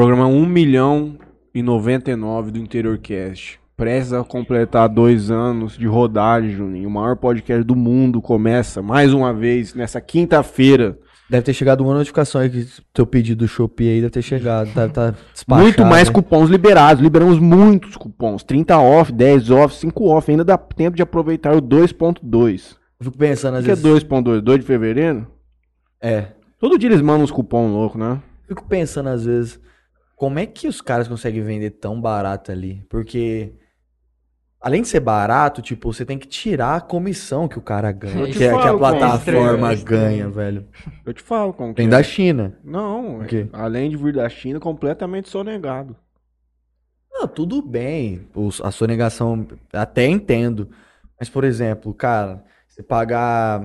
Programa 1 milhão e 99 do Interior Cast. Prestes a completar dois anos de rodagem, Juninho. O maior podcast do mundo começa mais uma vez nessa quinta-feira. Deve ter chegado uma notificação aí que teu pedido do Shopee aí deve ter chegado. Deve tá. Muito mais hein? cupons liberados. Liberamos muitos cupons. 30 off, 10 off, 5 off. Ainda dá tempo de aproveitar o 2.2. Eu fico pensando às que é vezes. 2.2? 2 de fevereiro? É. Todo dia eles mandam uns cupons loucos, né? Fico pensando às vezes. Como é que os caras conseguem vender tão barato ali? Porque. Além de ser barato, tipo, você tem que tirar a comissão que o cara ganha. Eu Que, é- que a plataforma é é ganha, velho. Eu te falo como que Vem é. da China. Não, além de vir da China, completamente sonegado. Não, tudo bem. os- a sonegação até entendo. Mas, por exemplo, cara, você pagar.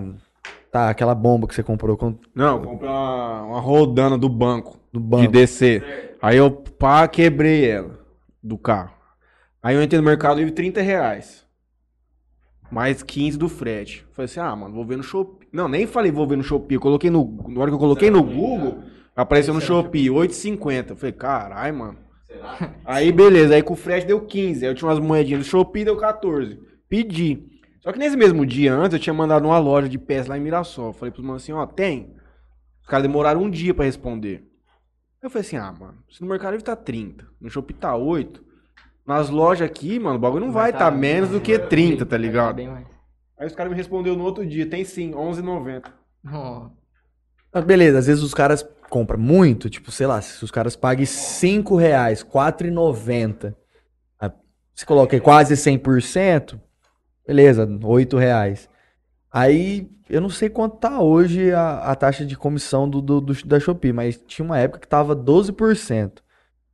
Tá, aquela bomba que você comprou com- Não, comprei uma, uma rodana do banco, de banco. DC. Aí eu pá, quebrei ela do carro. Aí eu entrei no Mercado Livre 30 reais. Mais 15 do frete. Falei assim, ah, mano, vou ver no Shopee. Não, nem falei vou ver no Shopee. Eu coloquei no. Na hora que eu coloquei no Google, apareceu no Shopee, 8,50. Falei, caralho, mano. Aí beleza, aí com o frete deu 15. Aí eu tinha umas moedinhas do Shopee, deu 14. Pedi. Só que nesse mesmo dia antes, eu tinha mandado uma loja de peças lá em Mirassol. Falei pros manos assim, ó, tem. Os caras demoraram um dia pra responder. Eu falei assim, ah, mano, se no Mercado Livre tá 30, no Shopee tá 8, nas lojas aqui, mano, o bagulho não vai estar tá menos do que 30, tá ligado? Aí os caras me respondeu no outro dia, tem sim, 11,90. Ó, Ah, beleza, às vezes os caras compram muito, tipo, sei lá, se os caras pagam 5 reais, 4,90. ah, Você coloca aí quase 100%, beleza, 8 reais. Aí, eu não sei quanto tá hoje a, a taxa de comissão do, do, do- da Shopee, mas tinha uma época que tava 12%.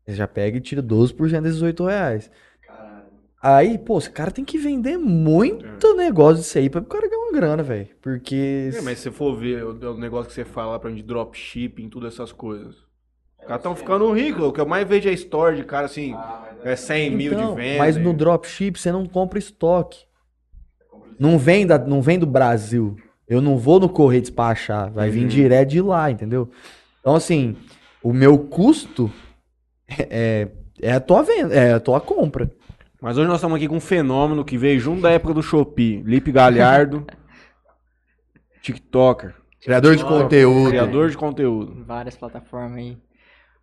Você já pega e tira 12% desses 8 reais. Aí, pô, esse cara tem que vender muito negócio disso aí pra o cara ganhar uma grana, velho. Porque. É, mas se você for ver o, o negócio que você fala lá pra mim de dropshipping, tudo essas coisas. Os caras tão ficando ricos, o que eu mais vejo é store de cara assim, é 100 mil de Então, venda. Mas no dropship você não compra estoque. Não vem, da, não vem do Brasil. Eu não vou no correio despachar. Vai vir Uhum. direto de lá, entendeu? Então, assim, o meu custo é, é a tua venda, é a tua compra. Mas hoje nós estamos aqui com um fenômeno que veio junto da época do Shopee. Lipe Galhardo, TikToker, Criador de conteúdo. criador de conteúdo. várias plataformas aí.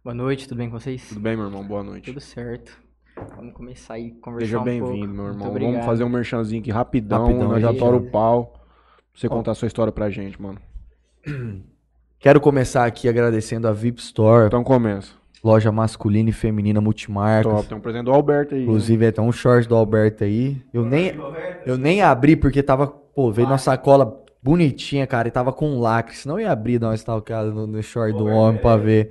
Boa noite, tudo bem com vocês? Tudo bem, meu irmão? Boa noite. Tudo certo. Vamos começar aí a conversar Seja um bem-vindo, meu irmão. Vamos fazer um merchanzinho aqui rapidão. Rapidão nós já já. o pau. Pra você contar a sua história pra gente, mano. Quero começar aqui agradecendo a VIP Store, Então começa. loja masculina e feminina multimarcas. Top. Tem um presente do Alberto aí. Inclusive, é até um short do Alberto aí. Eu nem, eu nem abri porque tava, pô, veio na sacola bonitinha, cara, e tava com lacre. Senão eu ia abrir, dar uma stalkeada no, no short do homem pra ver.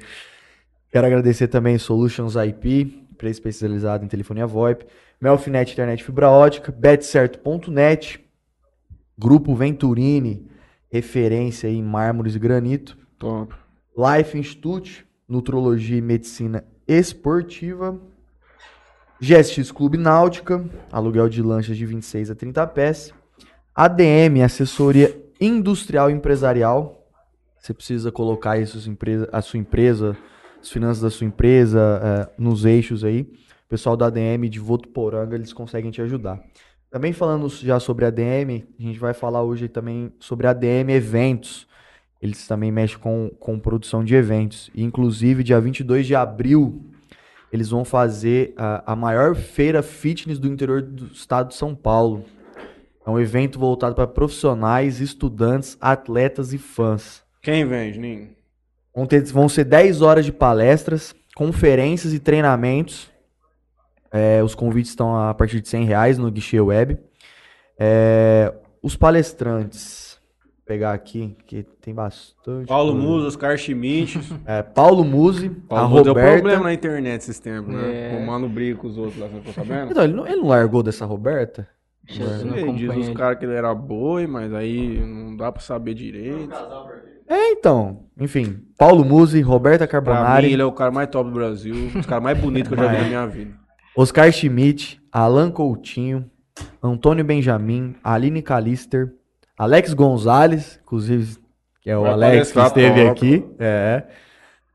Quero agradecer também Solutions IP, empresa especializada em telefonia VoIP, Melfinet Internet Fibra Ótica, betcerto.net, Grupo Venturini, referência em mármores e granito. Top. Life Institute, Nutrologia e Medicina Esportiva. GSX Clube Náutica, aluguel de lanchas de 26 a 30 pés. ADM, assessoria industrial e empresarial. Você precisa colocar empresa, a sua empresa, as finanças da sua empresa eh, nos eixos aí. O pessoal da ADM de Votuporanga, eles conseguem te ajudar. Também falando já sobre ADM, a gente vai falar hoje também sobre ADM Eventos. Eles também mexem com, com produção de eventos. E, inclusive, dia 22 de abril, eles vão fazer a, a maior feira fitness do interior do estado de São Paulo. É um evento voltado para profissionais, estudantes, atletas e fãs. Quem vem, Juninho? Vão, ter- vão ser 10 horas de palestras, conferências e treinamentos. É, os convites estão a partir de 100 reais no guichê web. É, os palestrantes, vou pegar aqui, que tem bastante. Paulo coisa. Musa, Oscar Schmidt. É, Paulo Musi, a Paulo Musa deu problema na internet esses tempos, né? É. Romano briga com os outros lá, você ficou sabendo? Então, ele não, ele não largou dessa Roberta? Jesus, não Ele diz os caras que ele era boi, mas aí não dá pra saber direito. É, então. Enfim, Paulo Musi, Roberta Pra mim, Carbonari, ele é o cara mais top do Brasil, os caras mais bonitos que eu já vi na minha vida. Oscar Schmidt, Alan Coutinho, Antônio Benjamin, Aline Calister, Alex Gonzalez, inclusive, que é o Vai Alex que palestrar esteve top. aqui. É.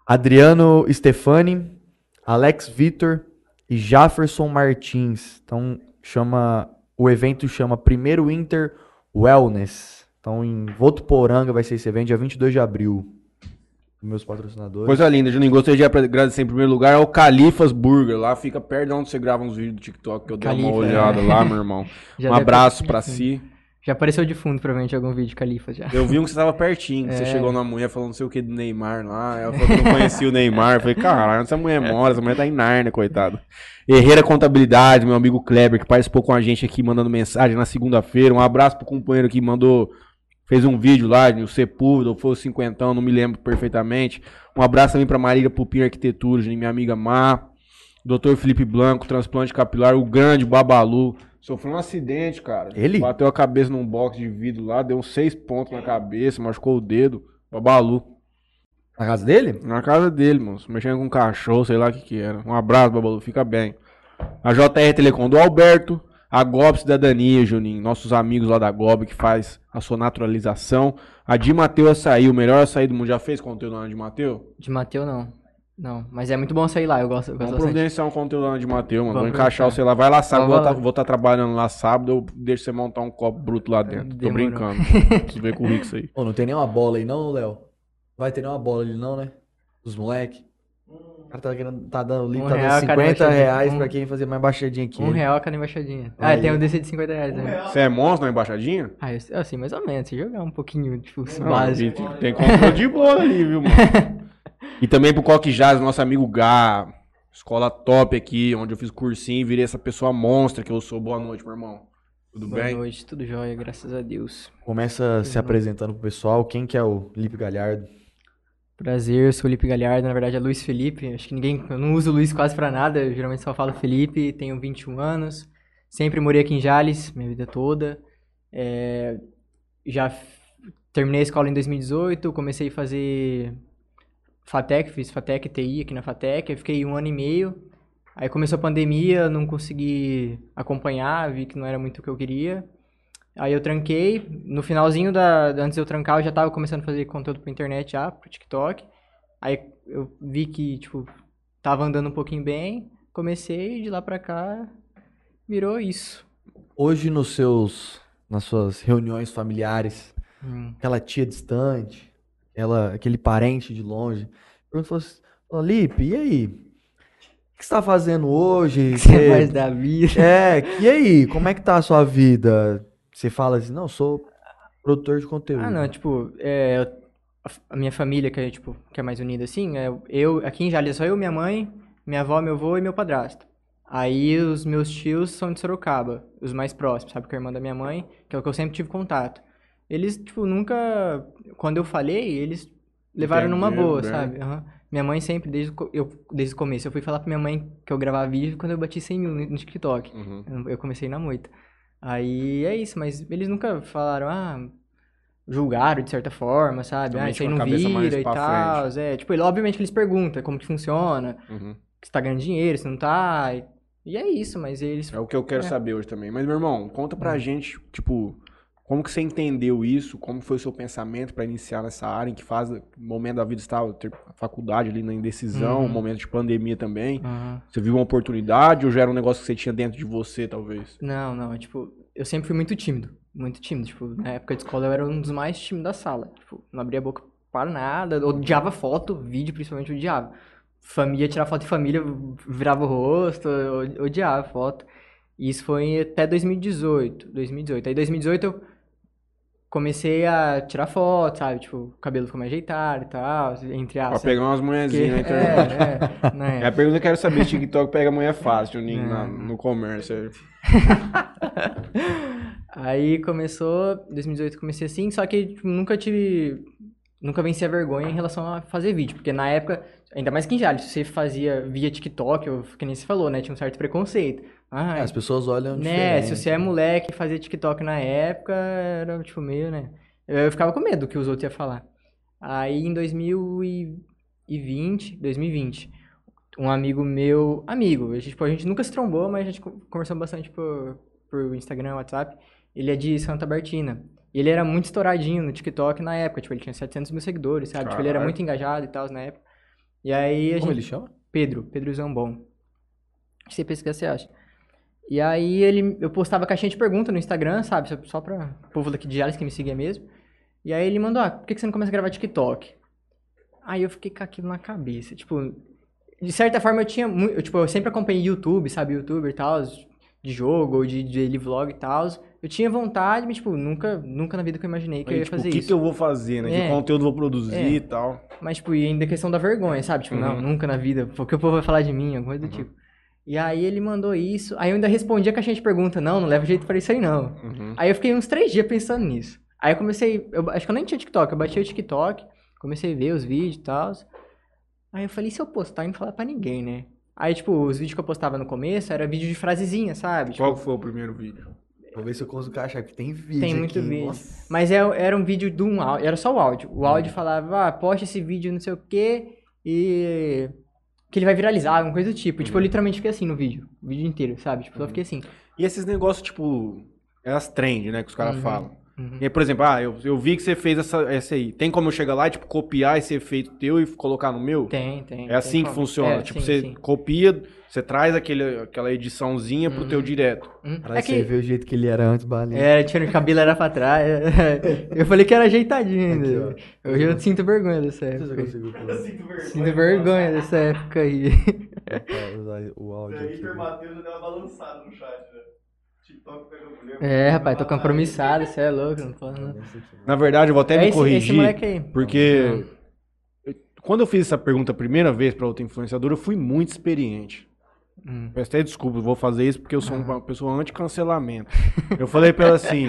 Adriano Stefani, Alex Vitor e Jefferson Martins. Então, chama. O evento chama Primeiro Inter Wellness. Então, em Votuporanga vai ser esse evento, dia 22 de abril. Meus patrocinadores. Coisa linda, Juninho. Gostaria de agradecer em primeiro lugar ao Califas Burger. Lá fica perto de onde você grava uns vídeos do TikTok, que eu dei uma Califa, olhada lá, meu irmão. Já um abraço pra si. Já apareceu de fundo, provavelmente, em algum vídeo Califa já. Eu vi um que você tava pertinho, que você É. chegou na mulher falando não sei o que do Neymar lá. Ela falou que não conhecia o Neymar. Eu falei, caralho, essa mulher mora, essa mulher tá em Narnia, coitado. Herreira Contabilidade, meu amigo Kleber, que participou com a gente aqui, mandando mensagem na segunda-feira. Um abraço pro companheiro que mandou, fez um vídeo lá, no Sepúlveda, ou foi o Cinquentão, não me lembro perfeitamente. Um abraço também pra Marília Pupim Arquitetura, minha amiga Má. Dr. Felipe Blanco, transplante capilar, o grande Babalu. Sofreu um acidente, cara. Ele? Bateu a cabeça num box de vidro lá, deu uns seis pontos na cabeça, machucou o dedo. Babalu. Na casa dele? Na casa dele, moço. Mexendo com um cachorro, sei lá o que que era. Um abraço, Babalu. Fica bem. A JR Telecom do Alberto. A GOB Cidadania, Juninho. Nossos amigos lá da GOB que faz a sua naturalização. A Di Mateu Açaí, o melhor açaí do mundo. Já fez conteúdo lá na Di Mateu? De Mateu, não. Não, mas é muito bom sair lá, eu gosto, eu gosto Vamos providenciar um conteúdo lá Di Mateu, mano. Vou Vamos encaixar você lá. Vai lá sábado, vou estar trabalhando lá sábado. Eu deixo você montar um copo bruto lá dentro. Tô Demorou. brincando. Preciso ver com o Rick isso aí. Pô, não tem nenhuma bola aí não, Léo? Vai ter nenhuma bola ali não, né? Dos moleque. O cara tá, querendo, tá dando, Um tá dando real a cada 50 embaixadinha. reais Um- pra quem fazer mais baixadinha aqui. Um real a cada embaixadinha. Ah, Aí. tem o DC de 50 reais também. Você é monstro na embaixadinha? Ah, eu, assim, mais ou menos. Se jogar um pouquinho, tipo, Não, básico. tem, tem controle de bola ali, viu, mano? E também pro Coque Jazz, nosso amigo Gá. Escola top aqui, onde eu fiz cursinho e virei essa pessoa monstra que eu sou. Boa noite, meu irmão. Tudo Boa bem? noite, tudo jóia, graças a Deus. Começa se apresentando pro pessoal. Quem que é o Lipe Galhardo? Prazer, sou Felipe Galhardo, na verdade é Luiz Felipe. Acho que ninguém. Eu não uso Luiz quase pra nada, eu geralmente só falo Felipe, tenho 21 anos. Sempre morei aqui em Jales, minha vida toda. É, já terminei a escola em 2018, comecei a fazer FATEC, fiz FATEC TI aqui na FATEC, fiquei um ano e meio. Aí começou a pandemia, não consegui acompanhar, vi que não era muito o que eu queria. Aí eu tranquei. No finalzinho da, antes de eu trancar, eu já tava começando a fazer conteúdo pra internet já, pro TikTok. Aí eu vi que, tipo, tava andando um pouquinho bem. Comecei de lá pra cá virou isso. Hoje nos seus, nas suas reuniões familiares, Hum. aquela tia distante, ela, aquele parente de longe, pergunta assim, Lipe, e aí? O que você tá fazendo hoje? Você é Você- mais da vida. É, e aí, como é que tá a sua vida? Você fala assim, não, sou produtor de conteúdo. Ah, não, tipo, é, a minha família, que é, tipo, que é mais unida assim, é, eu, aqui em Jales, só eu, minha mãe, minha avó, meu avô e meu padrasto. Aí os meus tios são de Sorocaba, os mais próximos, sabe, que é a irmã da minha mãe, que é o que eu sempre tive contato. Eles, tipo, nunca, quando eu falei, eles levaram numa Entenderam boa, bem. sabe? Aham. Minha mãe sempre, desde, eu, desde o começo, eu fui falar pra minha mãe que eu gravava vídeo quando eu bati 100 mil no TikTok. Uhum. Eu- Eu comecei na moita. Aí é isso, mas eles nunca falaram, ah, julgaram de certa forma, sabe? Também Ah, isso aí não vira e tal. É, tipo, ele- obviamente que eles perguntam como que funciona, Uhum. se tá ganhando dinheiro, se não tá. e- E é isso, mas eles. É o que eu quero É. saber hoje também. Mas, meu irmão, conta pra Hum. gente, tipo, como que você entendeu isso? Como foi o seu pensamento pra iniciar nessa área em que faz momento da vida estava ter faculdade ali na indecisão, Uhum. momento de pandemia também. Aham. Você viu uma oportunidade ou já era um negócio que você tinha dentro de você, talvez? Não, não, tipo, eu sempre fui muito tímido. Muito tímido. Tipo, na época de escola eu era um dos mais tímidos da sala. Tipo, não abria a boca para nada. Odiava foto, vídeo principalmente odiava. Família, tirar foto de família, virava o rosto, odiava foto. E isso foi até 2018. 2018. Aí 2018 eu comecei a tirar foto, sabe? Tipo, o cabelo ficou mais ajeitado e tal, entre Pra aspas. pegar umas mulherzinhas na Porque- internet. É, é, né? É a pergunta que eu quero saber, TikTok pega mulher fácil, Juninho, É. no comércio. Aí começou, 2018 comecei assim, só que tipo, nunca tive, nunca venci a vergonha em relação a fazer vídeo, porque na época, ainda mais que em Jales, se você fazia via TikTok, ou que nem você falou, né, tinha um certo preconceito. Ah, É, as pessoas olham né, diferente. se você é moleque e fazia TikTok na época, era tipo meio, né, eu, eu ficava com medo do que os outros iam falar. Aí em 2020, 2020, um amigo meu, amigo, a gente, tipo, a gente nunca se trombou, mas a gente co- conversou bastante por, por Instagram, WhatsApp. Ele é de Santa Bertina. E ele era muito estouradinho no TikTok na época, tipo, ele tinha 700 mil seguidores, sabe? Tipo, ele era Caralho. muito engajado e tal na época. E aí a Como gente... ele chama? Pedro, Pedro Zambon. Se você pesquisar, você acha. E aí ele, eu postava caixinha de pergunta no Instagram, sabe? Só, pra o povo daqui de Jales que me seguia mesmo. E aí ele mandou, ah, por que você não começa a gravar TikTok? Aí eu fiquei com aquilo na cabeça. Tipo, de certa forma eu tinha muito. Eu, tipo, eu sempre acompanhei YouTube, sabe? YouTuber e tal, de jogo, ou de daily vlog e tal. Eu tinha vontade, mas, tipo, nunca, nunca na vida que eu imaginei que eu Aí, ia tipo, fazer o que, isso. que eu vou fazer, né? É. Que conteúdo eu vou produzir É. e tal. Mas, tipo, e ainda a questão da vergonha, sabe? Tipo, não, Uhum. nunca na vida. Porque o povo vai falar de mim, alguma coisa do tipo. E aí ele mandou isso. Aí eu ainda respondi a caixinha de pergunta, não, não leva jeito pra isso aí, não. Uhum. Aí eu fiquei uns três dias pensando nisso. Aí eu comecei. Eu, acho que eu nem tinha TikTok, eu baixei o TikTok, comecei a ver os vídeos e tal. Aí eu falei, e se eu postar e não falar pra ninguém, né? Aí, tipo, os vídeos que eu postava no começo era vídeo de frasezinha, sabe? Tipo, Qual que foi o primeiro vídeo? Vou ver se eu consigo achar, porque tem vídeo Tem muito aqui. vídeo. Nossa. Mas é- era um vídeo de um áudio, era só o áudio. O áudio falava, ah, poste esse vídeo, não sei o quê, e. Que ele vai viralizar, alguma coisa do tipo. Tipo, eu literalmente fiquei assim no vídeo. O vídeo inteiro, sabe? Tipo, só fiquei assim. E esses negócios, tipo, é as trend, né? Que os caras Uhum. falam. Uhum. E aí, por exemplo, ah, eu, eu vi que você fez essa, essa aí. Tem como eu chegar lá e, tipo, copiar esse efeito teu e colocar no meu? Tem, tem. É assim tem que como. funciona. É, tipo, sim, você sim. copia, você traz aquele, aquela ediçãozinha pro teu direto. Hum. Pra É você que. ver o jeito que ele era antes, balinha. É, tinha o cabelo era pra trás. Eu falei que era ajeitadinho ainda. Aqui, Hoje eu sinto vergonha dessa Não sei se época. você conseguiu colocar. Sinto vergonha dessa época aí. O áudio aqui. Matheus já deu uma balançada no chat, né? TikTok pega mulher. É, rapaz, tô compromissado, você é louco, não posso não. Na verdade, eu vou até É me esse, corrigir. esse. Porque eu- quando eu fiz essa pergunta a primeira vez pra outra influenciadora, eu fui muito experiente. Hum. Peço até desculpa, vou fazer isso porque eu sou uma pessoa anti-cancelamento. Eu falei pra ela assim: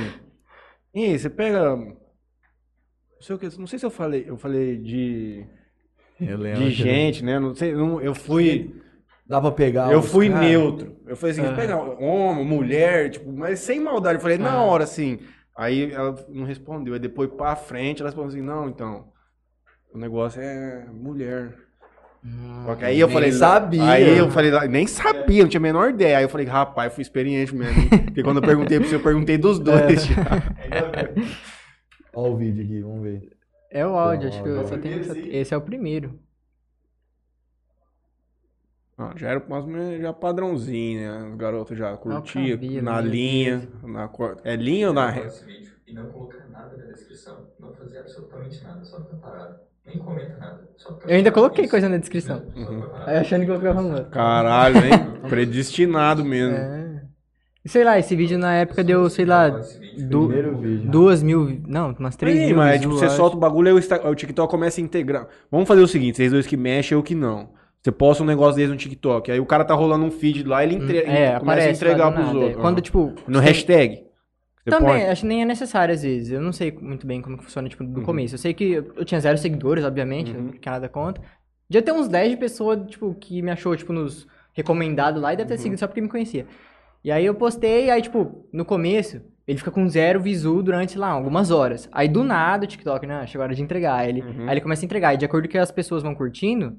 Ei, você pega. Não sei o que, não sei se eu falei, eu falei de, Eu lembro. de gente, né? Não sei, não- eu fui. Dá pra pegar Eu fui cara? neutro. Eu falei assim, Ah. pega homem, mulher, tipo, mas sem maldade. Eu falei, na Ah. hora, assim. Aí ela não respondeu. Aí depois pra frente ela respondeu assim, não, então. O negócio é mulher. Que aí eu falei. sabia. Aí eu falei, nem sabia, não tinha a menor ideia. Aí eu falei, rapaz, fui experiente mesmo. Porque quando eu perguntei pra você, eu perguntei dos dois. já. Ó o vídeo aqui, vamos ver. É o áudio, acho que eu é só tenho. Esse é o primeiro. Ah, já era mais ou menos já padrãozinho, né? Os garotos já curtiam, na linha. Na, cor- é linha ou na vídeo e não colocar nada na descrição. Não fazer absolutamente nada, só ficar parado. Nem comenta nada. Eu ainda coloquei Isso. coisa na descrição. Parado. Aí achando que eu ficava falando. Caralho, hein? Predestinado mesmo. É. E Sei lá, esse vídeo na época deu, sei lá, du- duas mil. Não, umas três Sim, mil. mas views, tipo, você acho. solta o bagulho e o, Insta- o TikTok começa a integrar. Vamos fazer o seguinte, vocês dois que mexem, eu que não. Você posta um negócio desse no TikTok, aí o cara tá rolando um feed lá, ele entre... É, começa a entregar pros nada, é. outros. Quando, Aham. tipo. No hashtag. Também, põe. acho que nem é necessário às vezes. Eu não sei muito bem como que funciona, tipo, do Uhum. começo. Eu sei que eu tinha zero seguidores, obviamente, Uhum. não tinha nada contra. Já tem uns 10 de pessoas, tipo, que me achou, tipo, nos recomendados lá e deve ter Uhum. seguido só porque me conhecia. E aí eu postei, aí, tipo, no começo, ele fica com zero visu durante, lá, algumas horas. Aí, do nada, o TikTok, né, chegou a hora de entregar. Aí ele, Uhum. aí ele começa a entregar. E de acordo com que as pessoas vão curtindo,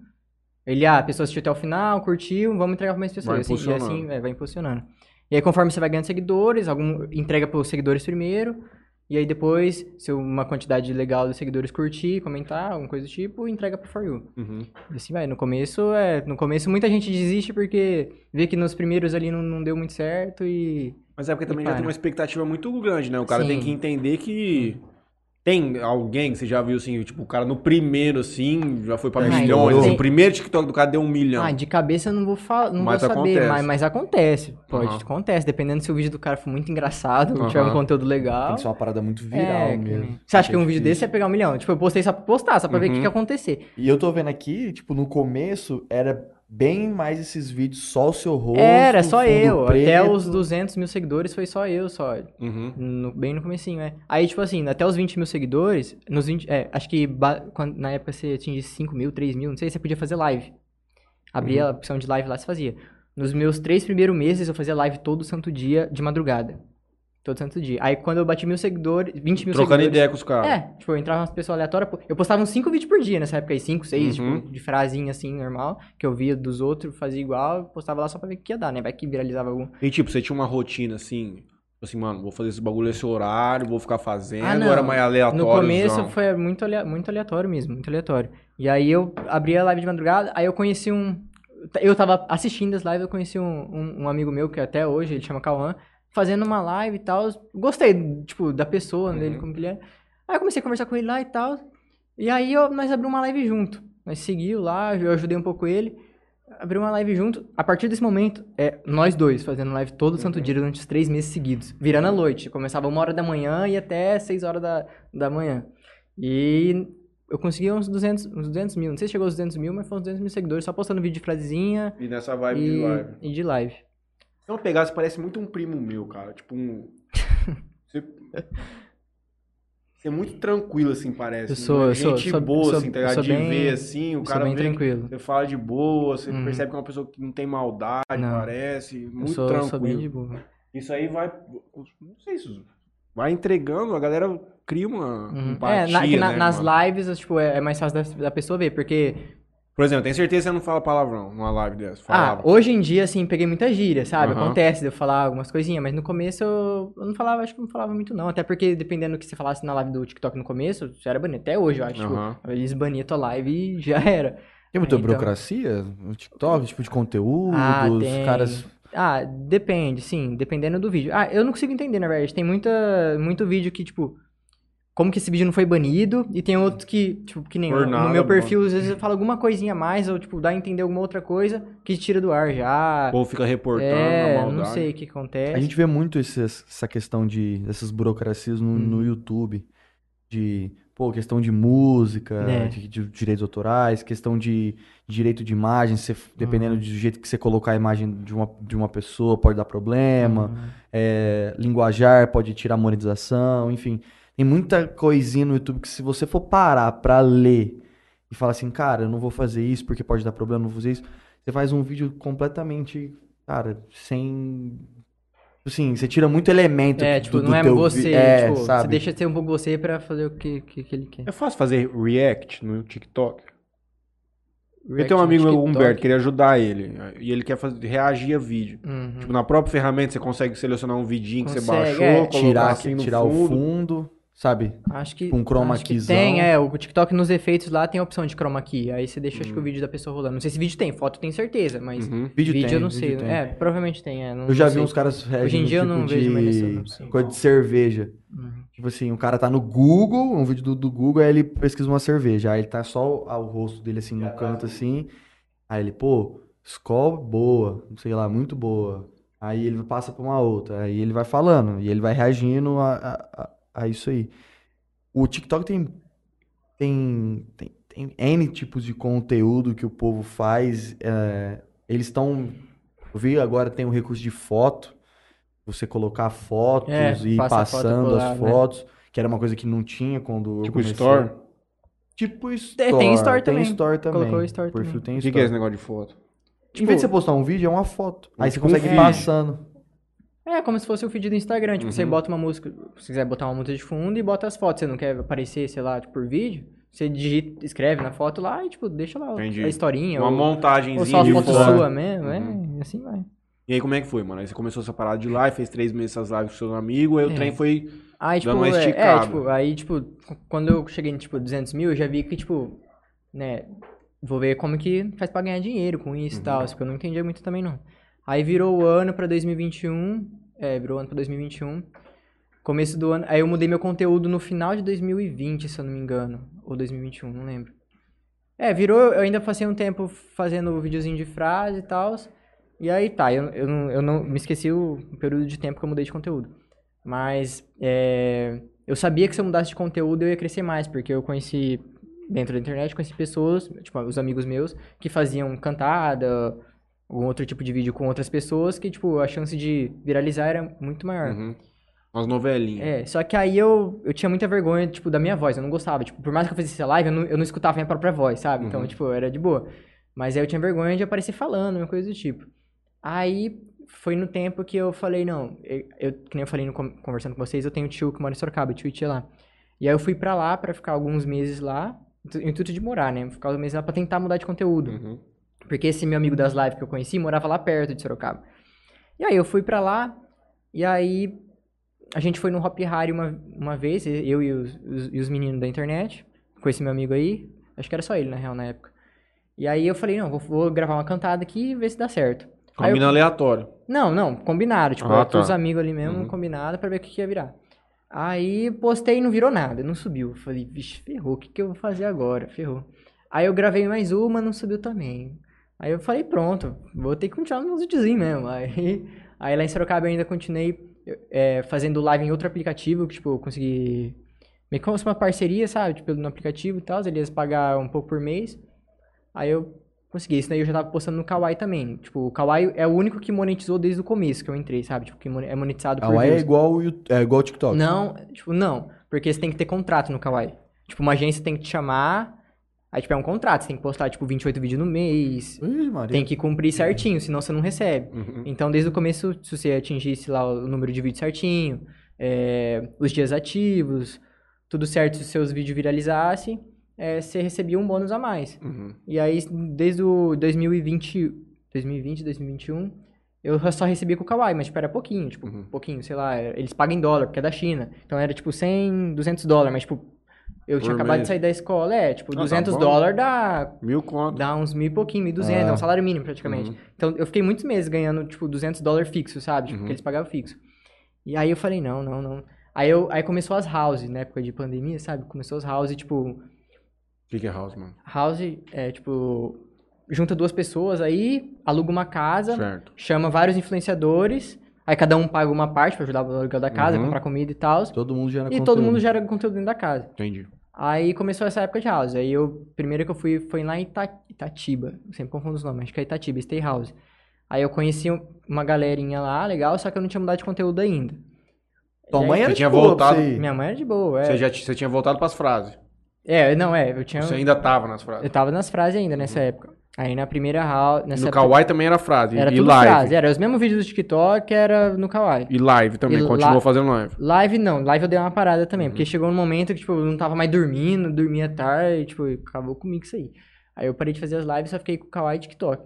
ele, ah, a pessoa assistiu até o final, curtiu, vamos entregar pra mais pessoas. Vai assim, e impulsionando. assim, é, vai impulsionando. E aí, conforme você vai ganhando seguidores, algum entrega pros seguidores primeiro, e aí depois, se uma quantidade legal de seguidores curtir, comentar, alguma coisa do tipo, entrega pro For You. Uhum. E assim vai. No começo, é, no começo muita gente desiste porque vê que nos primeiros ali não, não deu muito certo e... Mas é porque também E já para. tem uma expectativa muito grande, né? O cara Sim. tem que entender que... Tem alguém que você já viu assim, tipo, o cara no primeiro, assim, já foi pra Ah, milhões. tem- assim, o primeiro TikTok do cara deu um milhão. Ah, de cabeça eu não vou, fa não Mas vou saber, acontece. Mas, mas acontece. Pode, Aham. acontece. Dependendo se o vídeo do cara for muito engraçado, Aham. tiver um conteúdo legal... Tem que ser uma parada muito viral É, que mesmo. nem- Você acha que um vídeo desse ia pegar um milhão? Tipo, eu postei só pra postar, só pra ver o que, Uhum. que ia acontecer. E eu tô vendo aqui, tipo, no começo era bem mais esses vídeos só o seu rosto. Era só fundo eu. Até preto. os 200 mil seguidores foi só eu, só. Uhum. No- bem no comecinho, é. Aí, tipo assim, até os 20 mil seguidores, nos 20, é, acho que quando- na época você atingisse 5 mil, 3 mil, não sei, você podia fazer live. Abria a opção de live lá, você fazia. Nos meus três primeiros meses, eu fazia live todo santo dia, de madrugada. Todo santo dia. Aí, quando eu bati mil seguidores, 20 mil Trocando seguidores... ideia com os caras. É, tipo, eu entrava umas pessoas aleatórias, eu postava uns 5 vídeos por dia nessa época aí, 5, 6, Uhum. tipo, de frasinha assim, normal, que eu via dos outros, fazia igual, postava lá só pra ver o que ia dar, né? Vai que viralizava algum. E tipo, você tinha uma rotina assim, assim, mano, vou fazer esse bagulho esse horário, vou ficar fazendo, Ah, não. era mais aleatório. No começo foi muito, alea- muito aleatório mesmo, muito aleatório. E aí eu abri a live de madrugada, aí eu conheci um. Eu tava assistindo as lives, eu conheci um, um, um amigo meu, que até hoje, ele chama Cauã, fazendo uma live e tal. Gostei, tipo, da pessoa dele, Uhum. como que ele é. Aí eu comecei a conversar com ele lá e tal. E aí eu- nós abrimos uma live junto. Nós seguiu lá, eu ajudei um pouco ele. Abrimos uma live junto. A partir desse momento, é nós dois fazendo live todo santo dia durante os três meses seguidos. Virando a noite. Começava uma hora da manhã e até seis horas da, da manhã. E eu consegui uns 200, uns 200 mil. Não sei se chegou aos 200 mil, mas foi uns 200 mil seguidores. Só postando vídeo de frasezinha E nessa vibe de e, live. e de live. Se eu pegar, você parece muito um primo meu, cara. Tipo um. Você... Você é muito tranquilo, assim, parece. Eu sou- Uma eu sou- gente sou- boa, sou- assim, tá eu ligado? sou De bem- ver, assim, o Eu sou cara bem vê, tranquilo. você fala de boa, você Uhum. percebe que é uma pessoa que não tem maldade, Não. parece. Eu Muito sou, tranquilo. sou bem de boa. Isso aí vai. Não sei se. Vai entregando, a galera cria uma Uhum. empatia, É, na- que na- né, nas mano? lives, tipo, é, é mais fácil da, da pessoa ver, porque Por exemplo, tem certeza que você não fala palavrão numa live dessa? Ah, Falava. hoje em dia, assim, peguei muita gíria, sabe? Aham. Acontece de eu falar algumas coisinhas, mas no começo eu, eu não falava, acho que não falava muito não. Até porque, dependendo do que você falasse na live do TikTok no começo, você era banido. Até hoje, eu acho. tipo, Aham. eles baniam tua live e já era. Tem muita Então- burocracia no TikTok, tipo de conteúdo, Ah, os tem. caras. Ah, depende, sim, dependendo do vídeo. Ah, eu não consigo entender, na verdade. Tem muita, muito vídeo que, tipo, como que esse vídeo não foi banido, e tem outros que, tipo, que nem Por eu, nada, no meu mano. perfil, às vezes eu falo alguma coisinha a mais, ou, tipo, dá a entender alguma outra coisa que tira do ar já. O povo fica reportando é, maldade. não sei o que acontece. A gente vê muito esses- essa questão de dessas burocracias no, Hum. no YouTube. De, pô, questão de música, É. de, de direitos autorais, questão de direito de imagem, você- dependendo Uhum. do jeito que você colocar a imagem de uma, de uma pessoa, pode dar problema. Uhum. É, linguajar pode tirar monetização, enfim. Tem muita coisinha no YouTube que se você for parar pra ler e falar assim, cara, eu não vou fazer isso porque pode dar problema, eu não vou fazer isso. Você faz um vídeo completamente, cara, sem... Assim, você tira muito elemento É, do- tipo, do não é teu vi- você, é, tipo, você sabe? deixa de ser um pouco você pra fazer o que, que, que ele quer. É fácil fazer react no TikTok? eu React tenho um amigo meu. Humberto, queria ajudar ele. E ele quer fazer, reagir a vídeo. Uhum. Tipo, na própria ferramenta você consegue selecionar um vidinho que você Consegue, baixou, é. colocar Tirar, assim no tirar fundo. o fundo, sabe? Acho que. Tipo um chroma acho keyzão. Tem, é. O TikTok nos efeitos lá tem a opção de chroma key. Aí você deixa, Uhum. acho que o vídeo da pessoa rolando. Não sei se vídeo tem, foto eu tenho certeza, mas. Uhum. Vídeo, Vídeo, tem, eu não vídeo sei. tem. É, provavelmente tem, é. não- Eu já não vi sei. uns caras reagindo Hoje em dia eu tipo não vejo mais nesse- de... não sei. coisa de cerveja. Uhum. Tipo assim, o cara tá no Google, um vídeo do, do Google, aí ele pesquisa uma cerveja. Aí ele tá só o, o rosto dele assim no canto assim. Aí ele, pô, Skol boa, não sei lá, muito boa. Aí ele passa pra uma outra. Aí ele vai falando e ele vai reagindo a, a, a- isso aí. O TikTok tem, tem, tem, tem N tipos de conteúdo que o povo faz. é, eles estão. Eu vi agora tem um recurso de foto. Você colocar fotos É, e passa foto passando pro as né? fotos, que era uma coisa que não tinha quando eu Tipo comecei. Store? Tipo É, Store. tem Store Tem também. Store também. Colocou o Store O perfil também. tem O que, Store. que é esse negócio de foto? em vez de você postar um vídeo, é uma foto. Aí você Tipo um consegue ir vídeo. passando. É, como se fosse o feed do Instagram. Tipo, você Uhum. bota uma música. Se quiser botar uma música de fundo e bota as fotos. Você não quer aparecer, sei lá, tipo, por vídeo. Você digita, escreve na foto lá e, tipo, deixa lá Entendi. a historinha. Uma ou, montagenzinha ou só a foto foto. sua mesmo. Uhum. É, assim vai. E aí como é que foi, mano? Aí você começou essa parada de live, fez três meses essas lives com seus amigos, aí o É. trem foi... Aí, tipo, Dando uma é, é, esticada. tipo, aí, tipo, quando eu cheguei em, tipo, 200 mil, eu já vi que, tipo, né, vou ver como que faz pra ganhar dinheiro com isso e Uhum. tal, porque eu não entendia muito também, não. Aí virou o ano pra 2021, é, virou o ano pra 2021, começo do ano, aí eu mudei meu conteúdo no final de 2020, se eu não me engano, ou 2021, não lembro. É, virou, eu ainda passei um tempo fazendo videozinho de frase e tal, e aí tá, eu, eu, não, eu não me esqueci o período de tempo que eu mudei de conteúdo. Mas é, eu sabia que se eu mudasse de conteúdo eu ia crescer mais, porque eu conheci, dentro da internet, conheci pessoas, tipo, os amigos meus, que faziam cantada, algum outro tipo de vídeo com outras pessoas, que, tipo, a chance de viralizar era muito maior. Uhum. Umas novelinhas. É, só que aí eu, eu tinha muita vergonha, tipo, da minha voz, eu não gostava. Tipo, por mais que eu fizesse live, eu não, eu não escutava minha própria voz, sabe? Então, Uhum. tipo, era de boa. Mas aí eu tinha vergonha de aparecer falando, uma coisa do tipo. Aí foi no tempo que eu falei, não, eu, eu- que nem eu falei no, con- conversando com vocês, eu tenho um tio que mora em Sorocaba, tio e tia lá. E aí eu fui pra lá pra ficar alguns meses lá, em intuito de morar, né? Ficar alguns meses lá pra tentar mudar de conteúdo. Uhum. Porque esse meu amigo das lives que eu conheci morava lá perto de Sorocaba. E aí eu fui pra lá, e aí a gente foi no Hop Harry uma, uma vez, eu e os, os- e os meninos da internet, com esse meu amigo aí. Acho que era só ele, na real, na época. E aí eu falei, não, vou, vou gravar uma cantada aqui e ver se dá certo. Com Aí a eu- mina aleatória. Não, não, combinado. Tipo, Ah, tá. os amigos ali mesmo, Uhum. combinado pra ver o que, que ia virar. Aí postei e não virou nada, não subiu. Falei, vixe, ferrou, o que, que eu vou fazer agora? Ferrou. Aí eu gravei mais uma, não subiu também. Aí eu falei, pronto, vou ter que continuar nos meus videozinhos mesmo. Aí, aí lá em Sorocaba eu ainda continuei é, fazendo live em outro aplicativo, que tipo, eu consegui. Meio que uma parceria, sabe? Tipo, no aplicativo e tal, eles pagar um pouco por mês. Aí eu consegui. Isso daí eu já tava postando no Kawaii também. Tipo, o Kawaii é o único que monetizou desde o começo que eu entrei, sabe? Tipo, que é monetizado por Kawaii é igual, é igual o TikTok. Não, tipo, não. Porque você tem que ter contrato no Kawaii. Tipo, uma agência tem que te chamar. Aí, tipo, é um contrato. Você tem que postar, tipo, 28 vídeos no mês. Ih, Maria. Tem que cumprir certinho, senão você não recebe. Uhum. Então, desde o começo, se você atingisse lá o número de vídeos certinho, é, os dias ativos, tudo certo, se os seus vídeos viralizassem, é, você recebia um bônus a mais. Uhum. E aí, desde o 2020, 2020, 2021, eu só recebia com o Kawaii, mas, tipo, era pouquinho, tipo, Uhum. pouquinho, sei lá, eles pagam em dólar, porque é da China. Então, era, tipo, 100, 200 dólares, mas, tipo, eu tinha Por acabado mês. de sair da escola, é, tipo, Ah, tá 200 bom. dólares dá, Mil conto. dá uns mil e pouquinho, 1.200, é Ah. um salário mínimo, praticamente. Uhum. Então, eu fiquei muitos meses ganhando, tipo, 200 dólares fixo, sabe? Tipo, Uhum. que eles pagavam fixo. E aí eu falei, não, não, não. Aí, eu, aí começou as houses, na época de pandemia, sabe? Começou as houses, tipo, O que, que é house, mano? house é, tipo, junta duas pessoas aí, aluga uma casa, Certo. chama vários influenciadores, aí cada um paga uma parte pra ajudar o aluguel da casa, Uhum. comprar comida e tal. Todo mundo gera E conteúdo. todo mundo gera conteúdo dentro da casa. Entendi. Aí começou essa época de house. Aí eu, primeiro que eu fui foi lá em Ita, Itatiba. Eu sempre confundo os nomes, acho que é Itatiba, Stay House. Aí eu conheci um- uma galerinha lá, legal, só que eu não tinha mudado de conteúdo ainda. Tua mãe era Você de tinha boa voltado-. Minha mãe era de boa, é. Você já você tinha voltado pras frases. É, não, é, eu tinha. Você ainda tava nas Eu frases. tava nas frases ainda nessa época. Aí na primeira house. Nessa no época, Kawaii também era frase. Era e tudo live. frase. Era os mesmos vídeos do TikTok, era no Kawaii. E live também. E Continuou fazendo live. Live não, live eu dei uma parada também, Uhum. porque chegou um momento que, tipo, eu não tava mais dormindo, dormia tarde, tipo, acabou comigo isso aí. Aí eu parei de fazer as lives, só fiquei com o Kawaii e TikTok.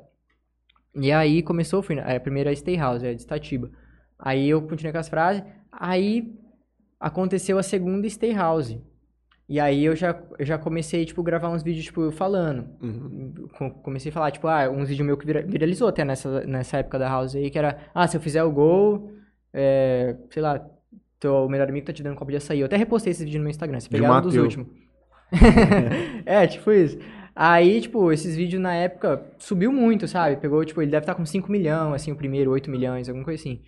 E aí começou, fui, na- a primeira é Stay House, é de Itatiba. Aí eu continuei com as frases, aí aconteceu a segunda Stay House. E aí eu já, eu já comecei, tipo, gravar uns vídeos, tipo, falando. Uhum. Com- Comecei a falar, tipo, ah, uns vídeos meus que vira- viralizou até nessa, nessa época da House aí, que era, ah, se eu fizer o gol, é, sei lá, teu melhor amigo tá te dando copo de açaí. Eu até repostei esse vídeo no meu Instagram, se pegar um dos últimos. é, tipo isso. Aí, tipo, esses vídeos na época subiu muito, sabe? Pegou, tipo, ele deve estar com 5 milhões, assim, o primeiro, 8 milhões, alguma coisa assim.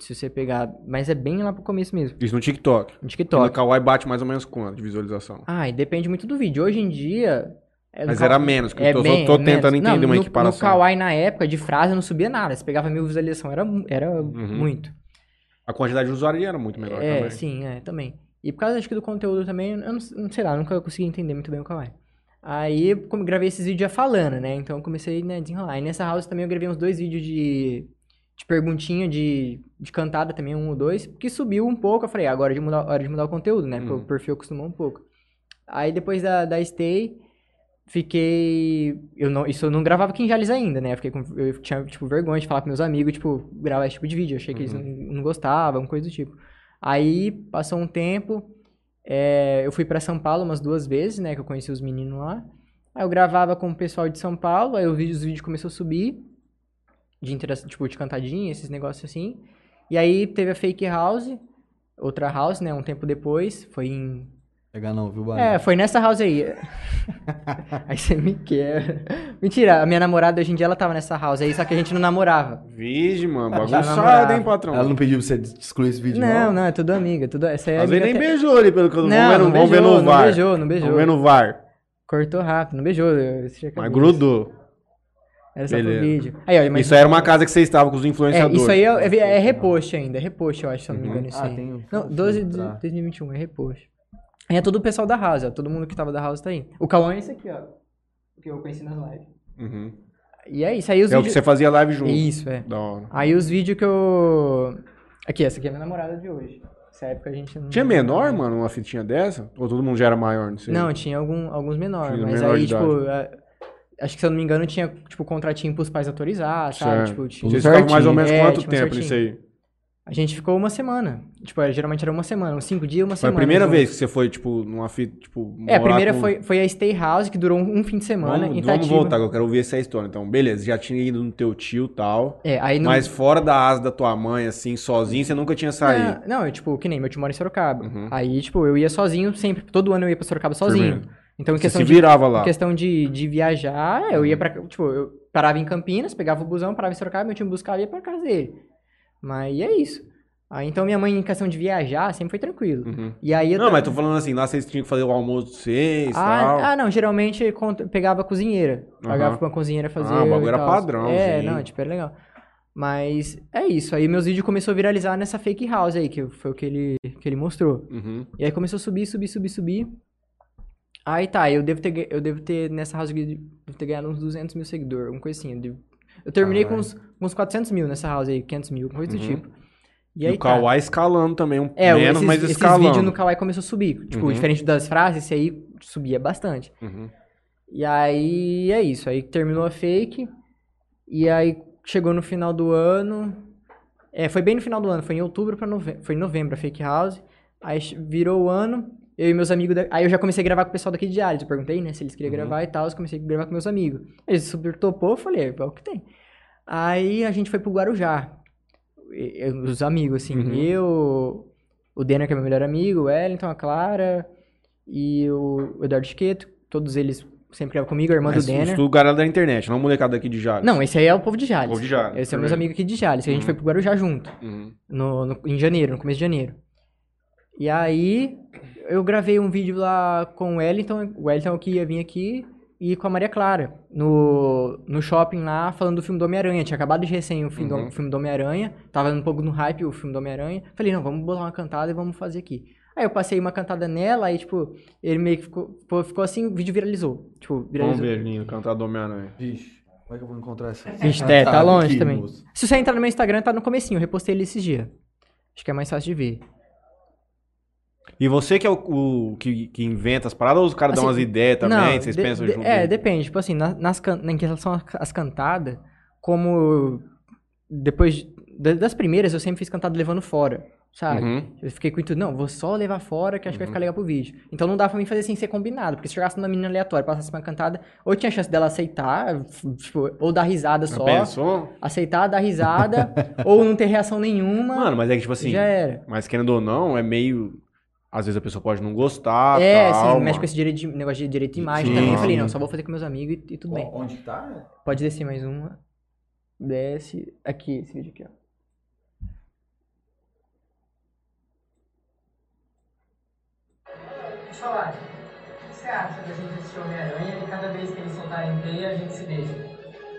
Se você pegar. Mas é bem lá pro começo mesmo. Isso no TikTok. No E no TikTok. Kawaii bate mais ou menos quanto de visualização? Ah, e depende muito do vídeo. Hoje em dia. é, Mas era menos, que eu tô, bem- tô é menos. tentando entender Não, uma no, equiparação. No Kawaii, na época, de frase, eu não subia nada. Você pegava mil visualizações, era, era Uhum. muito. A quantidade de usuário era muito menor é, também. sim, é, também. E por causa, acho que, do conteúdo também, eu não, não sei lá, nunca consegui entender muito bem o Kawaii. Aí, como gravei esses vídeos já falando, né? Então, eu comecei, né, a desenrolar. E nessa house também eu gravei uns dois vídeos de, de perguntinha, de, de cantada também, um ou dois, que subiu um pouco. Eu falei, ah, agora é de mudar, hora de mudar o conteúdo, né? Porque Uhum. o perfil acostumou um pouco. Aí, depois da, da Stay, fiquei... Eu não, isso eu não gravava aqui em Jales ainda, né? Eu, fiquei com, eu tinha, tipo, vergonha de falar com meus amigos, tipo, gravar esse tipo de vídeo. Eu achei que eles Uhum. não, não gostavam, coisa do tipo. Aí, passou um tempo, é, eu fui pra São Paulo umas duas vezes, né? Que eu conheci os meninos lá. Aí eu gravava com o pessoal de São Paulo, aí o vídeo, os vídeos começou a subir. De interação, tipo, de cantadinha, esses negócios assim. E aí teve a Fake House, outra house, né? Um tempo depois. Foi em. Pegar não, viu, Barão? É, foi nessa house aí. aí você me quer. Mentira, a minha namorada hoje em dia ela tava nessa house aí, só que a gente não namorava. Vige, mano. Namorava. hein, patrão? Ela não pediu pra você excluir esse vídeo, Não, não? não, é tudo amiga. Tudo... Essa aí é Às vezes amiga nem até- beijou ali, pelo que eu Não, vamos ver no- não beijou, não beijou, não beijou. Vamos ver no VAR. Cortou rápido, não beijou. Mas grudou. Era só pro Beleza. vídeo. Aí, ó, Isso aí era uma casa que você estava com os É, influenciadores. isso aí é, é, é repost ainda, é repost, eu acho, se eu não me Uhum. engano, isso Ah, aí. tem um- Não, um 12 filtro, de tá. 2021, é repost. E é todo o pessoal da House, ó, todo mundo que tava da House tá aí. O Cauã é esse aqui, ó, que eu conheci nas lives. Uhum. E é isso, aí os É o que vídeos... você fazia live junto. Isso, é. Da hora. Aí os vídeos que eu... Aqui, essa aqui é a minha namorada de hoje. Nessa época a gente não... Tinha menor, mano, uma fitinha dessa? Ou todo mundo já era maior? Não sei. Não, tinha algum, alguns menores, Tinha mas menor aí, de tipo... a- Acho que, se eu não me engano, tinha, tipo, contratinho pros pais autorizar, sabe? Certo. Tipo, tinha... Vocês ficavam mais ou menos É, quanto tipo, tempo nisso aí? A gente ficou uma semana. Tipo, era- geralmente era uma semana, uns cinco dias, uma Foi a semana. primeira junto. vez que você foi, tipo, numa fita, tipo... É, a primeira com- foi, foi a Stay House, que durou um, um fim de semana Vamos, em vamos Itatiba. voltar, que eu quero ouvir essa história. Então, beleza, já tinha ido no teu tio e tal. É, aí no... Mas fora da asa da tua mãe, assim, sozinho, você nunca tinha saído. Não, não, eu, tipo, que nem meu tio mora em Sorocaba. Uhum. Aí, tipo, eu ia sozinho sempre. Todo ano eu ia pra Sorocaba sozinho. Então, em Você questão se de virava lá. Em questão de, de viajar, eu ia pra. Tipo, eu parava em Campinas, pegava o busão, parava em Sorocaba, meu time buscava e ia pra casa dele. Mas é isso. Aí, então, minha mãe, em questão de viajar, sempre foi tranquilo. Uhum. E aí eu. Não, mas tô falando assim, lá vocês tinham que fazer o almoço de vocês e tal. ah, ah, não, geralmente pegava a cozinheira. Pagava Aham. pra uma cozinheira fazer. Ah, o bagulho era tal. padrão, É, sim. não, tipo, era legal. Mas é isso. Aí meus vídeos começaram a viralizar nessa fake house aí, que foi o que ele, que ele mostrou. Uhum. E aí começou a subir, subir, subir, subir. Aí tá, eu devo ter, eu devo ter nessa house devo ter ganhado uns 200 mil seguidores, alguma coisa assim. Eu, devo- eu terminei com uns, uns 400 mil nessa house aí, 500 mil, coisa do Uhum. tipo. E, E aí o tá. Kawaii escalando também, um É, menos, esses, mas escalando. vídeos no Kawaii começou a subir. Tipo, Uhum. diferente das frases, esse aí subia bastante. Uhum. E aí é isso. Aí terminou a fake. E aí chegou no final do ano. É, foi bem no final do ano, foi em outubro para novembro. Foi em novembro a fake house. Aí virou o ano. Eu e meus amigos. da- Aí eu já comecei a gravar com o pessoal daqui de Jales. Eu perguntei, né, se eles queriam Uhum. gravar e tal. Eu comecei a gravar com meus amigos. Eles super topou, eu falei, é o que tem. Aí a gente foi pro Guarujá. E- e- Os amigos, assim. Uhum. Eu, o Denner, que é meu melhor amigo, o Wellington, a Clara e o Eduardo Chiqueto. Todos eles sempre gravam comigo, a irmã Mas do Denner. isso galera da internet, não molecada daqui de Jales. Não, esse aí é o povo de Jales. Povo de Jales, Esse é meus amigos aqui de Jales, que a gente Uhum. foi pro Guarujá junto, Uhum. no, no- em janeiro, no começo de janeiro. E aí, eu gravei um vídeo lá com o Wellington, o Wellington que ia vir aqui, e com a Maria Clara, no, no shopping lá, falando do filme do Homem-Aranha. Tinha acabado de recém o filme, do, Uhum. o filme do Homem-Aranha, tava um pouco no hype o filme do Homem-Aranha. Falei, não, vamos botar uma cantada e vamos fazer aqui. Aí eu passei uma cantada nela, aí, tipo, ele meio que ficou, ficou assim, o vídeo viralizou. Tipo, Vamos viralizou. ver, Linho, cantar do Homem-Aranha. Vixe, como é que eu vou encontrar essa? Vixe, é, tá longe aqui, também. moço. Se você entrar no meu Instagram, tá no comecinho, eu repostei ele esses dias. Acho que é mais fácil de ver. E você que é o, o que, que inventa as paradas ou os caras dão Assim, umas ideias também? Não, vocês de- pensam de- junto? É, depende. Tipo assim, na- nas, can- em relação às- cantadas, como depois da- das primeiras eu sempre fiz cantada levando fora, sabe? Uhum. Eu fiquei com tudo, não, vou só levar fora que acho que vai Uhum. ficar legal pro vídeo. Então não dá pra mim fazer sem ser combinado, porque se chegasse numa menina aleatória, passasse uma cantada, ou tinha chance dela aceitar, tipo, ou dar risada só, pensou? aceitar, dar risada, ou não ter reação nenhuma, Mano, mas é que tipo assim, já era. mas querendo ou não, é meio... Às vezes a pessoa pode não gostar, é, tal, sim, mexe com esse direito de, negócio de direito de imagem Sim, também. Eu falei, não, só vou fazer com meus amigos e, e tudo bem. Onde tá? Pode descer mais uma. Desce. Aqui, esse vídeo aqui, ó. Deixa eu falar. O que você acha da gente assistir Homem-Aranha e cada vez que eles soltarem teia a gente se beija?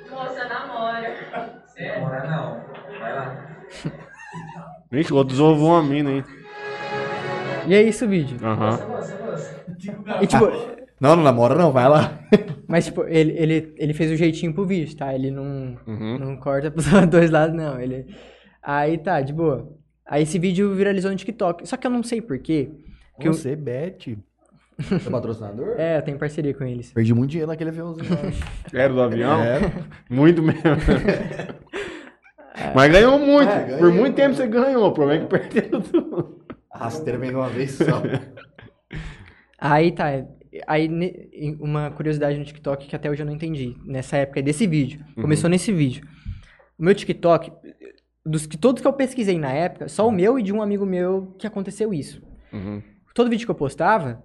Moça, namora. Sério? Namorar não. Vai lá. Vixe, o outro desovou uma mina, hein? E é isso o vídeo. Moça. E tipo, Não, não namora não, vai lá. mas tipo, ele, ele, ele fez o jeitinho pro vídeo, tá? Ele não, Uhum. não corta pros dois lados, não. Ele... Aí tá, de boa. Aí esse vídeo viralizou no TikTok. Só que eu não sei porquê. Que eu- Você, Beth. Seu patrocinador? É, eu tenho parceria com eles. Perdi muito dinheiro naquele aviãozinho. Era do avião? Era. Muito mesmo. Mas ganhou muito. É, ganhei, Por muito tempo ganhei. você ganhou. O problema é que perdeu tudo. A rasteira vem de uma vez só. Aí tá. Aí ne- em- uma curiosidade no TikTok que até hoje eu não entendi. Nessa época desse vídeo. Começou nesse vídeo. O meu TikTok, dos que todos que eu pesquisei na época, só o meu e de um amigo meu que aconteceu isso. Uhum. Todo vídeo que eu postava,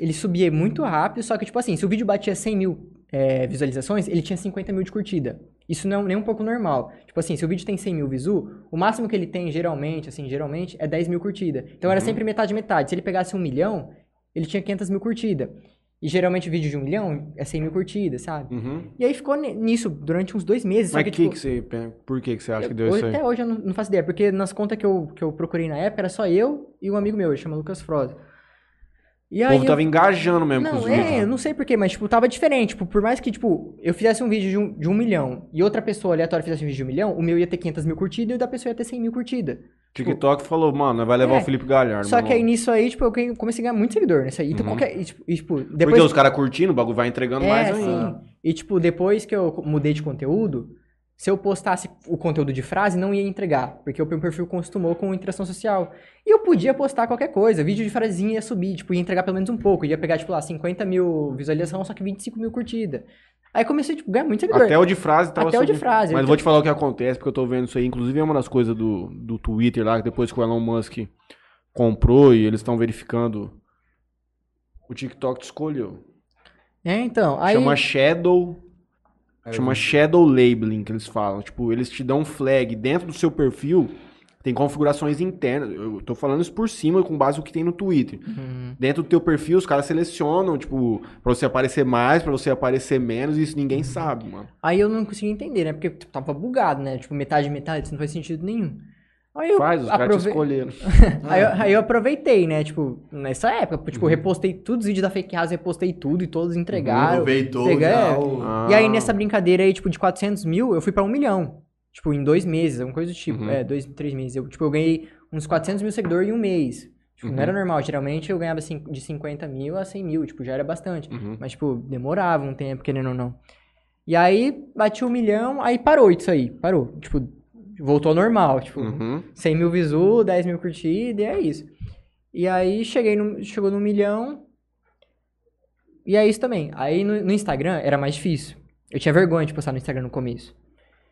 ele subia muito rápido, só que, tipo assim, se o vídeo batia 100 mil é, visualizações, ele tinha 50 mil de curtida. Isso não é nem um pouco normal. Tipo assim, se o vídeo tem 100 mil visu, o máximo que ele tem, geralmente, assim, geralmente, é 10 mil curtida. Então era sempre metade, metade. Se ele pegasse um milhão, ele tinha 500 mil curtida. E geralmente o vídeo de um milhão é 100 mil curtidas, sabe? Uhum. E aí ficou ni- nisso durante uns dois meses. Mas que, que tipo, que você, por que, que você acha que deu hoje- isso aí? Até hoje eu não, não faço ideia, porque nas contas que eu, que eu procurei na época era só eu e um amigo meu, ele chama Lucas Froza. E O povo eu- tava engajando mesmo com Não, os vídeos. é, eu não sei porquê, mas, tipo, tava diferente. Tipo, por mais que, tipo, eu fizesse um vídeo de um, de um milhão e outra pessoa aleatória fizesse um vídeo de um milhão, o meu ia ter 500 mil curtidas e o da pessoa ia ter 100 mil curtidas. TikTok falou, mano, vai levar É, o Felipe Galhardo. Só que aí nisso aí, tipo, eu comecei a ganhar muito seguidor nessa aí. Então, Uhum. qualquer. E, tipo, e, tipo, Porque depois. os caras curtindo, o bagulho vai entregando é, mais ainda. E, tipo, depois que eu mudei de conteúdo, se eu postasse o conteúdo de frase, não ia entregar, porque o meu perfil acostumou com interação social. E eu podia postar qualquer coisa, vídeo de frasezinha ia subir, tipo, ia entregar pelo menos um pouco, ia pegar, tipo, lá, 50 mil visualizações, só que 25 mil curtidas. Aí comecei, tipo, ganhar muito seguidor. Até o de frase tava Até o de subindo. frase. Mas Eu vou te falar o que acontece, porque eu tô vendo isso aí. Inclusive é uma das coisas do, do Twitter lá, que depois que o Elon Musk comprou e eles estão verificando, o TikTok te escolheu. É, então, aí... Chama Shadow. Chama Shadow Labeling, que eles falam. Tipo, eles te dão um flag dentro do seu perfil. Tem configurações internas. Eu tô falando isso por cima, com base no que tem no Twitter. Uhum. Dentro do teu perfil, os caras selecionam, tipo, pra você aparecer mais, pra você aparecer menos, e isso ninguém sabe, mano. Aí eu não consegui entender, né? Porque tipo, tava bugado, né? Tipo, metade, metade, isso não faz sentido nenhum. Aí eu Faz, os caras te aprove- escolheram. Aí, eu, aí eu aproveitei, né? Tipo, nessa época, tipo, Uhum. repostei todos os vídeos da Fake House, repostei tudo e todos entregaram. Aproveitou já é. o... Ah. E aí, nessa brincadeira aí, tipo, de 400 mil, eu fui pra um milhão. Tipo, em dois meses, alguma coisa do tipo. Uhum. É, dois, três meses. Eu, tipo, eu ganhei uns 400 mil seguidores em um mês. Tipo, Uhum. não era normal. Geralmente eu ganhava de 50 mil a 100 mil. Tipo, já era bastante. Uhum. Mas, tipo, demorava um tempo, querendo ou não. E aí, bati um milhão, aí parou isso aí. Parou. Tipo, voltou ao normal. Tipo, Uhum. 100 mil visu, 10 mil curtidas, e é isso. E aí, cheguei no, chegou no milhão, e é isso também. Aí, no, no Instagram, era mais difícil. Eu tinha vergonha de postar no Instagram no começo.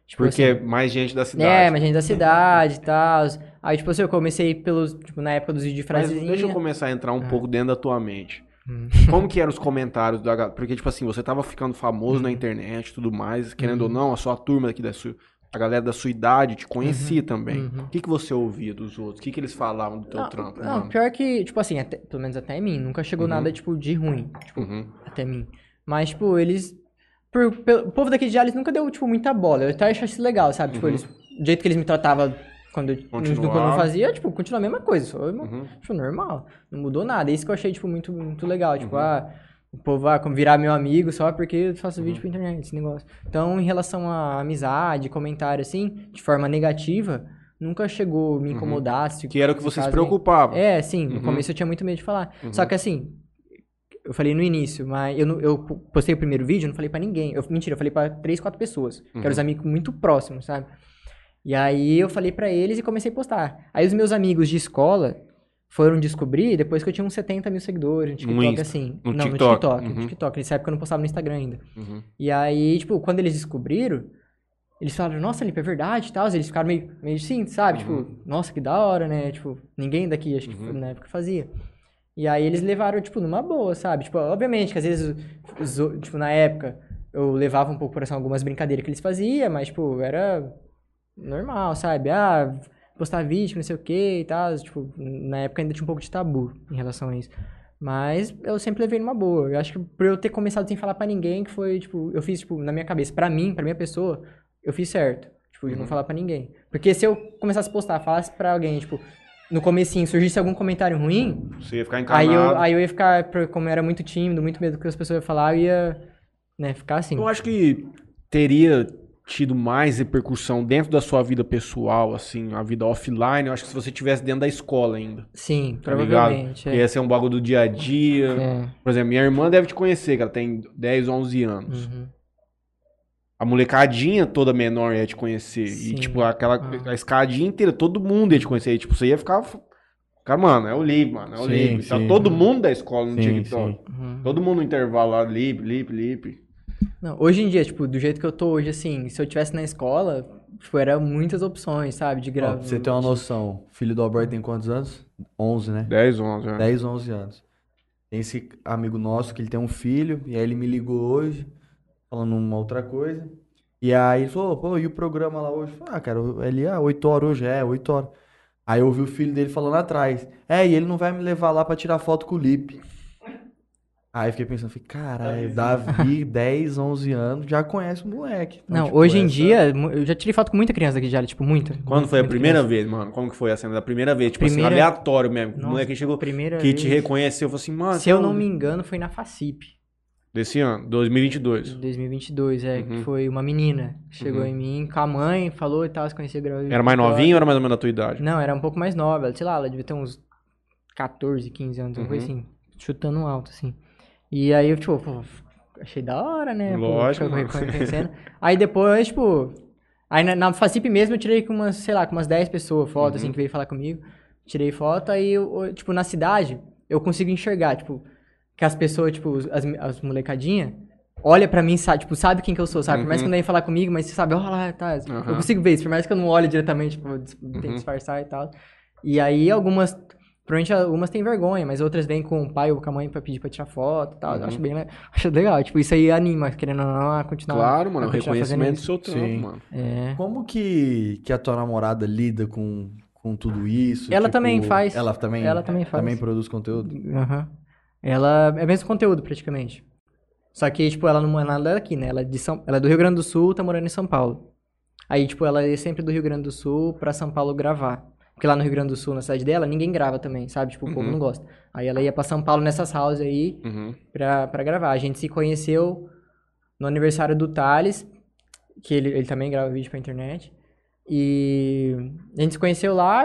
Tipo, Porque assim, mais gente da cidade. é, mas gente da cidade e tal. Aí, tipo assim, eu comecei pelos, tipo, na época dos vídeos de Mas frasezinha. deixa eu começar a entrar um Ah. pouco dentro da tua mente. Hum. Como que eram os comentários da galera? Porque, tipo assim, você tava ficando famoso Uhum. na internet e tudo mais, querendo ou não, a sua turma aqui da sua. A galera da sua idade te conhecia também. uhum. O que, que você ouvia dos outros? O que, que eles falavam do teu Não, trampo? não, mano? pior que, tipo assim, até- pelo menos até mim, nunca chegou Uhum. nada, tipo, de ruim. Tipo, Uhum. até mim. Mas, tipo, eles. Por, pelo- o povo daqui de Jales nunca deu, tipo, muita bola. Eu até acho isso legal, sabe? Tipo, Uhum. eles. Do jeito que eles me tratavam quando eu, quando eu não fazia, tipo, continua a mesma coisa. Só, Uhum. tipo, normal. Não mudou nada. Isso que eu achei, tipo, muito, muito legal. Tipo, Uhum. ah, o povo vai virar meu amigo só porque eu faço Uhum. vídeo pra internet, esse negócio. Então, em relação à amizade, comentário, assim, de forma negativa, nunca chegou a me incomodar. se- Uhum. Que era o que você se preocupava. é, sim. No Uhum. começo eu tinha muito medo de falar. Uhum. Só que assim, eu falei no início, mas eu, eu postei o primeiro vídeo, eu não falei pra ninguém. Eu, mentira, eu falei pra três, quatro pessoas, que Uhum. eram os amigos muito próximos, sabe? E aí eu falei pra eles e comecei a postar. Aí os meus amigos de escola foram descobrir depois que eu tinha uns 70 mil seguidores no TikTok, Insta- assim. no não, TikTok, no TikTok. uhum. No TikTok. Nessa época eu não postava no Instagram ainda. Uhum. E aí, tipo, quando eles descobriram, eles falaram, nossa, Lipe, é verdade e tal. Eles ficaram meio, meio assim, sabe? Uhum. Tipo, nossa, que da hora, né? Tipo, ninguém daqui, acho que Uhum. na época fazia. E aí eles levaram, tipo, numa boa, sabe? Tipo, obviamente que às vezes, os tipo, na época, eu levava um pouco por coração algumas brincadeiras que eles faziam, mas, tipo, era normal, sabe? Ah, postar vídeo, não sei o que e tal. Tipo, na época ainda tinha um pouco de tabu em relação a isso. Mas eu sempre levei numa boa. Eu acho que por eu ter começado sem falar pra ninguém, que foi, tipo, eu fiz, tipo, na minha cabeça, pra mim, pra minha pessoa, eu fiz certo. Tipo, de Uhum. não falar pra ninguém. Porque se eu começasse a postar, falasse pra alguém, tipo, no comecinho, surgisse algum comentário ruim, Você ia ficar aí encanado. eu, aí eu ia ficar, como eu era muito tímido, muito medo do que as pessoas iam falar, eu ia, né, ficar assim. Eu acho que teria tido mais repercussão dentro da sua vida pessoal, assim, a vida offline. Eu acho que se você tivesse dentro da escola ainda. Sim, Tá ligado? provavelmente. Porque é. ia ser um bagulho do dia a dia. É. Por exemplo, minha irmã deve te conhecer, que ela tem 10, 11 anos. Uhum. A molecadinha toda menor ia te conhecer. Sim. E, tipo, aquela Ah. a escadinha inteira, todo mundo ia te conhecer. E, tipo, você ia ficar. Cara, mano, é o Lib, mano. É o Sim, Lib. Tá sim. todo mundo da escola no Sim, TikTok. sim. Uhum. Todo mundo no intervalo lá, Lib, Lib, Lib. Não, hoje em dia, tipo, do jeito que eu tô hoje, assim, se eu tivesse na escola, tipo, era muitas opções, sabe, de Ó, gravar. pra você ter uma noção, o filho do Alberto tem quantos anos? 11, né? 10, 11, né? 10, 11 anos. Tem esse amigo nosso que ele tem um filho, e aí ele me ligou hoje, falando uma outra coisa. E aí ele falou, pô, e o programa lá hoje? Ah, cara, ele é 8 horas hoje, é, 8 horas. Aí eu ouvi o filho dele falando atrás, é, e ele não vai me levar lá pra tirar foto com o Lipe. Aí eu fiquei pensando, falei, caralho, Davi, 10, 11 anos, já conhece o moleque. Então, Não, tipo, hoje em essa- dia, eu já tirei foto com muita criança daqui de tipo, muita. Quando foi a muita primeira criança. vez, mano? Como que foi a cena da primeira vez? Tipo Primeira- assim, aleatório mesmo. O Nossa, moleque chegou Primeira que te vez. reconheceu. Falou assim, mano. Se eu então, não me engano, foi na FACIP, Desse ano, 2022. 2022, é, Uhum. que foi uma menina. Chegou Uhum. em mim com a mãe, falou e tal, se conhecia grávida. Era mais novinho ou era mais ou menos da tua idade? Não, era um pouco mais nova, sei lá, ela devia ter uns 14, 15 anos, uma coisa Uhum. assim, chutando alto, assim. E aí eu, tipo, pô, achei da hora, né? pô, Lógico, reconhecendo. Aí depois, tipo, Aí na, na Facip mesmo eu tirei com umas, sei lá, com umas 10 pessoas foto, Uhum. assim, que veio falar comigo. Tirei foto, aí, eu, tipo, na cidade, eu consigo enxergar, tipo, que as pessoas, tipo, as, as molecadinhas, olha pra mim, sabe, tipo, sabe quem que eu sou, sabe? Por mais que Uhum. não venha falar comigo, mas você sabe, ó lá, tá. Aham. Eu consigo ver isso, por mais que eu não olhe diretamente, tipo, dis- tenho que Uhum. disfarçar e tal. E aí algumas, provavelmente algumas têm vergonha, mas outras vêm com o pai ou com a mãe pra pedir pra tirar foto e tal. Eu Uhum. acho bem le- acho legal, tipo, isso aí anima, querendo ou não, a continuar. Claro, mano, a é o reconhecimento do seu trampo, Sim. mano. É. Como que, que a tua namorada lida com, com tudo isso? Ela também faz. Ela também, Ela também faz. também produz conteúdo? Aham. Ela é o mesmo conteúdo, praticamente. Só que, tipo, ela não é nada daqui, né? Ela é, de São... ela é do Rio Grande do Sul, tá morando em São Paulo. Aí, tipo, ela é sempre do Rio Grande do Sul pra São Paulo gravar. Porque lá no Rio Grande do Sul, na cidade dela, ninguém grava também, sabe? Tipo, o povo Uhum. não gosta. Aí ela ia pra São Paulo nessas houses aí Uhum. pra, pra gravar. A gente se conheceu no aniversário do Thales, que ele, ele também grava vídeo pra internet. E a gente se conheceu lá,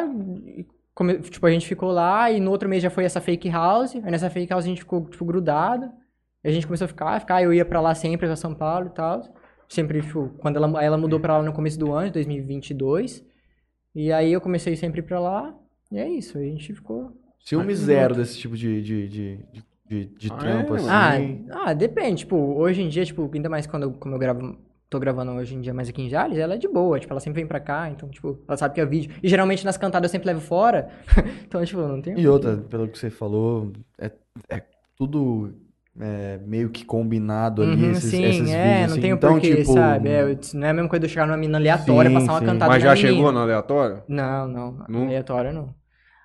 come- tipo, a gente ficou lá e no outro mês já foi essa fake house. Aí nessa fake house a gente ficou, tipo, grudado. E a gente começou a ficar, ficar, eu ia pra lá sempre, pra São Paulo e tal. Sempre, tipo, quando ela, ela mudou pra lá no começo do ano, 2022. E aí eu comecei sempre pra lá. E é isso, aí a gente ficou Ciúme zero desse tipo de, de, de, de, de, de Ah, trampo, é, assim. Ah, ah, depende. Tipo, hoje em dia, tipo, ainda mais quando eu, como eu gravo, tô gravando hoje em dia mais aqui em Jales, ela é de boa. Tipo, ela sempre vem pra cá, então, tipo, ela sabe que é vídeo. E geralmente nas cantadas eu sempre levo fora. então, tipo, não tem. E outra, pelo que você falou, é, é tudo é, meio que combinado ali, Uhum, esses, sim, esses é, vídeos, não assim. tem o então, porquê, tipo, sabe? É, eu- não é a mesma coisa de eu chegar numa mina aleatória, Sim, passar uma sim. cantada Mas na já menina. chegou no aleatório? Não, não, Não? aleatório não.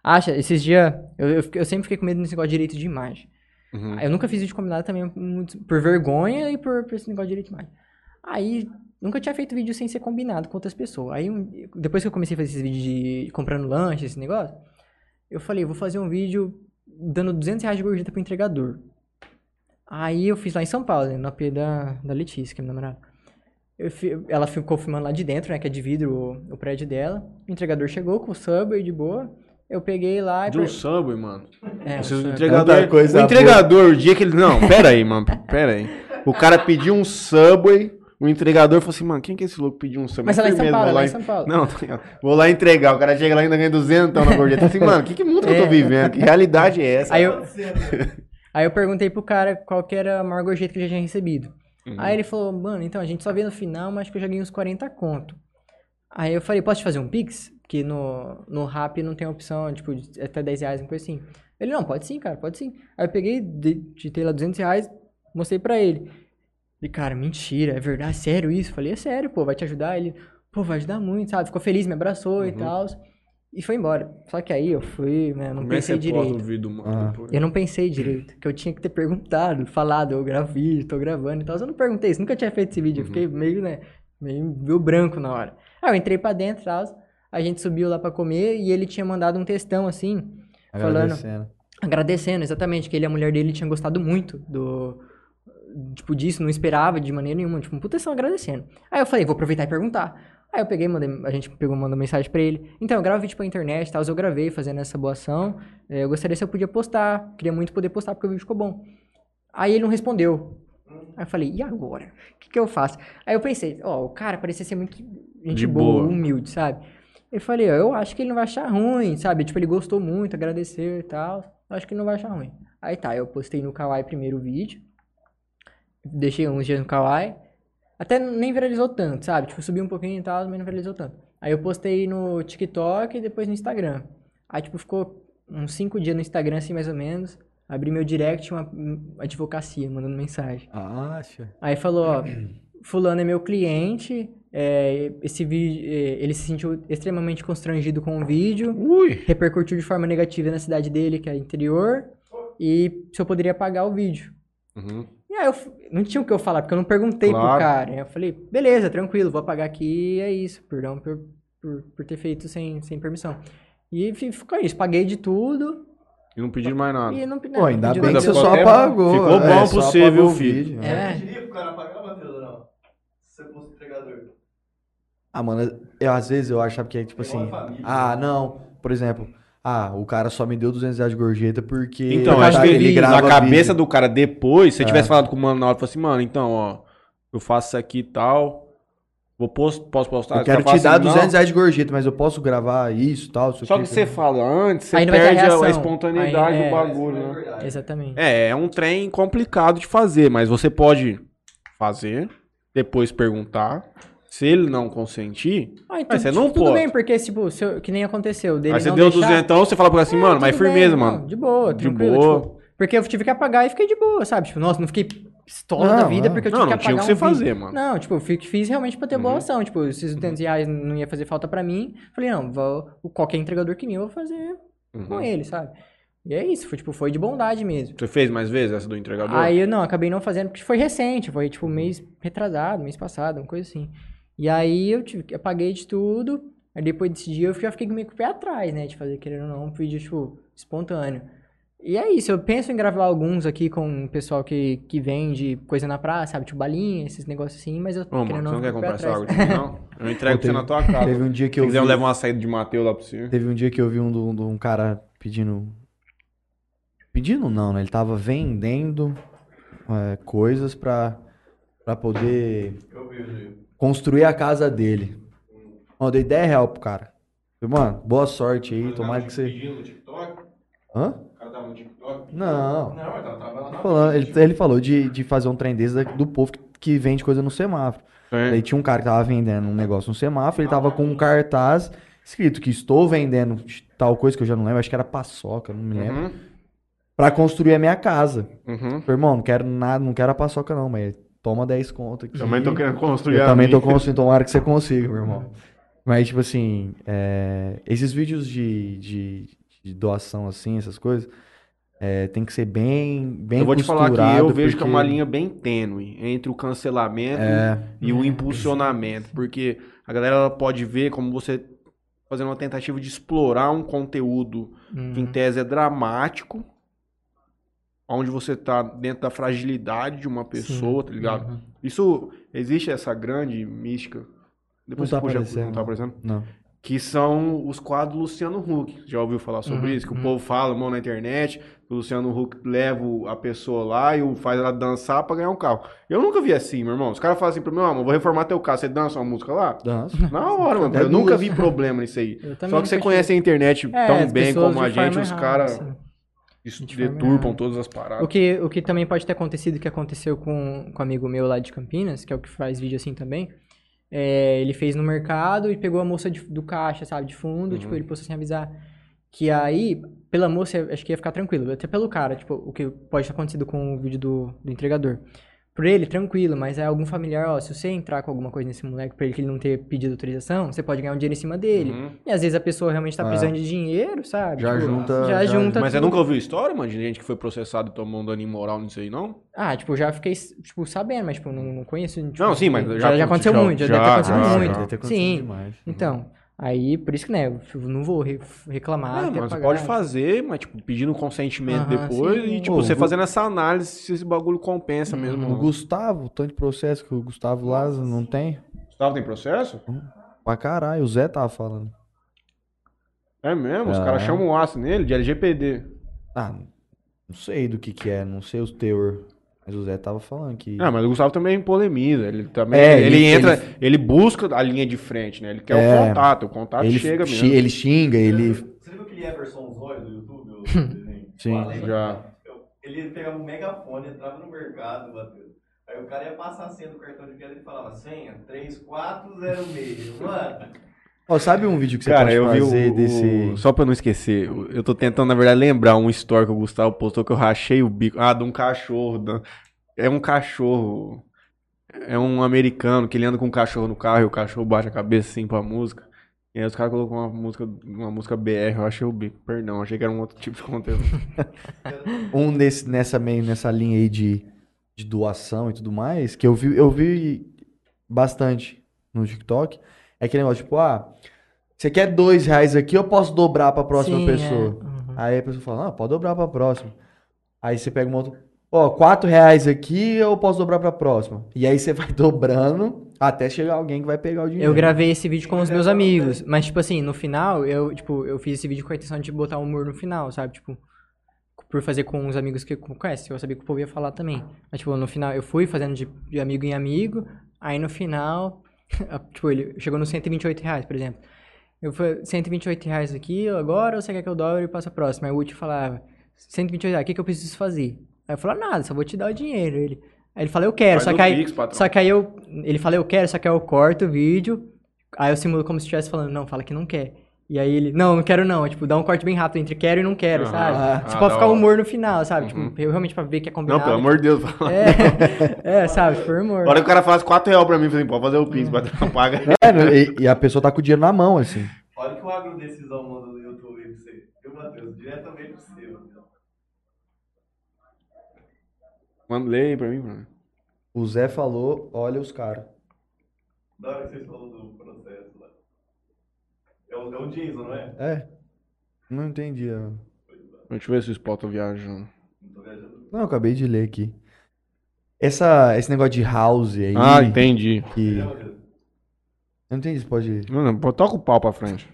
Acha, esses dias, eu, eu, eu sempre fiquei com medo desse negócio de direito de imagem. Uhum. Eu nunca fiz vídeo combinado também muito- por vergonha e por, por esse negócio de direito de imagem. Aí, nunca tinha feito vídeo sem ser combinado com outras pessoas. Aí, um- depois que eu comecei a fazer esses vídeos de comprando lanche, esse negócio, eu falei, vou fazer um vídeo dando 200 reais de gorjeta pro entregador. Aí eu fiz lá em São Paulo, né, no AP da, da Letícia, que é minha namorada. Eu fi- ela ficou filmando lá de dentro, né, que é de vidro o, o prédio dela. O entregador chegou com o Subway de boa. Eu peguei lá e... De um per- Subway, mano. É, o Subway. entregador, coisa o entregador, o dia que ele. Não, pera aí, mano. Pera aí. O cara pediu um Subway, o entregador falou assim, mano, quem que é esse louco pediu um Subway? Mas ela é em São Paulo, vou ela é lá em São Paulo. Não, tá ligado? vou lá entregar. O cara chega lá e ainda ganha 200 então, na gorjeta. Assim, mano, que, que mundo que eu tô É. vivendo? Que realidade é essa? Aí eu, aí eu perguntei pro cara qual que era a maior gorjeta que eu já tinha recebido. Uhum. Aí ele falou, mano, então a gente só vê no final, mas acho que eu já ganhei uns 40 conto. Aí eu falei, posso te fazer um Pix? Porque no, no Rap não tem opção, tipo, de até 10 reais, uma coisa assim. Ele, não, pode sim, cara, pode sim. Aí eu peguei, de- digitei lá 200 reais, mostrei pra ele. Ele, cara, mentira, é verdade, sério isso? Eu falei, é sério, pô, vai te ajudar? Ele, pô, vai ajudar muito, sabe? Ficou feliz, me abraçou e Uhum. tal. E foi embora. Só que aí eu fui, né, não pensei direito. o vídeo, mano? Ah. Eu não pensei direito, que eu tinha que ter perguntado, falado, eu gravo vídeo, tô gravando e tal. Eu não perguntei isso, nunca tinha feito esse vídeo, eu fiquei meio, né, meio, meio branco na hora. Aí eu entrei pra dentro e tal, a gente subiu lá pra comer e ele tinha mandado um textão assim, falando, agradecendo. agradecendo, exatamente, que ele e a mulher dele tinham gostado muito do, tipo, disso, não esperava de maneira nenhuma, tipo, um puta textão agradecendo. Aí eu falei, vou aproveitar e perguntar. Aí eu peguei, mandei, a gente pegou, mandou mensagem pra ele. Então, eu gravo vídeo pra internet e tal, eu gravei fazendo essa boa ação. É, eu gostaria se eu podia postar. Queria muito poder postar porque o vídeo ficou bom. Aí ele não respondeu. Aí eu falei, e agora? O que, que eu faço? Aí eu pensei, ó, o cara parecia ser muito gente boa, boa. humilde, sabe? Eu falei, ó, eu acho que ele não vai achar ruim, sabe? Tipo, ele gostou muito, agradeceu e tal. Eu acho que ele não vai achar ruim. Aí tá, eu postei no Kawaii primeiro o vídeo. Deixei uns dias no Kawaii. Até nem viralizou tanto, sabe? Tipo, subiu um pouquinho e tal, mas não viralizou tanto. Aí eu postei no TikTok e depois no Instagram. Aí, tipo, ficou uns cinco dias no Instagram, assim, mais ou menos. Abri meu direct, uma, uma advocacia, mandando mensagem. Ah, acha. Aí falou, ó, fulano é meu cliente, é, esse vídeo, é, ele se sentiu extremamente constrangido com o vídeo, Ui! repercutiu de forma negativa na cidade dele, que é interior, e se eu poderia pagar o vídeo. Uhum. E aí eu não tinha o que eu falar, porque eu não perguntei Claro. pro cara. Aí eu falei, beleza, tranquilo, vou pagar aqui e é isso. Perdão por, por, por ter feito sem, sem permissão. E fi- ficou isso, paguei de tudo E não pediram mais nada. e não, não Pô, ainda pedi bem que nada. você Ficou só apagou. ficou bom é, pra só você, apagou viu, o filho? vídeo. É. Queria pro cara pagar, Matheus, não? Se você fosse entregador. Ah, mano, eu, às vezes eu achava que é tipo assim. Igual a família. Ah, não. Por exemplo, ah, o cara só me deu 200 reais de gorjeta porque. Então, ele acho tá- que ele na cabeça vídeo. do cara depois, se você É. tivesse falado com o mano na hora, falou assim, mano, então, ó, eu faço isso aqui e tal. Vou post, posso postar? eu Os quero te dar assim, 200 não. reais de gorjeta, mas eu posso gravar isso e tal. Só aqui, que você isso. fala antes, você perde a, reação. espontaneidade Aí, é. do bagulho, né? Exatamente. É, é um trem complicado de fazer, mas você pode fazer, depois perguntar. Se ele não consentir, Ah, então, Mas você tipo, não tudo pode. bem, porque, tipo, se eu- que nem aconteceu. Dele aí você não deu deixar, duzentão, você fala pra assim, É, mano, mas tudo bem, firmeza, não, mano. De boa, De boa. tipo, porque eu tive que apagar e fiquei de boa, sabe? Tipo, nossa, não fiquei pistola Não, da vida não. porque eu Não, tive não que tinha o apagar que um você vídeo. fazer, mano. Não, tipo, eu fi- fiz realmente pra ter boa Uhum. ação. Tipo, esses 200 reais não ia fazer falta pra mim. Falei, não, vou, qualquer entregador que nem eu vou fazer com Uhum. ele, sabe? E é isso, foi, tipo, foi de bondade mesmo. Você fez mais vezes essa do entregador? Aí eu não, acabei não fazendo, porque foi recente, foi tipo mês retrasado, mês passado, uma coisa assim. E aí eu tive, eu paguei de tudo, aí depois desse dia eu já fiquei meio com o pé atrás, né, de fazer, querendo ou não, um vídeo, tipo, espontâneo. E é isso, eu penso em gravar alguns aqui com o pessoal que, que vende coisa na praça, sabe, tipo balinha, esses negócios assim, mas eu, Ô, mano, querendo você ou não quer comprar essa água mim, não? Eu entrego pra você na tua casa. Teve um dia que Se eu quiser, vi, eu levo uma saída de Mateus lá pra você. teve um dia que eu vi um, de um- um cara pedindo... Pedindo não, né? Ele tava vendendo é, coisas pra, pra poder Eu vi, eu vi. Construir a casa dele. Eu dei 10 reais pro cara. Falei, mano, boa sorte aí, tomara que você... No TikTok? Hã? O cara tava no TikTok? Não. Não, ele tava Falando- ele, ele falou de, de fazer um trem desse do povo que, que vende coisa no semáforo. Aí tinha um cara que tava vendendo um negócio no semáforo, ele tava com um cartaz escrito que estou vendendo tal coisa que eu já não lembro, acho que era paçoca, não me lembro, Uhum, pra construir a minha casa. uhum. Falei, irmão, não quero nada, não quero a paçoca não, mas toma 10 conto aqui. Também tô querendo construir Eu também tô construindo, tomara que você consiga, meu irmão. Mas, tipo assim, é, esses vídeos de, de, de doação, assim, essas coisas, é, tem que ser bem, bem Eu vou te falar que eu vejo que é uma porque- linha bem tênue entre o cancelamento É, e o impulsionamento. Porque a galera ela pode ver como você fazendo uma tentativa de explorar um conteúdo que em Uhum. tese é dramático, onde você tá dentro da fragilidade de uma pessoa, tá ligado? Uhum. Isso, existe essa grande mística. Depois Não tá você puxa, aparecendo, não tá aparecendo? não. Que são os quadros Luciano Huck. Já ouviu falar sobre Uhum, isso? Que o uhum. povo fala, mão na internet, o Luciano Huck leva a pessoa lá e faz ela dançar pra ganhar um carro. Eu nunca vi assim, meu irmão. Os caras falam assim pra mim, ó, vou reformar teu carro, você dança uma música lá? Dança. Na hora, mano. É Eu nunca vi problema nisso aí. Só que você conhece a internet É, tão bem como a gente, os caras assim. Isso de deturpam todas as paradas. O que, o que também pode ter acontecido, que aconteceu com, com um amigo meu lá de Campinas, que é o que faz vídeo assim também. é, ele fez no mercado e pegou a moça de- do caixa, sabe, de fundo, Uhum. tipo, ele postou sem avisar. Que aí, pela moça, acho que ia ficar tranquilo. Até pelo cara, tipo, o que pode ter acontecido com o vídeo do, do entregador. Por ele, tranquilo, mas é algum familiar, ó, se você entrar com alguma coisa nesse moleque pra ele que ele não ter pedido autorização, você pode ganhar um dinheiro em cima dele. Uhum. E às vezes a pessoa realmente tá Ah. precisando de dinheiro, sabe? Já Tipo, junta- Já, já- junta Mas você tudo. nunca ouviu história, mano, de gente que foi processado e tomou um dano imoral nisso aí, não? Ah, tipo, já fiquei, tipo, sabendo, mas, tipo, não, não conheço. Tipo, Não, sim, mas já- já, já aconteceu já- muito, já, deve ter acontecido já, muito. já. Deve ter acontecido Sim, demais. então, aí, por isso que, né, eu não vou re- reclamar, Não, mas pagar. pode fazer, mas tipo, pedindo consentimento Aham, depois sim. e tipo, Ô, você Gu- fazendo essa análise se esse bagulho compensa mesmo. O ou não. Gustavo, o tanto de processo que o Gustavo lá não tem. Gustavo tem processo? Pra caralho, o Zé tava falando. É mesmo? Os É. caras chamam o aço nele de LGPD. Ah, não sei do que que é, não sei os teor. Mas o Zé tava falando que... Ah, mas o Gustavo também polemiza. Ele também. É, ele, ele- entra, ele- ele... busca a linha de frente, né? Ele quer É. o contato. O contato ele, chega mesmo. ele xinga, ele... Você viu aquele Everson Zóio do YouTube? o desenho? Sim, Além? já. Ele pegava um megafone, entrava no mercado, Matheus. Aí o cara ia passar a senha do cartão de crédito e falava senha 3406. Mano, Ó, sabe um vídeo que você Cara, pode eu vi fazer o, desse... o- Só pra eu não esquecer, eu tô tentando, na verdade, lembrar um story que o Gustavo postou que eu rachei o bico. Ah, de um cachorro. da- É um cachorro. É um americano que ele anda com um cachorro no carro e o cachorro bate a cabeça assim pra música. E aí os caras colocam uma música, uma música BR, eu achei o bico. Perdão, achei que era um outro tipo de conteúdo. um desse, nessa, meio, nessa linha aí de, de doação e tudo mais, que eu vi, eu vi bastante no TikTok, é aquele negócio, tipo, ah, você quer dois reais aqui, eu posso dobrar pra próxima Sim, pessoa. é, uhum. Aí a pessoa fala, ah, pode dobrar pra próxima. Aí você pega uma outra, ó, quatro reais aqui, eu posso dobrar pra próxima. E aí você vai dobrando até chegar alguém que vai pegar o dinheiro. Eu gravei esse vídeo com os meus amigos, mas, tipo assim, no final, eu, tipo, eu fiz esse vídeo com a intenção de botar humor no final, sabe? Tipo, por fazer com os amigos que conhecem, eu sabia que o povo ia falar também. Mas, tipo, no final, eu fui fazendo de, de amigo em amigo, aí no final, tipo, ele chegou nos 128 reais, por exemplo. Eu falei, 128 reais aqui agora ou você quer que eu dobre e passe a próxima? Aí o Uti falava, 128 reais, o que, que eu preciso fazer? Aí eu falava, nada, só vou te dar o dinheiro. Ele, aí ele falou, eu quero, Faz só que, aí, Pix, só que aí eu. Ele falou, eu quero, só que aí eu corto o vídeo. Aí eu simulo como se estivesse falando, não, fala que não quer. E aí ele, não, não quero não. Tipo, dá um corte bem rápido entre quero e não quero, Aham. sabe? Ah, Tipo, da pra ficar humor no final, sabe? Uhum. Tipo, eu realmente pra ver que é Não, combinado. pelo amor de Deus. fala. É, é, sabe? Por humor. A hora que o cara faz 4 reais pra mim, eu falei, pode fazer o Pix, patrão, paga. É, e, e a pessoa tá com o dinheiro na mão, assim. Olha que o agrodecisão manda no YouTube aí pra você. Viu, Matheus? Diretamente pro seu. Matheus. Manda, lê aí pra mim, mano. O Zé falou, olha os caras. Da hora que vocês falam do. É o, é o Jason, não é? É. Não entendi. ó. Deixa eu ver se o Spot tá viajando. Não tô viajando. Não, eu acabei de ler aqui. Essa, esse negócio de house aí. Ah, entendi. que... É, Eu não entendi se pode. Não, não, pô, toca o pau pra frente.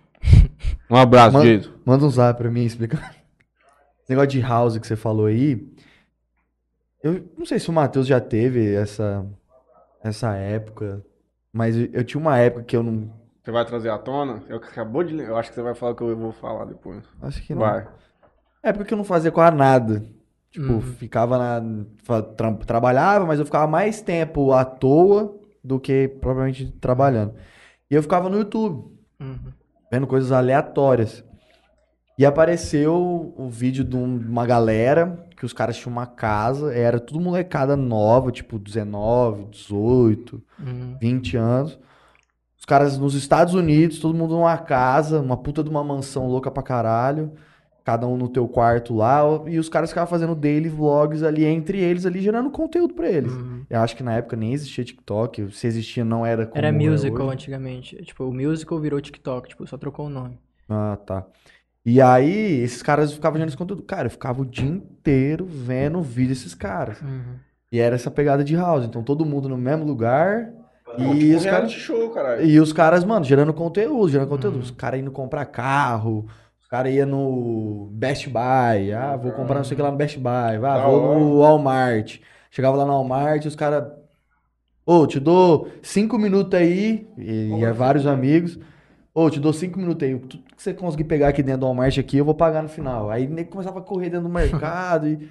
Um abraço, Mano- Jason. Manda um zap pra mim explicar. Esse negócio de house que você falou aí. Eu não sei se o Matheus já teve essa, essa época. Mas eu, eu tinha uma época que eu não. Você vai trazer à tona? Eu acabou de ler. Eu acho que você vai falar o que eu vou falar depois. Acho que não. Vai. Época que eu não fazia quase nada. Tipo, Uhum. ficava na. tra- trabalhava, mas eu ficava mais tempo à toa do que propriamente trabalhando. E eu ficava no YouTube. Uhum. vendo coisas aleatórias. E apareceu o vídeo de um- uma galera que os caras tinham uma casa, era tudo molecada nova, tipo 19, 18, Uhum. 20 anos. Os caras nos Estados Unidos, todo mundo numa casa, uma puta de uma mansão louca pra caralho, cada um no teu quarto lá, e os caras ficavam fazendo daily vlogs ali entre eles ali, gerando conteúdo pra eles. Uhum. Eu acho que na época nem existia TikTok, se existia não era como Era é musical hoje. antigamente. Tipo, o musical virou TikTok, tipo, só trocou o nome. Ah, tá. E aí, esses caras ficavam gerando esse conteúdo. Cara, eu ficava o dia inteiro vendo o vídeo desses caras. Uhum. E era essa pegada de house. Então, todo mundo no mesmo lugar. Não, E tipo os caras. show, caralho. E os caras, mano, gerando conteúdo, gerando conteúdo. Uhum. Os caras indo comprar carro. Os caras iam no Best Buy. Ah, vou comprar não sei o que lá no Best Buy. Ah, Da vou hora. no Walmart. Chegava lá no Walmart, os caras. Ô, te dou cinco minutos aí. E, e é vários amigos. Ô, te dou cinco minutos aí. Tudo que você conseguir pegar aqui dentro do Walmart aqui, eu vou pagar no final. Aí nego começava a correr dentro do mercado. e...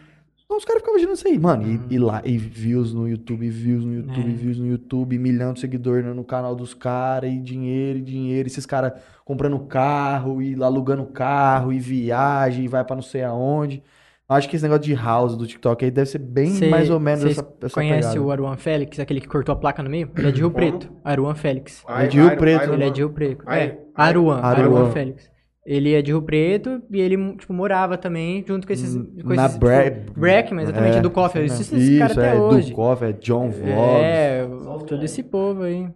Então os caras ficavam gerando isso aí, mano. E, e lá, e views no YouTube, views no YouTube, É. views no YouTube, milhão de seguidores no canal dos caras, e dinheiro, e dinheiro. Esses caras comprando carro, e alugando carro, e viagem, e vai pra não sei aonde. Acho que esse negócio de house do TikTok aí deve ser bem Cê- mais ou menos essa, essa conhece pegada. o Aruan Félix, aquele que cortou a placa no meio? Ele é de Rio? Preto. Aruan Félix. É de Rio Preto, Ele é de Rio Preto. Ai- É, Aruan, Aruan. Aruan Félix. Ele é de Rio Preto e ele, tipo, morava também junto com esses... Com Na esses Bre... tipo, Breckman, exatamente, É, do Coffee. Isso mesmo. esse cara Isso, até é, hoje. do Coffee, é John Vlogs. É, todo esse povo aí.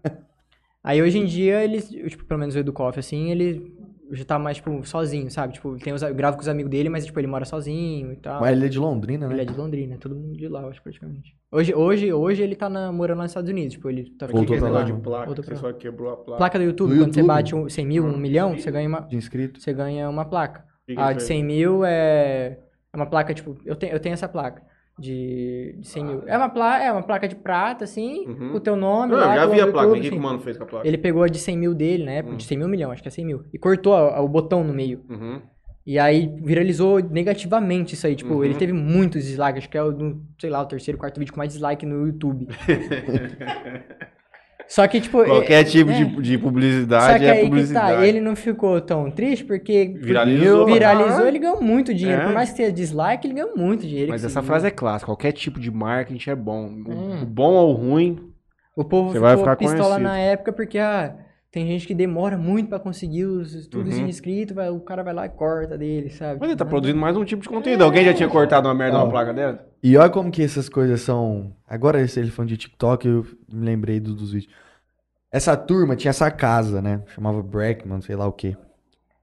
Aí hoje em dia eles, tipo, pelo menos o Edu Coffee, assim, ele já tá mais, tipo, sozinho, sabe? Tipo, ele tem os, grava com os amigos dele, mas, tipo, ele mora sozinho e tal. Mas ele é de Londrina, Ele né? é de Londrina, todo mundo de lá, eu acho, praticamente. Hoje, hoje, hoje ele tá na- morando lá nos Estados Unidos, tipo, ele tá Voltou pra negócio lá. de placa? Voltou Você só quebrou a placa. Placa do YouTube, Do quando você YouTube. bate um 100 mil, um milhão, você ganha uma, De inscrito. você ganha uma placa. Que que A de isso aí? 100 mil é, é uma placa, tipo, eu tenho, eu tenho essa placa de, de 100 mil. É uma, placa, é uma placa de prata, assim, Uhum. com o teu nome Não, eu lá, já com vi a placa. O que, que o mano fez com a placa? Ele pegou a de 100 mil dele, na época, Hum. de 100 mil milhão, acho que é 100 mil. E cortou a- a- o botão no meio. Uhum. E aí viralizou negativamente isso aí. Tipo, Uhum. ele teve muitos dislikes. Acho que é o, sei lá, o terceiro, quarto vídeo com mais dislike no YouTube. Só que, tipo. Qualquer é- tipo é. de, de Só publicidade que é aí que publicidade. tá, ele não ficou tão triste porque Viralizou. viralizou, Ah. ele ganhou muito dinheiro. É. Por mais que tenha dislike, ele ganhou muito dinheiro. Mas essa se- frase é clássica. Qualquer tipo de marketing é bom. O- Hum. O bom ou o ruim. O povo Você vai ficou ficar pistola conhecido. na época porque, ah, tem gente que demora muito pra conseguir os, tudo Uhum. inscrito, vai- o cara vai lá e corta dele, sabe? Mas ele tá Não. produzindo mais um tipo de conteúdo. Alguém já tinha cortado uma merda Ó. numa placa dela? E olha como que essas coisas são. Agora, esse ele falando de TikTok, eu me lembrei do- dos vídeos. Essa turma tinha essa casa, né? Chamava Breckman, sei lá o quê.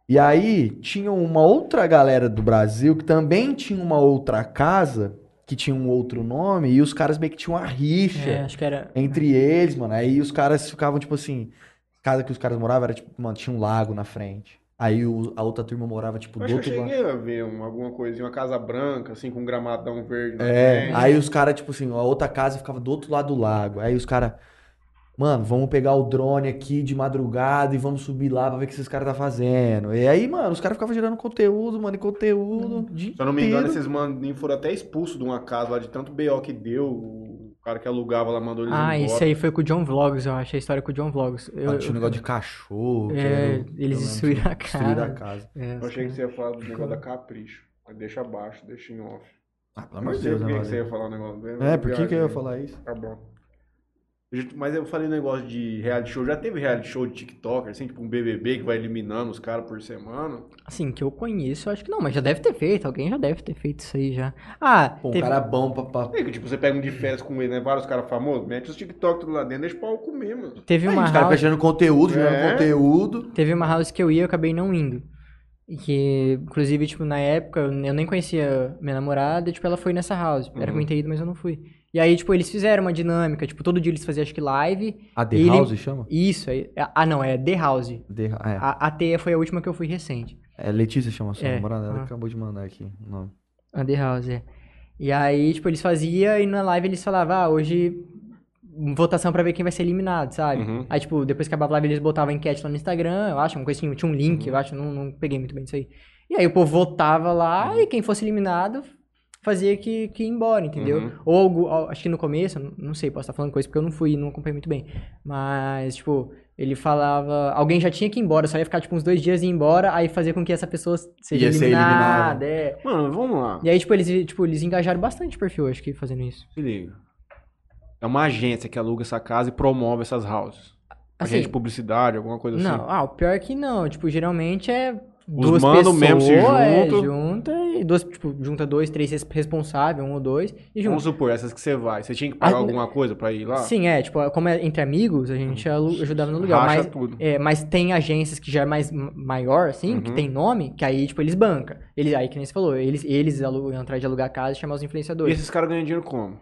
E aí tinha uma outra galera do Brasil que também tinha uma outra casa que tinha um outro nome e os caras meio que tinham uma rixa É, acho que era. entre eles, mano. Aí os caras ficavam tipo assim, casa que os caras moravam era tipo, mano, tinha um lago na frente. Aí o- a outra turma morava tipo Eu do eu outro lado. cheguei a ver um- alguma coisinha, uma casa branca, assim, com um gramadão verde. É, frente. aí os caras, tipo assim, a outra casa ficava do outro lado do lago. Aí os caras. Mano, vamos pegar o drone aqui de madrugada e vamos subir lá pra ver o que esses caras tá fazendo. E aí, mano, os caras ficavam gerando conteúdo, mano, e conteúdo. dia Se eu não me engano, esses maninhos foram até expulsos de uma casa lá de tanto BO que deu. O cara que alugava lá mandou eles Ah, embora. isso aí foi com o John Vlogs, eu achei a história com o John Vlogs. Eu, Ah, tinha um negócio de cachorro. que É, era eles destruíram a Destruíram a casa. casa. É, Eu achei que você ia falar do negócio da Capricho. Mas deixa abaixo, deixa em off. Ah, pelo amor de Deus, por né, que que você ia falar um negócio dele. É, por que que eu ia falar isso? Tá bom. Mas eu falei um negócio de reality show. Já teve reality show de TikToker, assim, tipo um BBB que vai eliminando os caras por semana? Assim, que eu conheço, eu acho que não, mas já deve ter feito, alguém já deve ter feito isso aí já. Ah, Pô, um teve... cara bom pra. pra... É que, tipo, você pega um de férias com ele, né? Vários caras famosos, mete os TikTok tudo lá dentro, deixa o pau comer, mano. teve Aí, uma os caras house... fechando conteúdo, gerando É. conteúdo. Teve uma house que eu ia, eu acabei não indo. E que, inclusive, tipo, na época, eu nem conhecia minha namorada, e, tipo, ela foi nessa house. Era Uhum. eu ter ido, mas eu não fui. E aí, tipo, eles fizeram uma dinâmica, tipo, todo dia eles faziam, acho que, live. A The Ele- House chama? Isso, aí... Ah, não, é The House. The... É. A, a Teia foi a última que eu fui recente. é, Letícia chama a sua É, namorada. Ela ah. acabou de mandar aqui o nome. A The House, é. E aí, tipo, eles faziam e na live eles falavam, ah, hoje votação pra ver quem vai ser eliminado, sabe? Uhum. Aí, tipo, depois que acabava a live eles botavam enquete lá no Instagram, eu acho, uma coisa assim, tinha um link, eu acho, não, não peguei muito bem disso aí. E aí o povo votava lá e quem fosse eliminado fazia que, que ia embora, entendeu? Uhum. Ou, algo- acho que no começo, não- não sei, posso estar falando coisa porque eu não fui, não acompanhei muito bem. Mas, tipo, ele falava, alguém já tinha que ir embora, só ia ficar, tipo, uns dois dias e ir embora, aí fazer com que essa pessoa seja Ia ser eliminada, é. Mano, vamos lá. E aí, tipo, eles, tipo, eles engajaram bastante o perfil, acho que, fazendo isso. Se liga. É uma agência que aluga essa casa e promove essas houses. Assim, Agente de publicidade, alguma coisa Não, assim. ah, o pior é que não. Tipo, geralmente é Os duas mano pessoas, mesmo se é, juntam. junta e duas, tipo, junta dois, três res- responsáveis, um ou dois, e Vamos junta. supor, essas que você vai. Você tinha que pagar Ah, alguma coisa pra ir lá? Sim, é, tipo, como é entre amigos, a gente alu- ajudava no lugar. Racha Mas, tudo. é, mas tem agências que já é mais maior, assim, que Uhum. tem nome, que aí, tipo, eles bancam. Eles, aí, que nem você falou, eles, eles alugam, atrás de alugar casa e chamar os E influenciadores. esses caras ganham dinheiro como?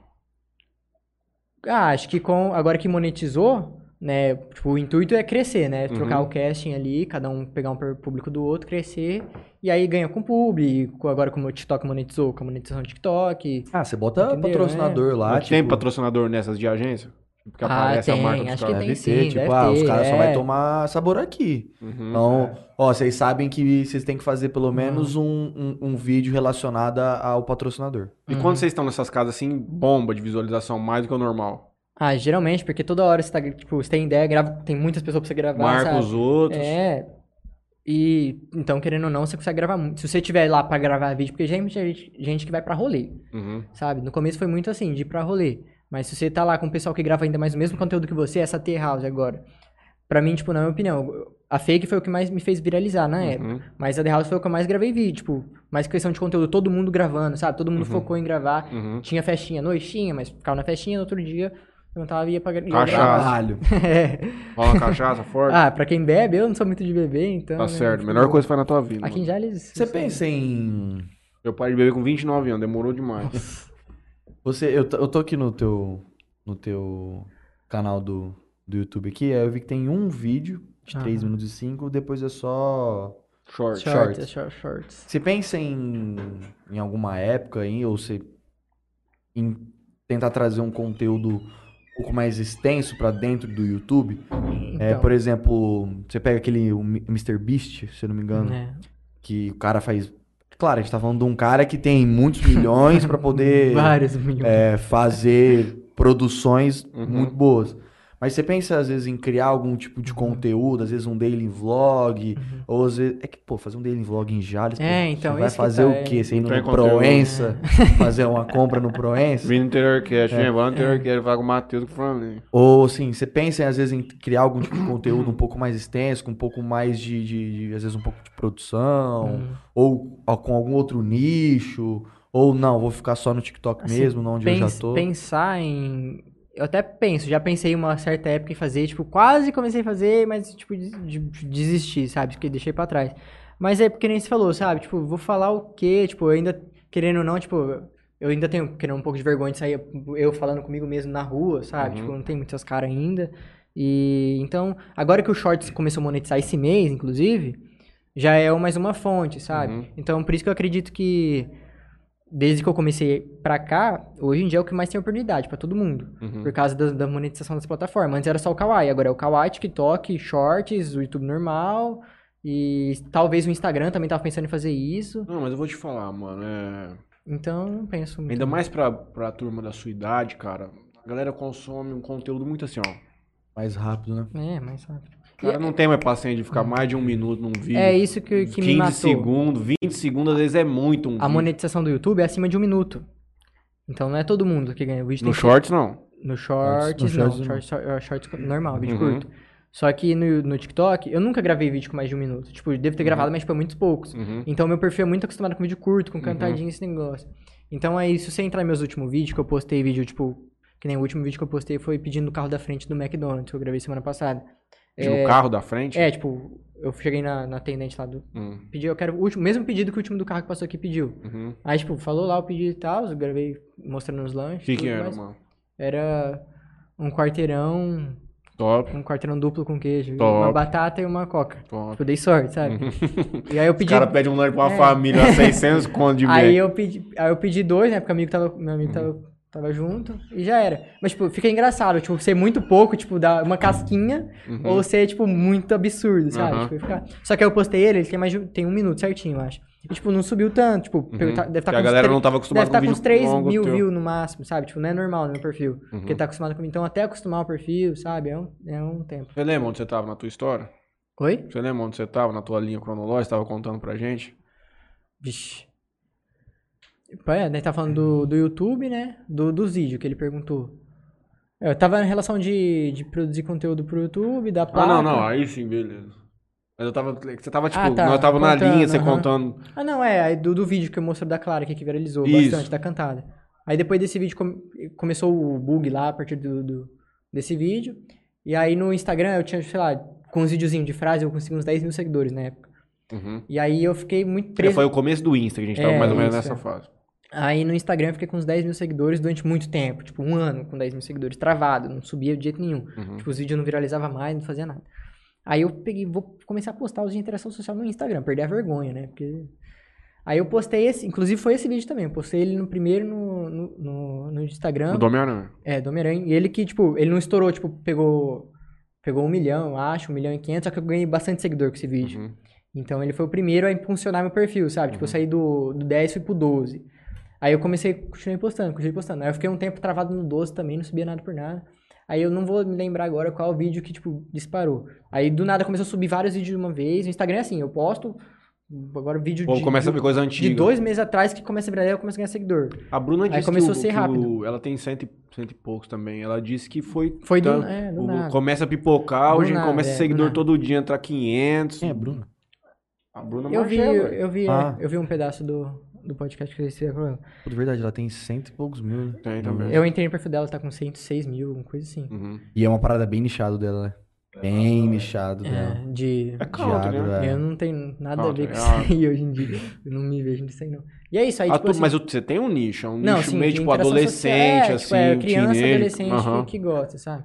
Ah, acho que com agora que monetizou, né? Tipo, o intuito é crescer, né? Trocar Uhum. o casting ali, cada um pegar um público do outro, crescer. E aí ganha com público. Agora como o TikTok monetizou, com a monetização do TikTok. Ah, você bota Entendeu, patrocinador lá, Não tipo... tem patrocinador nessas de agência? Porque Ah, aparece tem, a marca dos acho que caras. tem. Deve ter, sim, tipo, deve ah, os ter, caras só é. vai tomar sabor aqui. Uhum. Então, ó, vocês sabem que vocês têm que fazer pelo menos um, um, um vídeo relacionado ao patrocinador. E quando vocês estão nessas casas assim, bomba de visualização mais do que o normal? Ah, geralmente, porque toda hora você tá, tipo, você tem ideia, grava, tem muitas pessoas pra você gravar, Marca sabe? os outros. É. E então, querendo ou não, você consegue gravar muito. Se você tiver lá pra gravar vídeo, porque já tem muita gente, gente que vai pra rolê, Uhum. sabe? No começo foi muito assim, de ir pra rolê. Mas se você tá lá com o pessoal que grava ainda mais o mesmo conteúdo que você, essa T-House agora. Pra mim, tipo, na minha opinião, a fake foi o que mais me fez viralizar na época. Uhum. Mas a The House foi o que eu mais gravei vídeo, tipo, mais questão de conteúdo, todo mundo gravando, sabe? Todo mundo focou em gravar. Uhum. Tinha festinha à noite, tinha, mas ficava na festinha, no outro dia eu tava ia pra ia Cachaça. É. Rola uma cachaça forte. Ah, pra quem bebe, eu não sou muito de beber, então. tá né, certo. Melhor coisa que faz na tua vida. Aqui mano. em Jales. Você pensa em... Eu parei de beber com 29 anos, demorou demais. Você, eu, tô- eu tô aqui no teu, no teu canal do, do YouTube aqui, aí eu vi que tem um vídeo de 3 Aham. minutos e 5, depois é só... Short. Shorts, shorts. é short- shorts. Você pensa em, em alguma época aí, ou você em tentar trazer um conteúdo pouco mais extenso pra dentro do YouTube? É, Então, por exemplo, você pega aquele o Mr. Beast, se eu não me engano, né, que o cara faz... Claro, a gente tá falando de um cara que tem muitos milhões pra poder Vários milhões. é, fazer produções Uhum. muito boas. Mas você pensa, às vezes, em criar algum tipo de conteúdo, às vezes um daily vlog, ou às vezes... É que, pô, fazer um daily vlog em Jales, pô, Uhum. É, então, você vai isso que fazer tá, o é. quê? Você indo no. Proença, fazer uma compra no Proença? Vim no interior É. vem, vai no interior cast, vai com o Matheus com o Franlin. Ou, assim, você pensa, às vezes, em criar algum tipo de conteúdo um pouco mais extenso, com um pouco mais de, de- de, às vezes, um pouco de produção, Hum. ou, ó, com algum outro nicho, ou não, vou ficar só no TikTok Assim, mesmo, onde eu já tô. Pensar em. Eu até penso, já pensei em uma certa época em fazer, tipo, quase comecei a fazer, mas, tipo, de, de- de desistir, sabe? Porque deixei pra trás. Mas é porque nem você falou, sabe? Tipo, vou falar o quê? Tipo, eu ainda, querendo ou não, tipo, eu ainda tenho querendo um pouco de vergonha de sair eu falando comigo mesmo na rua, sabe? Uhum. Tipo, não tem muitas caras ainda. E então, agora que o Shorts começou a monetizar esse mês, inclusive, já é mais uma fonte, sabe? Uhum. Então, por isso que eu acredito que desde que eu comecei pra cá, hoje em dia é o que mais tem oportunidade pra todo mundo. Uhum. Por causa da, da monetização das plataformas. Antes era só o Kawaii, agora é o Kawaii, TikTok, Shorts, o YouTube normal. E talvez o Instagram também tava pensando em fazer isso. Não, mas eu vou te falar, mano. é- Então, não penso muito. Ainda mais pra, pra turma da sua idade, cara. A galera consome um conteúdo muito assim, ó. Mais rápido, né? É, mais rápido. O cara não tem mais paciência de ficar mais de um minuto num vídeo. É isso que, que 15 me matou. segundos, 20 segundos, às vezes é muito um A vídeo. monetização do YouTube é acima de um minuto. Então não é todo mundo que ganha. O vídeo No tem que- shorts, não. No shorts, No não. shorts, Shorts, shorts, shorts normal, vídeo Uhum. curto. Só que no, no TikTok, eu nunca gravei vídeo com mais de um minuto. Tipo, devo ter gravado, mas tipo, é muitos poucos. Uhum. Então meu perfil é muito acostumado com vídeo curto, com cantadinha, esse negócio. Então aí, se você entrar nos meus últimos vídeos, que eu postei vídeo, tipo, que nem o último vídeo que eu postei foi pedindo o carro da frente do McDonald's, que eu gravei semana passada. De um carro da frente. É, tipo, eu cheguei na, na atendente lá do. Hum, Pedi, eu quero o último, mesmo pedido que o último do carro que passou aqui pediu. uhum. Aí, tipo, falou lá o pedido e tal, eu gravei mostrando os lanches. O que que era, mas mano? Era um quarteirão, Top, um quarteirão duplo com queijo, Top. uma batata e uma coca. top. Tipo, dei sorte, sabe? E aí eu pedi. caras pedem um lanche pra uma É. família, 600 conto de Aí eu pedi, aí eu pedi dois, né? Porque o amigo tava, meu amigo tava, tava junto e já era. Mas, tipo, fica engraçado, tipo, ser muito pouco, tipo, dar uma casquinha, Uhum. ou ser, tipo, muito absurdo, sabe? Aham. Tipo, ficar... Só que aí eu postei ele, ele tem mais de, tem um minuto certinho, eu acho. E, tipo, não subiu tanto, tipo, tá- deve estar Porque Uhum. a galera não tava acostumada Deve estar com com uns vídeo 3 longo mil teu. views no máximo, sabe? Tipo, não é normal no meu perfil. Uhum. Porque tá acostumado comigo. Então, até acostumar o perfil, sabe? É um, é um tempo. Você lembra onde você tava na tua história? Oi? Você lembra onde você tava na tua linha cronológica? Tava contando pra gente? Vixe. É, né? Tá falando do, do YouTube, né? Do, dos vídeos que ele perguntou. É, Eu tava na relação de, de produzir conteúdo pro YouTube, da Ah, placa. não, não. Aí sim, beleza. Mas eu tava. Você tava, tipo, Ah, tá, nós tava na contando, linha, você contando. Ah, não, é. Aí do, do vídeo que eu mostrei da Clara aqui, que viralizou Isso. bastante, da cantada. Aí depois desse vídeo come- começou o bug lá a partir do, do- desse vídeo. E aí no Instagram eu tinha, sei lá, com uns videozinhos de frase, eu consegui uns 10 mil seguidores na época. Uhum. E aí eu fiquei muito É, preso. foi o começo do Insta, que a gente tava É, mais ou menos nessa é. fase. Aí no Instagram eu fiquei com uns 10 mil seguidores durante muito tempo. Tipo, um ano com 10 mil seguidores, travado, não subia de jeito nenhum. Uhum. Tipo, os vídeos não viralizavam mais, não fazia nada. Aí eu peguei, vou começar a postar os de interação social no Instagram, perder a vergonha, né? Porque... Aí eu postei esse, inclusive foi esse vídeo também. Eu postei ele no primeiro no, no, no, no Instagram. O do Homem-Aranha. É, do Homem-Aranha. E ele que, tipo, ele não estourou, tipo, pegou. Pegou um milhão, acho, um milhão e quinhentos, só que eu ganhei bastante seguidor com esse vídeo. Uhum. Então ele foi o primeiro a impulsionar meu perfil, sabe? Tipo, eu saí do, do 10 e fui pro 12. Aí eu comecei, continuei postando, continuei postando. Aí eu fiquei um tempo travado no 12 também, não subia nada por nada. Aí eu não vou me lembrar agora qual é o vídeo que, tipo, disparou. Aí do nada começou a subir vários vídeos de uma vez. No Instagram é assim, eu posto agora vídeo Ou de, começa a de, ver coisa antiga. de dois meses atrás que começa a virar, eu começo a ganhar seguidor. A Bruna Aí disse começou que, o- a ser que rápido. o- ela tem cento e, cento e poucos também. Ela disse que foi. Foi do- é, do o- nada. Começa a pipocar, Do hoje nada, começa é, do seguidor todo dia, entra 500. Quem é Bruno? A Bruna Eu vi, Marcelo, eu vi, Ah. eu vi um pedaço do, do podcast que eles fizeram com ela. Pô, de verdade, ela tem cento e poucos mil. né? Tem também. Eu entrei no perfil dela, tá com 106 mil, uma coisa assim. Uhum. E é uma parada bem nichado dela, né? Bem nichado dela. É, de... É country, agro, né? é. Eu não tenho nada a ver com é isso aí hoje em dia. Eu não me vejo nisso aí, não. E é isso aí, Ah, tipo tu- assim... Mas você tem um nicho, é um Não, nicho sim, meio de tipo adolescente, social, é, assim, tipo, é, criança, teenager. adolescente que gosta, sabe?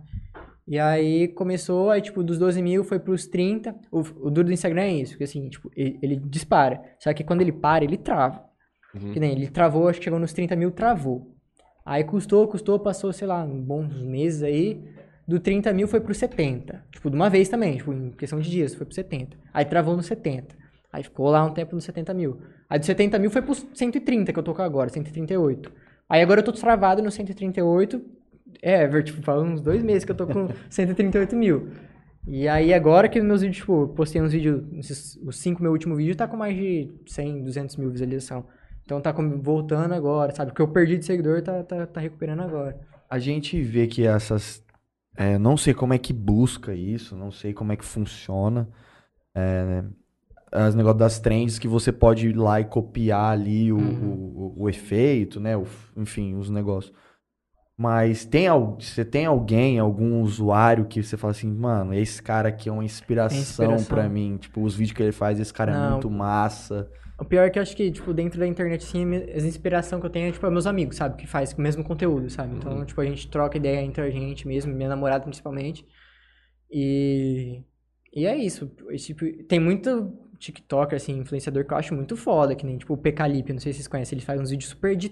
E aí começou, aí tipo, dos 12 mil foi pros 30. O, o duro do Instagram é isso, porque assim, tipo, ele, ele dispara. Só que quando ele para, ele trava. Uhum. Que nem ele travou, acho que chegou nos 30 mil, travou. Aí custou, custou, passou, sei lá, uns bons meses aí. Do 30 mil foi pro 70. Tipo, de uma vez também, tipo, em questão de dias, foi pro 70. Aí travou no 70. Aí ficou lá um tempo nos 70 mil. Aí do 70 mil foi pro 130, que eu tô com agora, 138. Aí agora eu tô travado no 138. É, tipo, faz uns dois meses que eu tô com 138 mil. E aí agora que meus vídeos, tipo, postei uns vídeos, os cinco meu último vídeo tá com mais de 100, 200 mil visualização. Então tá voltando agora, sabe? O que eu perdi de seguidor tá, tá, tá recuperando agora. A gente vê que essas. é, não sei como é que busca isso, não sei como é que funciona. É, As negócios das trends que você pode ir lá e copiar ali o, o, o- o efeito, né? o- enfim, os negócios. Mas tem você tem alguém, algum usuário que você fala assim, mano, esse cara aqui é uma inspiração, inspiração. pra mim. Tipo, os vídeos que ele faz, esse cara é Não. muito massa. O pior é que eu acho que, tipo, dentro da internet, assim, as inspiração que eu tenho é, tipo, é meus amigos, sabe? Que faz o mesmo conteúdo, sabe? Então, tipo, a gente troca ideia entre a gente mesmo, minha namorada principalmente. E... E é isso. E, tipo, tem muito... TikToker, assim, influenciador que eu acho muito foda, que nem, tipo, o PKLip, não sei se vocês conhecem, ele faz uns vídeos super de...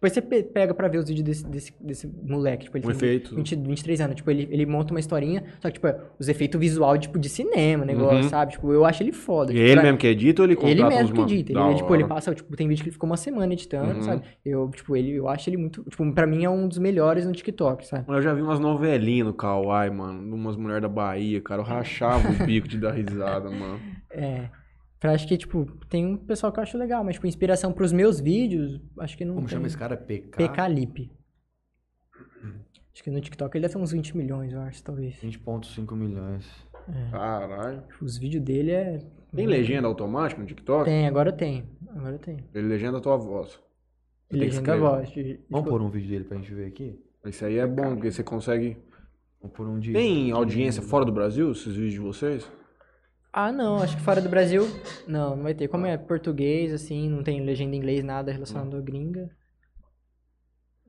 Depois você pe- pega pra ver os vídeos desse, desse, desse moleque, tipo, ele Um efeito. 20, 23 anos, tipo, ele, ele monta uma historinha, só que, tipo, é os efeitos visual, tipo, de cinema, negócio, Uhum. sabe? Tipo, eu acho ele foda. E tipo, ele pra- mesmo que edita ou ele contrata ele mesmo que edita. Da Ele, tipo, ele passa, tipo, tem vídeo que ele ficou uma semana editando, Uhum. sabe? Eu, tipo, ele, eu acho ele muito. Tipo, pra mim é um dos melhores no TikTok, sabe? Eu já vi umas novelinhas no Kawaii, mano. Umas mulheres da Bahia, cara. Eu rachava o bico de dar risada, mano. É. Pra acho que, tipo, tem um pessoal que eu acho legal, mas, tipo, inspiração pros meus vídeos, acho que não Como tem. chama esse cara? PK? PK Lip. Acho que no TikTok ele deve ter uns 20 milhões, eu acho, talvez. 20.5 milhões. Caralho. Os vídeos dele é. Tem legenda automática no TikTok? Tem, agora tem. Agora tem. Ele legenda a tua voz. Tem que Legenda a voz. Vamos tipo, pôr um vídeo dele pra gente ver aqui? Isso aí é bom, porque você consegue. Vamos pôr um de... Tem audiência fora do Brasil, esses vídeos de vocês? Ah, não, acho que fora do Brasil, não, não vai ter. Como é português, assim, não tem legenda em inglês, nada relacionado à gringa.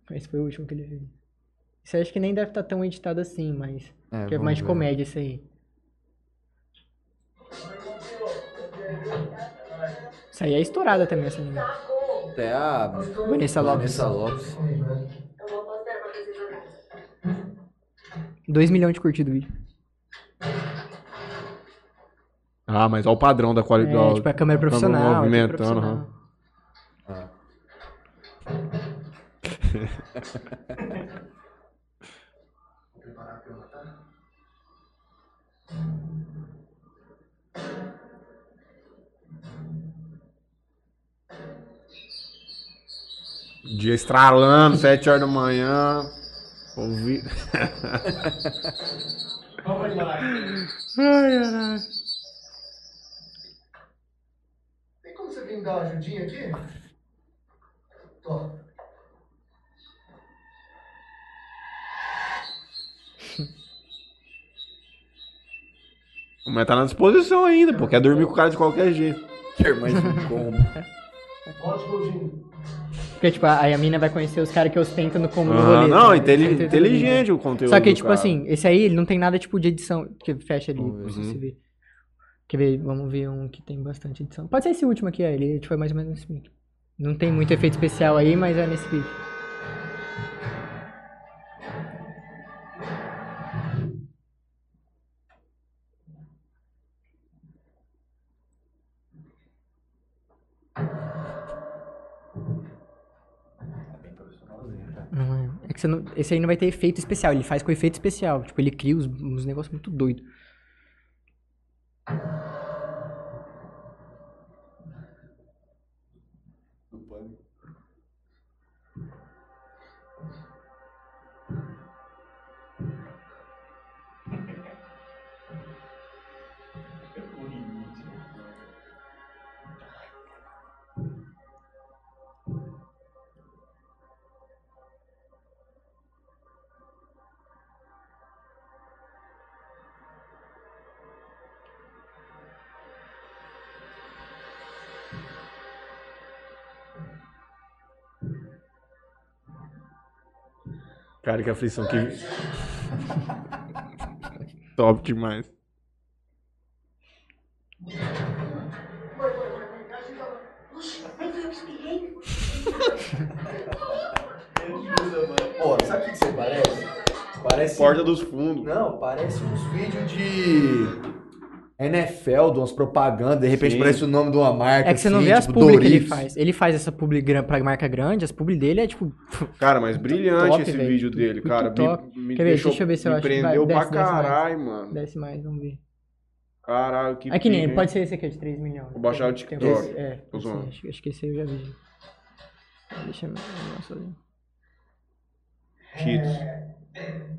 Esse foi o último que ele fez. Isso aí acho que nem deve estar tão editado assim, mas. É, que é mais de ver. comédia isso aí. Isso aí é estourada também, essa menina. Até a Vanessa Lopes. Vanessa Lopes. Eu vou postar pra vocês jogarem. 2 milhões de curtidas o vídeo. Ah, mas olha o padrão da É, qualidade. tipo, é câmera profissional. tudo movimentando, profissional. Ah. Dia estralando, 7 horas da manhã. Ouvi. Vamos embora. Tem como você vir me dar uma ajudinha aqui? Tô. Mas tá na disposição ainda, pô. Quer dormir com o cara de qualquer jeito. Quer mais um combo. Ótimo. Porque, tipo, aí a mina vai conhecer os caras que ostentam no como no Ah, rolê. não, né? inteli- inteligente o conteúdo. Só que, do tipo cara. assim, esse aí ele não tem nada tipo de edição. Que fecha ali, Vamos ver. não sei Uhum. se vê. Quer ver? Vamos ver um que tem bastante edição. Pode ser esse último aqui. Ele é mais ou menos nesse pique. Não tem muito efeito especial aí, mas é nesse pique. Não é. É que esse aí não vai ter efeito especial, ele faz com efeito especial. Tipo, ele cria uns, uns negócios muito doidos. you Cara, que aflição que. Top demais. Ó, sabe o que que você parece? Parece... Porta dos fundos. Não, parece uns vídeos de... NFL, de umas propagandas, de repente Sim. parece o nome de uma marca. É que você não assim, vê as tipo publi que ele faz. Ele faz essa publi pra marca grande, as publi dele é tipo. Cara, mas brilhante top, esse velho. vídeo dele, Muito cara. top. Me, me Quer ver? deixou, Deixa eu ver se eu acho. Vai, prendeu desce, pra desce mais. caralho, mano. Desce mais, vamos ver. Caralho, que É que nem, hein? pode ser esse aqui, ó, de 3 milhões. Vou baixar o TikTok. esse- É, Tô pode ser, zoando. acho, acho que esse aí eu já vi. Deixa eu. Ali. Cheetos.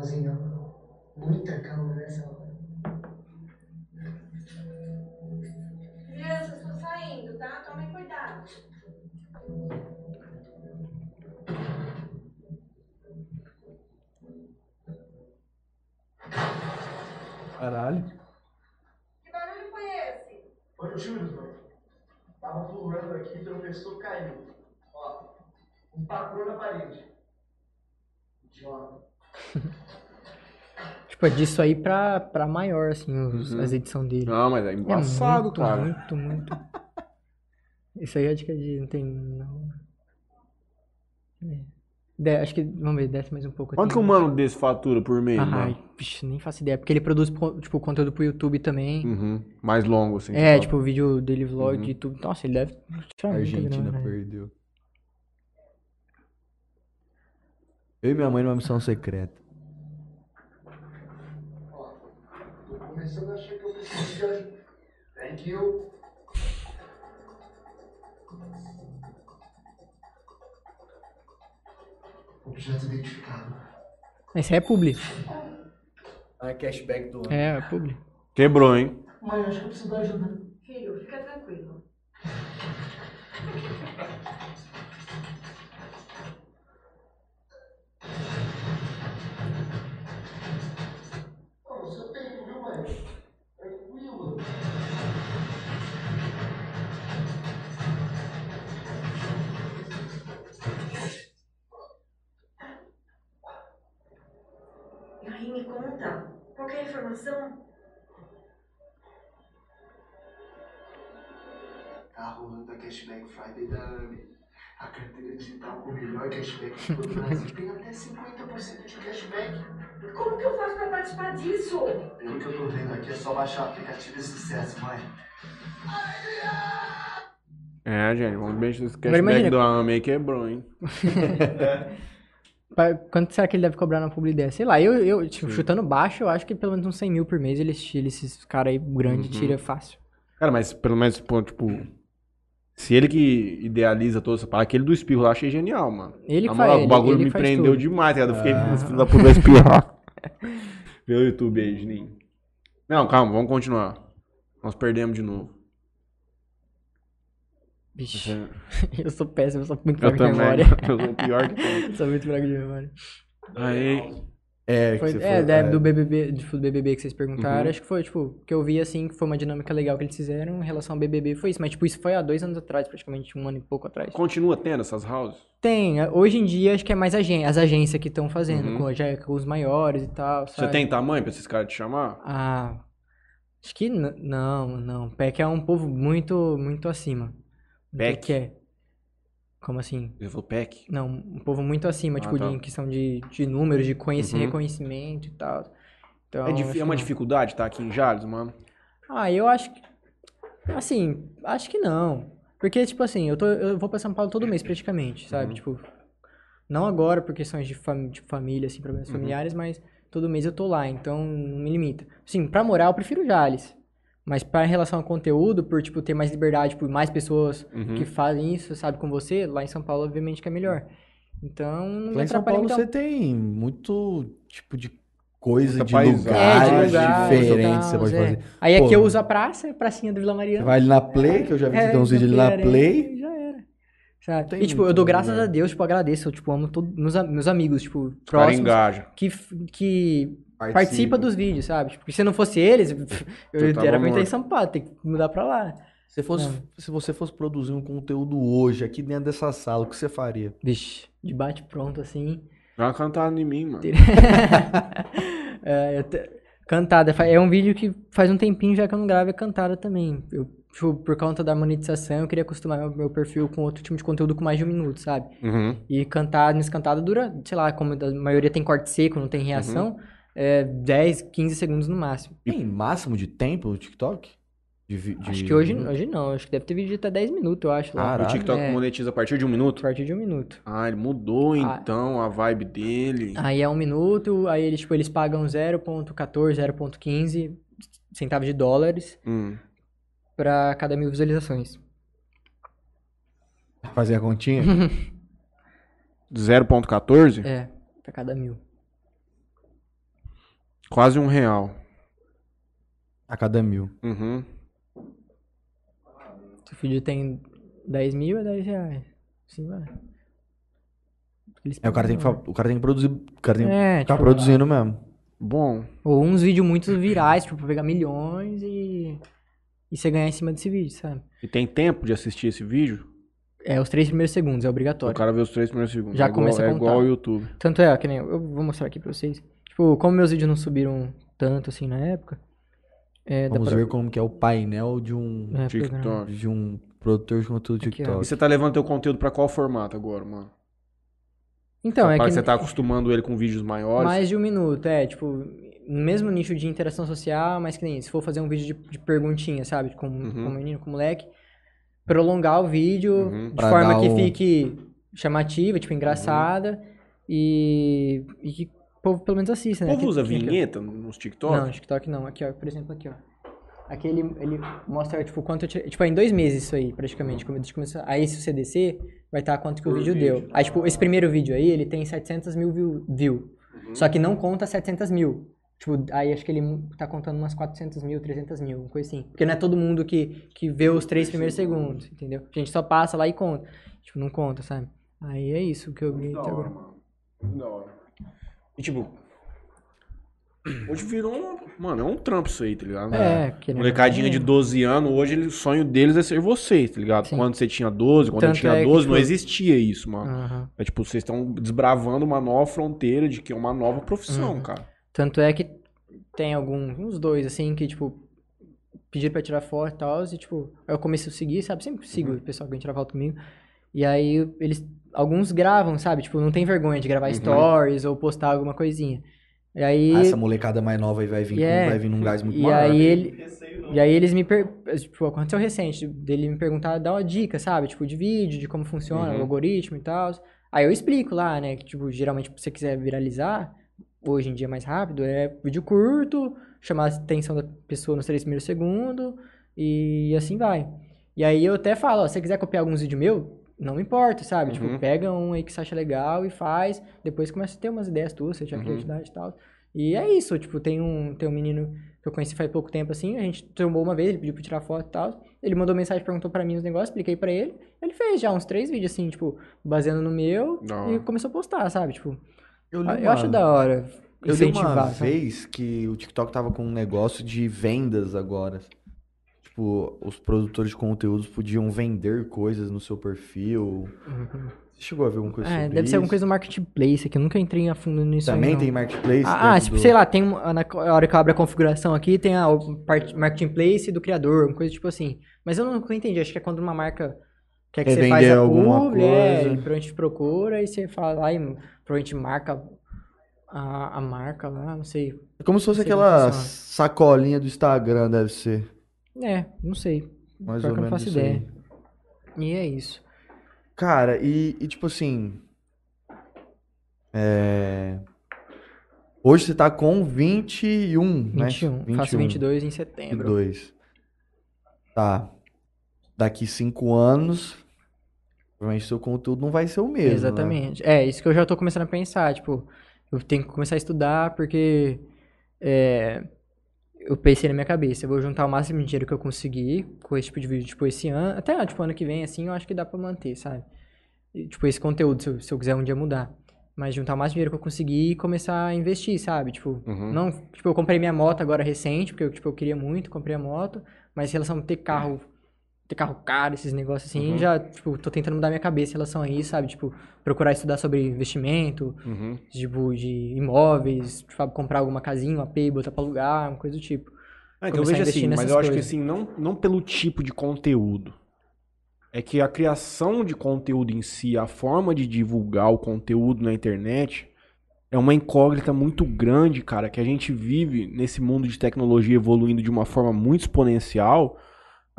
Irmãozinho, muita calma nessa hora. Crianças, estou saindo, tá? Tomem cuidado. Caralho. Que barulho foi esse? Foi o Júlio, mãe. Tava pulando aqui, tropeçou, caiu. Ó, empacou na parede. Idiota. Tipo, é disso aí pra, pra maior, assim, os- Uhum. as edições dele. Não, mas é É embaçado, muito, cara. muito, muito. Isso aí acho que é de. Não tem. Não. É. De- acho que. Vamos ver, desce mais um pouco. Quanto que um mano desse fatura por mês, Ai, mano? vixe, nem faço ideia. Porque ele produz, tipo, conteúdo pro YouTube também. Uhum. Mais longo, assim. É, tipo, o vídeo dele vlog Uhum. de YouTube. Nossa, ele deve. A Argentina grana, né? perdeu. Eu e minha mãe numa missão secreta. Tô começando a Thank you. Objeto identificado. Esse é publi. Ah, cashback do ano. É, é publi. Quebrou, hein? Mãe, acho que eu preciso da ajuda. Filho, fica tranquilo. Informação? Tá rolando a Cashback Friday da AMI. A carteira digital com o melhor cashback de todo o Brasil tem até 50% de cashback. Como que eu faço pra participar disso? Pelo que eu tô vendo aqui, é só baixar o aplicativo e sucesso, mãe. É, gente, vamos ver se esse cashback do aí quebrou, hein? Quanto será que ele deve cobrar na publi dessa? Sei lá, eu, eu tipo, Sim. chutando baixo, eu acho que pelo menos uns 100 mil por mês ele, ele esses caras aí grandes Uhum. tira fácil. Cara, mas pelo menos, pô, tipo... Se ele que idealiza toda essa parada, aquele do espirro lá, achei genial, mano. Ele Na moral, faz, o bagulho ele me faz prendeu tudo. demais, ligado? Eu fiquei, Ah. filho da puta espirrar. Vê o YouTube aí, Juninho. Não, calma, vamos continuar. Nós perdemos de novo. Vixe, Você- eu sou péssimo, eu sou muito fraco de memória. Eu sou pior que sou muito fraco de memória. Aí, É, que Foi, você é, falou, é. do BBB, do BBB que vocês perguntaram, Uhum. acho que foi, tipo, que eu vi, assim, que foi uma dinâmica legal que eles fizeram em relação ao BBB, foi isso. Mas, tipo, isso foi há dois anos atrás, praticamente, um ano e pouco atrás. continua tendo essas houses? Tem, hoje em dia, acho que é mais agen as agências que estão fazendo, Uhum. com, já é com os maiores e tal, Você sabe? tem tamanho pra esses caras te chamar? Ah, acho que não, não. PEC é um povo muito, muito acima. Do que é? Como assim? Você falou PEC? Não, um povo muito acima, Ah, tipo, tá. de, em questão de, de números, de conheci- Uhum. reconhecimento e tal. Então, É, dif- é uma não. dificuldade estar aqui em Jales, mano? Ah, eu acho que. Assim, acho que não. Porque, tipo assim, eu, tô, eu vou pra São Paulo todo mês praticamente, sabe? Uhum. Tipo, não agora por questões de, fam de família, assim, problemas Uhum. familiares, mas todo mês eu tô lá, então não me limita. Assim, pra morar eu prefiro Jales. Mas pra em relação ao conteúdo, por, tipo, ter mais liberdade, por mais pessoas Uhum. que fazem isso, sabe, com você, lá em São Paulo, obviamente que é melhor. Então, não Lá em São Paulo muito. você tem muito tipo de coisa, Muita de paisagem. lugares É, de lugares, diferentes que você pode é. fazer. Aí aqui Pô, eu uso a praça, a pracinha do Vila Mariana. Você vai ali na Play, que eu já vi que É, tem uns vídeos ali na Play Play. Arena, Já era. Sabe? E, tipo, eu dou graças lugar. a Deus, tipo, agradeço. Eu, tipo, amo todos meus, meus amigos, tipo, próximos, engajam. que, que participa dos vídeos, sabe? Tipo, porque se não fosse eles, eu pra estar em. São Paulo, tem que mudar pra lá. Se, fosse, se você fosse produzir um conteúdo hoje, aqui dentro dessa sala, o que você faria? Vixe, de bate pronto, assim. Dá uma cantada em mim, mano. É, te- Cantada. É um vídeo que faz um tempinho já que eu não gravo, é cantada também. Eu, tipo, por conta da monetização, eu queria acostumar meu, meu perfil com outro tipo de conteúdo com mais de um minuto, sabe? Uhum. E cantar, nesse cantado dura, sei lá, como a maioria tem corte seco, não tem reação, é 10, 15 segundos no máximo. Tem máximo de tempo no TikTok? De vi- Acho de que hoje, hoje não, acho que deve ter vídeo de até 10 minutos, eu acho. Lá. O Caralho. TikTok É. monetiza a partir de um minuto? A partir de um minuto. Ah, ele mudou Ah. então a vibe dele. Aí é um minuto, aí eles, tipo, eles pagam 0.14, 0.15 centavos de dólares Hum. Pra cada mil visualizações. Fazer a continha? 0.14? É, pra cada mil. Quase um real. a cada mil. Uhum. Se o vídeo tem 10 mil, é 10 reais. Assim vai. É, o cara tem que, o cara tem que produzir. O cara tem que É, ficar tipo, produzindo mesmo. Bom. Ou uns vídeos muito virais, tipo, pra pegar milhões e. E você ganhar em cima desse vídeo, sabe? E tem tempo de assistir esse vídeo? É, os três primeiros segundos, é O obrigatório. cara vê os três primeiros segundos. Já é igual, começa a É contar. igual ao YouTube. Tanto é, que nem eu, vou mostrar aqui pra vocês. Tipo, como meus vídeos não subiram tanto assim na época. É, Vamos pra- ver como que é o painel de um, é, TikTok. programa. de um produtor de conteúdo Aqui, ó. TikTok. E você tá levando teu conteúdo pra qual formato agora, mano? Então, é Parece que você tá acostumando ele com vídeos maiores. mais de um minuto, é, tipo, no mesmo nicho de interação social, mas que nem se for fazer um vídeo de, de perguntinha, sabe? Com, Uhum. com o menino, com o moleque, prolongar o vídeo Uhum. de forma que um- fique chamativa, tipo, engraçada e, e que o povo pelo menos assista, O né? povo Que- usa que- vinheta nos TikTok? Não, TikTok não. Aqui, ó, por exemplo, aqui, ó. Aqui ele, ele mostra, tipo, quanto eu tirei. Tipo, é em dois meses isso aí, praticamente. Como desde que começou- Aí, se você descer, vai estar quanto que o Por vídeo, vídeo. deu. Aí, tipo, esse primeiro vídeo aí, ele tem 700 mil view. view. Só que não conta 700 mil. Tipo, aí acho que ele tá contando umas 400 mil, 300 mil, uma coisa assim. Porque não é todo mundo que, que vê os três primeiros segundos, entendeu? A gente só passa lá e conta. Tipo, não conta, sabe? Aí é isso que eu vi Da até hora, agora. mano. Muito Da hora. E tipo. Hoje virou um. Mano, é um trampo isso aí, tá ligado? É, que Molecadinha de 12 anos, hoje ele- o sonho deles é ser vocês, tá ligado? Sim. Quando você tinha 12, quando Tanto eu tinha é que, 12, não tipo- existia isso, mano. Aham. É tipo, vocês estão desbravando uma nova fronteira de que é uma nova profissão, Uhum. cara. Tanto é que tem alguns, uns dois, assim, que, tipo, pediram pra tirar foto e tal, e, tipo, aí eu comecei a seguir, sabe? Sempre sigo o pessoal que vem tirar foto comigo. E aí, eles, alguns gravam, sabe? Tipo, não tem vergonha de gravar Uhum. stories ou postar alguma coisinha. E aí, Ah, essa molecada mais nova aí vai vir, E com- é- vai vir num gás muito e maior. aí ele, Receio não. e aí eles me per... tipo, aconteceu recente, dele me perguntar, dar uma dica, sabe? Tipo, de vídeo, de como funciona Uhum. o algoritmo e tal. Aí eu explico lá, né, que tipo, geralmente se você quiser viralizar, hoje em dia mais rápido, é vídeo curto, chamar a atenção da pessoa nos três primeiros segundos e assim vai. E aí eu até falo, ó, se você quiser copiar alguns vídeos meu, não me importa, sabe? Uhum. Tipo, pega um aí que você acha legal e faz, depois começa a ter umas ideias tuas, você tiver Uhum. criatividade e tal. E é isso, tipo, tem um, tem um menino que eu conheci faz pouco tempo assim, a gente trombou uma vez, ele pediu pra tirar foto e tal. Ele mandou mensagem, perguntou pra mim os negócios, expliquei pra ele. Ele fez já uns três vídeos assim, tipo, baseando no meu Da e começou a postar, sabe? Tipo, Eu, eu, uma- acho da hora Eu li uma vez que o TikTok tava com um negócio de vendas agora. Tipo, os produtores de conteúdos podiam vender coisas no seu perfil. Você chegou a ver alguma coisa É, deve ser alguma isso? coisa do marketplace aqui, eu nunca entrei a fundo nisso Também tem marketplace? Ah, ah, tipo, do- sei lá, tem na hora que eu abro a configuração aqui, tem a o part- marketplace do criador, uma coisa tipo assim. Mas eu não entendi, acho que é quando uma marca quer que você faz a alguma publi, é, coisa. e provavelmente procura, e você fala lá e provavelmente marca a, a marca lá, não sei. É como se fosse aquela sacolinha do Instagram, deve ser. É, não sei. Mais Pior ou que eu não menos faço ideia. aí. E é isso. Cara, e, e tipo assim. É... Hoje você tá com 21, né? 21. Faço 22 em setembro. 22. Tá. Daqui 5 anos, provavelmente seu conteúdo não vai ser o mesmo. né? Exatamente. É, isso que eu já tô começando a pensar, tipo, eu tenho que começar a estudar porque é, eu pensei na minha cabeça, eu vou juntar o máximo de dinheiro que eu conseguir com esse tipo de vídeo, tipo, esse ano, até, tipo, ano que vem, assim, eu acho que dá pra manter, sabe? E, tipo, esse conteúdo, se eu, se eu quiser um dia mudar. Mas juntar o máximo de dinheiro que eu conseguir e começar a investir, sabe? Tipo, Uhum. não, tipo, eu comprei minha moto agora recente, porque eu, tipo, eu queria muito, comprei a moto, mas em relação a ter carro, ter carro caro, esses negócios assim, Uhum. já, tipo, tô tentando mudar minha cabeça em relação a isso, sabe? Tipo, procurar estudar sobre investimento, Uhum. tipo, de imóveis, sabe? Comprar alguma casinha, um AP, botar pra alugar, uma coisa do tipo. Ah, então eu Começar a vejo investir assim, mas eu acho que coisas. assim, não, não pelo tipo de conteúdo. É que a criação de conteúdo em si, a forma de divulgar o conteúdo na internet, é uma incógnita muito grande, cara, que a gente vive nesse mundo de tecnologia evoluindo de uma forma muito exponencial.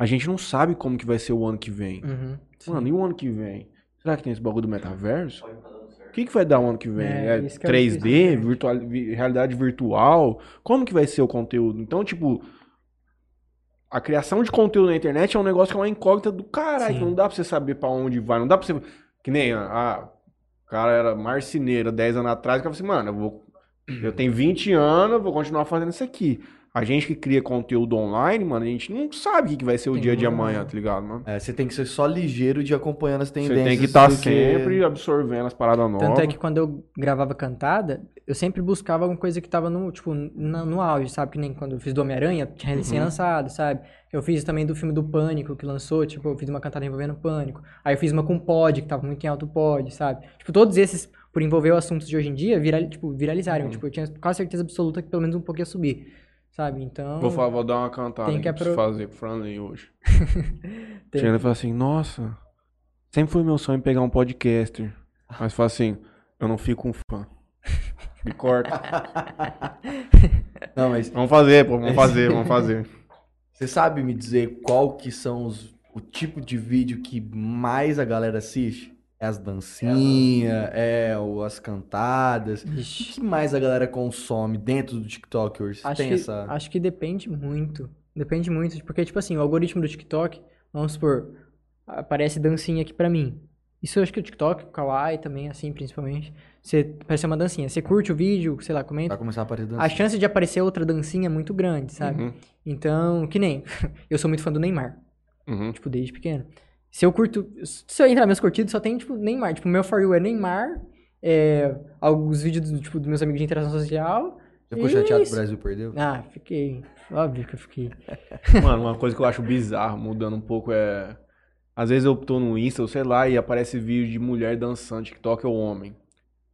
A gente não sabe como que vai ser o ano que vem. Uhum. sim. Mano, e o ano que vem? Será que tem esse bagulho do metaverso? O que, que vai dar o ano que vem? É, É, isso que é o 3D, difícil, né? virtual, vi- realidade virtual? Como que vai ser o conteúdo? Então, tipo, a criação de conteúdo na internet é um negócio que é uma incógnita do caralho, não dá pra você saber pra onde vai, não dá pra você... Que nem, ah, o cara era marceneiro 10 anos atrás, o cara falou assim, mano, eu vou... Eu tenho 20 anos, eu vou continuar fazendo isso aqui. A gente que cria conteúdo online, mano, a gente não sabe o que que vai ser o Tem dia de amanhã, não. tá ligado, mano? É, você tem que ser só ligeiro de acompanhando as Você tendências. tem que estar que- sempre absorvendo as paradas novas. Tanto é que quando eu gravava cantada, eu sempre buscava alguma coisa que tava no, tipo, no, no auge, sabe? Que nem quando eu fiz do Homem-Aranha, tinha recém-lançado, sabe? Eu fiz também do filme do Pânico, que lançou, tipo, eu fiz uma cantada envolvendo Pânico. Aí eu fiz uma com Pod, que tava muito em alto Pod, sabe? Tipo, todos esses por envolver o assuntos de hoje em dia, viral, tipo, viralizarem. Uhum. Tipo, eu tinha quase certeza absoluta que pelo menos um pouco ia subir. Sabe? Então. Vou, falar, vou dar uma cantada Tem que apro- fazer com o Franley hoje. Chega e fala assim, nossa, sempre foi meu sonho pegar um podcaster. Mas fala assim, eu não fico um fã. Me corta. Não, mas vamos fazer, pô, vamos fazer, vamos fazer. você sabe me dizer qual que são os, o tipo de vídeo que mais a galera assiste? É as dancinhas, é o- as cantadas. O Vixe. que mais a galera consome dentro do TikTok hoje? Você Acho tem que, essa... acho que depende muito. Depende muito. Porque, tipo assim, o algoritmo do TikTok, vamos supor, aparece dancinha aqui pra mim. Isso eu acho que o TikTok, o Kawaii também, assim, principalmente. Você aparece uma dancinha. Você curte o vídeo, sei lá, comenta. Vai começar a aparecer A dancinha. chance de aparecer outra dancinha é muito grande, sabe? Uhum, Então, que nem. eu sou muito fã do Neymar, uhum. tipo, desde pequeno. Se eu curto. Se eu entrar nos meus curtidos, só tem, tipo, Neymar. Tipo, o meu For You é Neymar. É, alguns vídeos do, tipo, dos meus amigos de interação social. Você ficou chateado que o. Brasil perdeu? Ah, fiquei. Óbvio que eu fiquei. Mano, uma coisa que eu acho bizarro, mudando um pouco, é. Às vezes eu tô no Insta, ou sei lá, e aparece vídeo de mulher dançando, TikTok ou homem.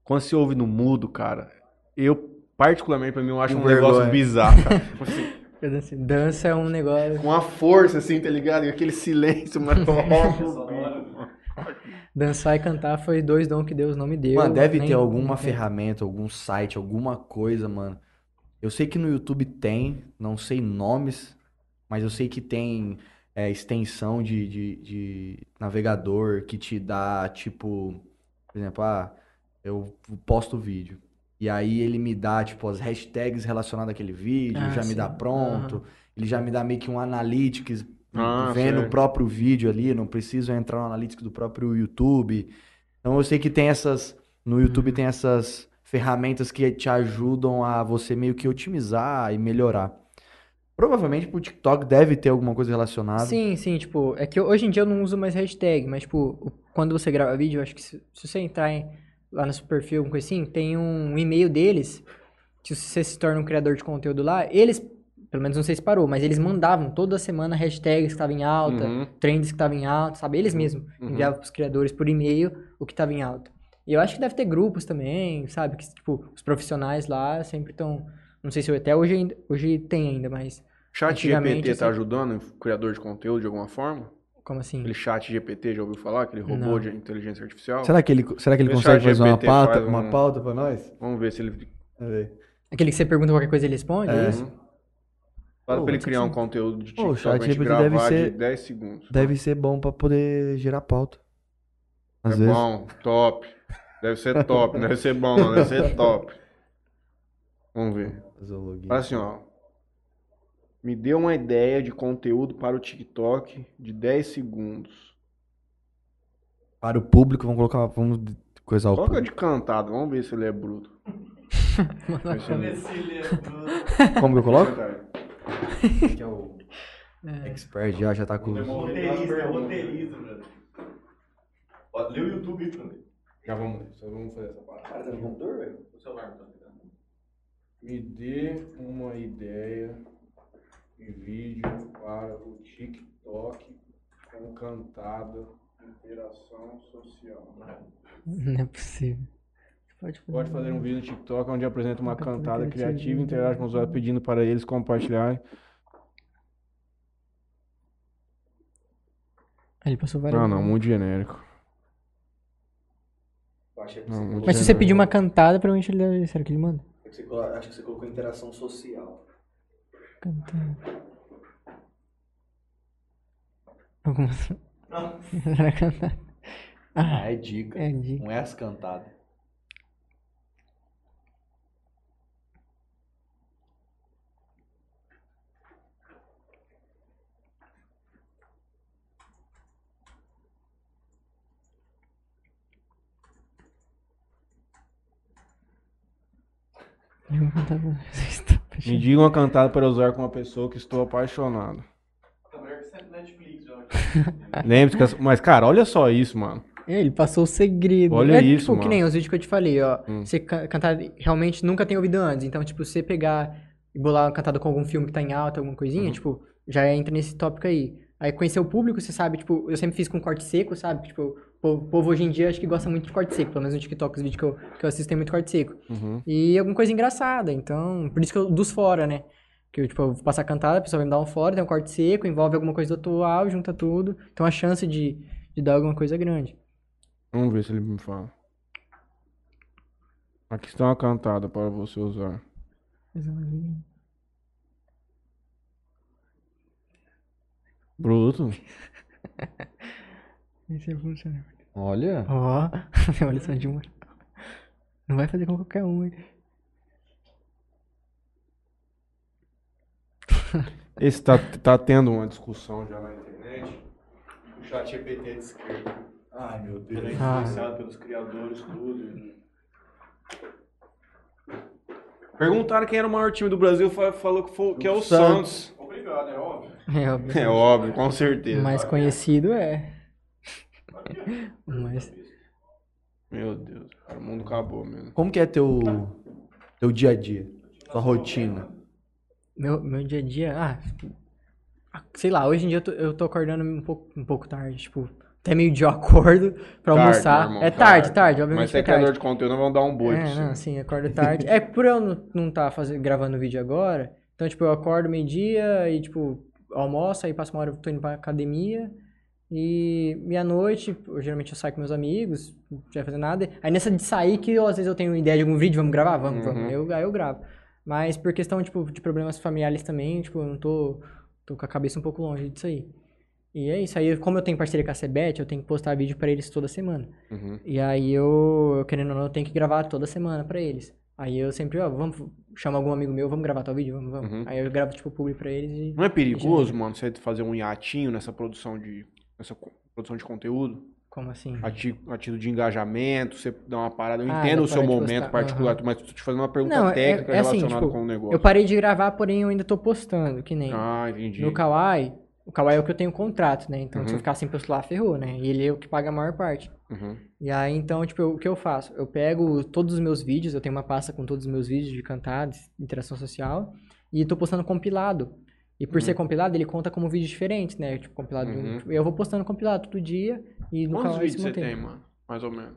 Quando você ouve no mudo, cara, eu, particularmente pra mim, eu acho Com um negócio bizarro, cara. Eu danço- Dança é um negócio. com a força, assim, tá ligado? E aquele silêncio, mano. Dançar e cantar foi dois dons que Deus não me deu. Mano, deve ter alguma ferramenta, algum site, alguma coisa, mano. Eu sei que no YouTube tem, não sei nomes, mas eu sei que tem é, extensão de, de, de navegador que te dá, tipo, por exemplo, ah, eu posto o vídeo. E aí ele me dá, tipo, as hashtags relacionadas àquele vídeo, Ah, já me sim. dá pronto. Ele já me dá meio que um analytics Ah, vendo sei. o próprio vídeo ali, não preciso entrar no analytics do próprio YouTube. Então eu sei que tem essas. No Uhum. YouTube tem essas ferramentas que te ajudam a você meio que otimizar e melhorar. Provavelmente pro TikTok deve ter alguma coisa relacionada. Sim, sim, tipo, é que hoje em dia eu não uso mais hashtag, mas, tipo, quando você grava vídeo, eu acho que se, se você entrar em- lá no seu perfil, alguma coisa assim, tem um e-mail deles, que se você se torna um criador de conteúdo lá, eles, pelo menos não sei se parou, mas eles mandavam toda semana hashtags que estavam em alta, Uhum. trends que estavam em alta, sabe? Eles mesmos Uhum. enviavam pros criadores por e-mail o que estava em alta. E eu acho que deve ter grupos também, sabe? Que, tipo, os profissionais lá sempre estão... Não sei se até hoje, hoje tem ainda, mas... Chat GPT tá assim- ajudando o criador de conteúdo de alguma forma? Como assim? Aquele chat GPT, já ouviu falar? Aquele robô Não. de inteligência artificial? Será que ele, será que ele consegue chat fazer uma GPT pauta, faz uma um- pauta pra nós? Vamos ver se ele... Vamos ver. Aquele que você pergunta qualquer coisa ele responde, é, É. isso? Fala Pô, pra ele criar um conteúdo de Pô, o TikTok pra gente deve gravar ser- de 10 segundos. Deve ser bom pra poder gerar pauta. Às é vezes. bom, top. Deve ser top, não deve ser bom, não, deve ser top. Vamos ver. Fazer o login. Fala assim, ó. Me dê uma ideia de conteúdo para o TikTok de 10 segundos. Para o público, vamos colocar. Vamos coisar o Coloca público. de cantado, vamos ver se ele é bruto. Vai ser- Como que eu coloco? Que é o expert já, já tá com. Roteirista, roteirista, brother. Ó, Lê o YouTube mim. Já vamos, só vamos fazer essa parte. Cara, tá no computador, velho? O celular não tá pegando. Me dê uma ideia de vídeo para o TikTok com cantada interação social. Não é possível. Pode fazer. Pode fazer um vídeo no TikTok onde apresenta uma cantada criativa e interage com os usuários pedindo para eles compartilharem. Ele passou várias Não, não, muito genérico. Que Não, muito Mas se você pedir uma cantada, provavelmente ele deve... Será que ele manda? Acho que você colo- Acho que você colocou interação social. Cantada. Alguma... Será cantada? Ah, Ah, é dica. é dica. Não é as cantadas. Nenhuma cantada. Vocês estão Me diga uma cantada para usar com uma pessoa que estou apaixonado. Que. Lembre-se que. as- Mas, cara, olha só isso, mano. É, Ele passou o segredo. Olha é, isso, tipo, que mano. nem os vídeos que eu te falei, ó. Hum. Você ca- cantar realmente nunca tem ouvido antes. Então, tipo, você pegar e bolar uma cantada com algum filme que tá em alta, alguma coisinha, Uhum. tipo, já entra nesse tópico aí. Aí conhecer o público, você sabe, tipo, eu sempre fiz com corte seco, sabe? Tipo, o povo, hoje em dia acho que gosta muito de corte seco, pelo menos no TikTok, os vídeos que eu, que eu assisto tem muito corte seco. Uhum. E alguma coisa engraçada, então, por isso que eu, dos fora, né? Que eu, tipo, eu vou passar cantada, a pessoa vai me dar um fora, tem um corte seco, envolve alguma coisa do atual, junta tudo. Então a chance de, de dar alguma coisa é grande. Vamos ver se ele me fala. Aqui está uma cantada para você usar. Bruto. Esse é funciona. Olha. Ó, olha só de uma. Não vai fazer com qualquer um, hein? Esse tá, tá tendo uma discussão já na internet. O chat GPT é de esquerda. Ai, meu Ele é Ah. influenciado pelos criadores, tudo. Perguntaram quem era o maior time do Brasil, fa- falou que, foi, que é o Santos. Santos. Obrigado, é óbvio. É óbvio. É óbvio, com certeza. O mais conhecido é. Mas. Meu Deus, cara, o mundo acabou mesmo. Como que é teu, teu dia a dia? Sua rotina? Meu, meu dia a dia. Ah, sei lá, hoje em dia eu tô, eu tô acordando um pouco, um pouco tarde. Tipo, até meio dia eu acordo pra Tarde, almoçar. irmão, é tarde, tarde, obviamente. Mas você é é tarde. criador de conteúdo, vamos dar um boi É, não, sim, acordo tarde. é por eu não, não tá fazendo, gravando vídeo agora. Então, tipo, eu acordo meio-dia e, tipo, almoço, aí passo uma hora, eu tô indo pra academia. E meia-noite, eu, geralmente eu saio com meus amigos, não vai fazer nada. Aí nessa de sair, que eu, às vezes eu tenho ideia de algum vídeo, vamos gravar? Vamos, Uhum. vamos. Eu, aí eu gravo. Mas por questão, tipo, de problemas familiares também, tipo, eu não tô, tô com a cabeça um pouco longe disso aí. E é isso. Aí, como eu tenho parceria com a Cebet, eu tenho que postar vídeo pra eles toda semana. Uhum. E aí eu, querendo ou não, eu tenho que gravar toda semana pra eles. Aí eu sempre, ó, vamos, chama algum amigo meu, vamos gravar tal vídeo, vamos, vamos. Uhum. Aí eu gravo, tipo, publi pra eles e... Não é perigoso, mano, você fazer um hiatinho nessa produção de, nessa co- produção de conteúdo? Como assim? A ti- a título de engajamento, você dá uma parada. Eu Ah, entendo o seu momento postar, particular, aham. mas tô te fazendo uma pergunta Não, é- técnica é assim, relacionada tipo, com o negócio. Eu parei de gravar, porém eu ainda tô postando, que nem... Ah, entendi. No Kawaii, o Kawaii é o que eu tenho contrato, né? Então se Uhum. eu ficar sem postular, ferrou, né? E ele é o que paga a maior parte. Uhum. E aí, então, tipo, eu- o que eu faço? Eu pego todos os meus vídeos, eu tenho uma pasta com todos os meus vídeos de cantadas, interação social, e tô postando compilado. E por ser compilado, ele conta como vídeos diferentes, né? Tipo, compilado. de um- Uhum. tipo, eu vou postando compilado todo dia e no Quantos se vídeos você tem, mano? Mais ou menos.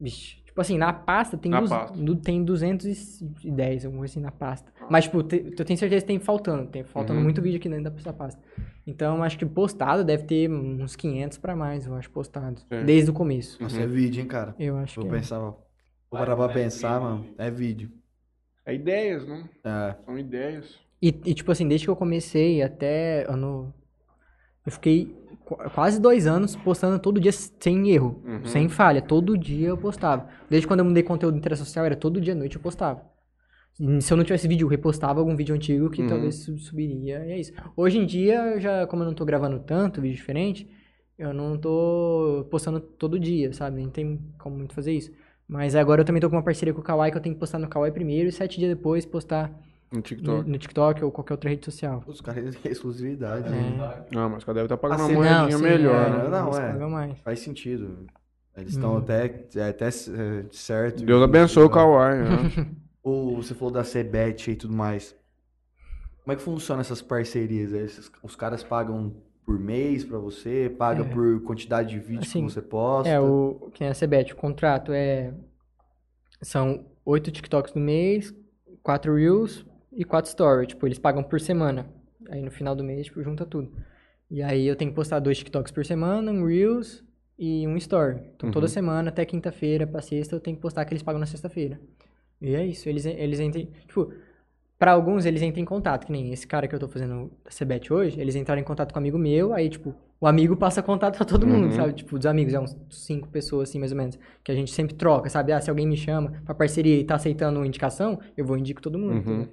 Vixe, tipo assim, na pasta tem, Na duz- pasta. du- tem 210, alguma coisa assim na pasta. Mas, tipo, te- eu tenho certeza que tem faltando. Tem faltando Uhum. muito vídeo aqui dentro dessa pasta. Então, acho que postado deve ter uns 500 pra mais, eu acho, postados. Desde o começo. Nossa, é vídeo, hein, cara? Eu acho Vou que é. pensar, ó. Vou parar pra pensar, mano. É vídeo. É ideias, né? É. São ideias. E, e, tipo assim, desde que eu comecei até ano. Eu fiquei qu- quase dois anos postando todo dia sem erro, Uhum. sem falha. Todo dia eu postava. Desde quando eu mudei conteúdo de interação social, era todo dia à noite eu postava. E se eu não tivesse vídeo, eu repostava algum vídeo antigo que Uhum. talvez su- subiria. E é isso. Hoje em dia, já, como eu não tô gravando tanto vídeo diferente, eu não tô postando todo dia, sabe? Nem tem como muito fazer isso. Mas agora eu também tô com uma parceria com o Kawaii que eu tenho que postar no Kawaii primeiro e sete dias depois postar No TikTok. no TikTok ou qualquer outra rede social. Os caras têm exclusividade. É. né? Não, mas o cara deve estar pagando Assim, uma não, moedinha sim, melhor, é, né? Não, eles é. mais. Faz sentido. Eles estão Hum. até, é, até é, certo. Deus abençoe o Kawaii, né? Ou você falou da Cebet e tudo mais. Como é que funciona essas parcerias? Esses- os caras pagam por mês pra você? Paga É. por quantidade de vídeos Assim, que você posta? É, o que nem a Cebet, o contrato é. São oito TikToks no mês, quatro Reels e quatro Stories. Tipo, eles pagam por semana. Aí no final do mês, tipo, junta tudo. E aí eu tenho que postar dois TikToks por semana, um Reels e um Story. Então toda Uhum. semana, até quinta-feira pra sexta, eu tenho que postar que eles pagam na sexta-feira. E é isso, eles, eles entram. Tipo, pra alguns eles entram em contato, que nem esse cara que eu tô fazendo da Cebet hoje, eles entraram em contato com um amigo meu, aí, tipo, o amigo passa contato pra todo mundo, Uhum. sabe? Tipo, dos amigos, é uns cinco pessoas, assim, mais ou menos, que a gente sempre troca, sabe? Ah, se alguém me chama pra parceria e tá aceitando uma indicação, eu vou indico todo mundo, Uhum. entendeu?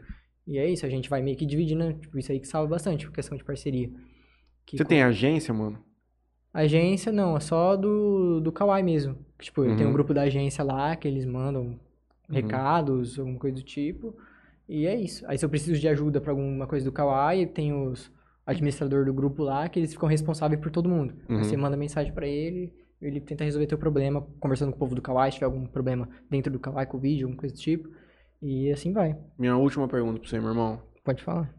E é isso, a gente vai meio que dividindo, tipo, isso aí que salva bastante, por questão de parceria. Que Você com- tem agência, mano? Agência, não, é só do, do Kawaii mesmo. Tipo, eu tenho Uhum. um grupo da agência lá, que eles mandam recados, alguma coisa do tipo. E é isso. Aí se eu preciso de ajuda pra alguma coisa do Kawaii, tem os administrador do grupo lá, que eles ficam responsáveis por todo mundo. Aí Uhum. você manda mensagem pra ele, ele tenta resolver teu problema, conversando com o povo do Kawaii, se tiver algum problema dentro do Kawaii com o vídeo, alguma coisa do tipo. E assim vai. Minha última pergunta pra você, meu irmão. Pode falar.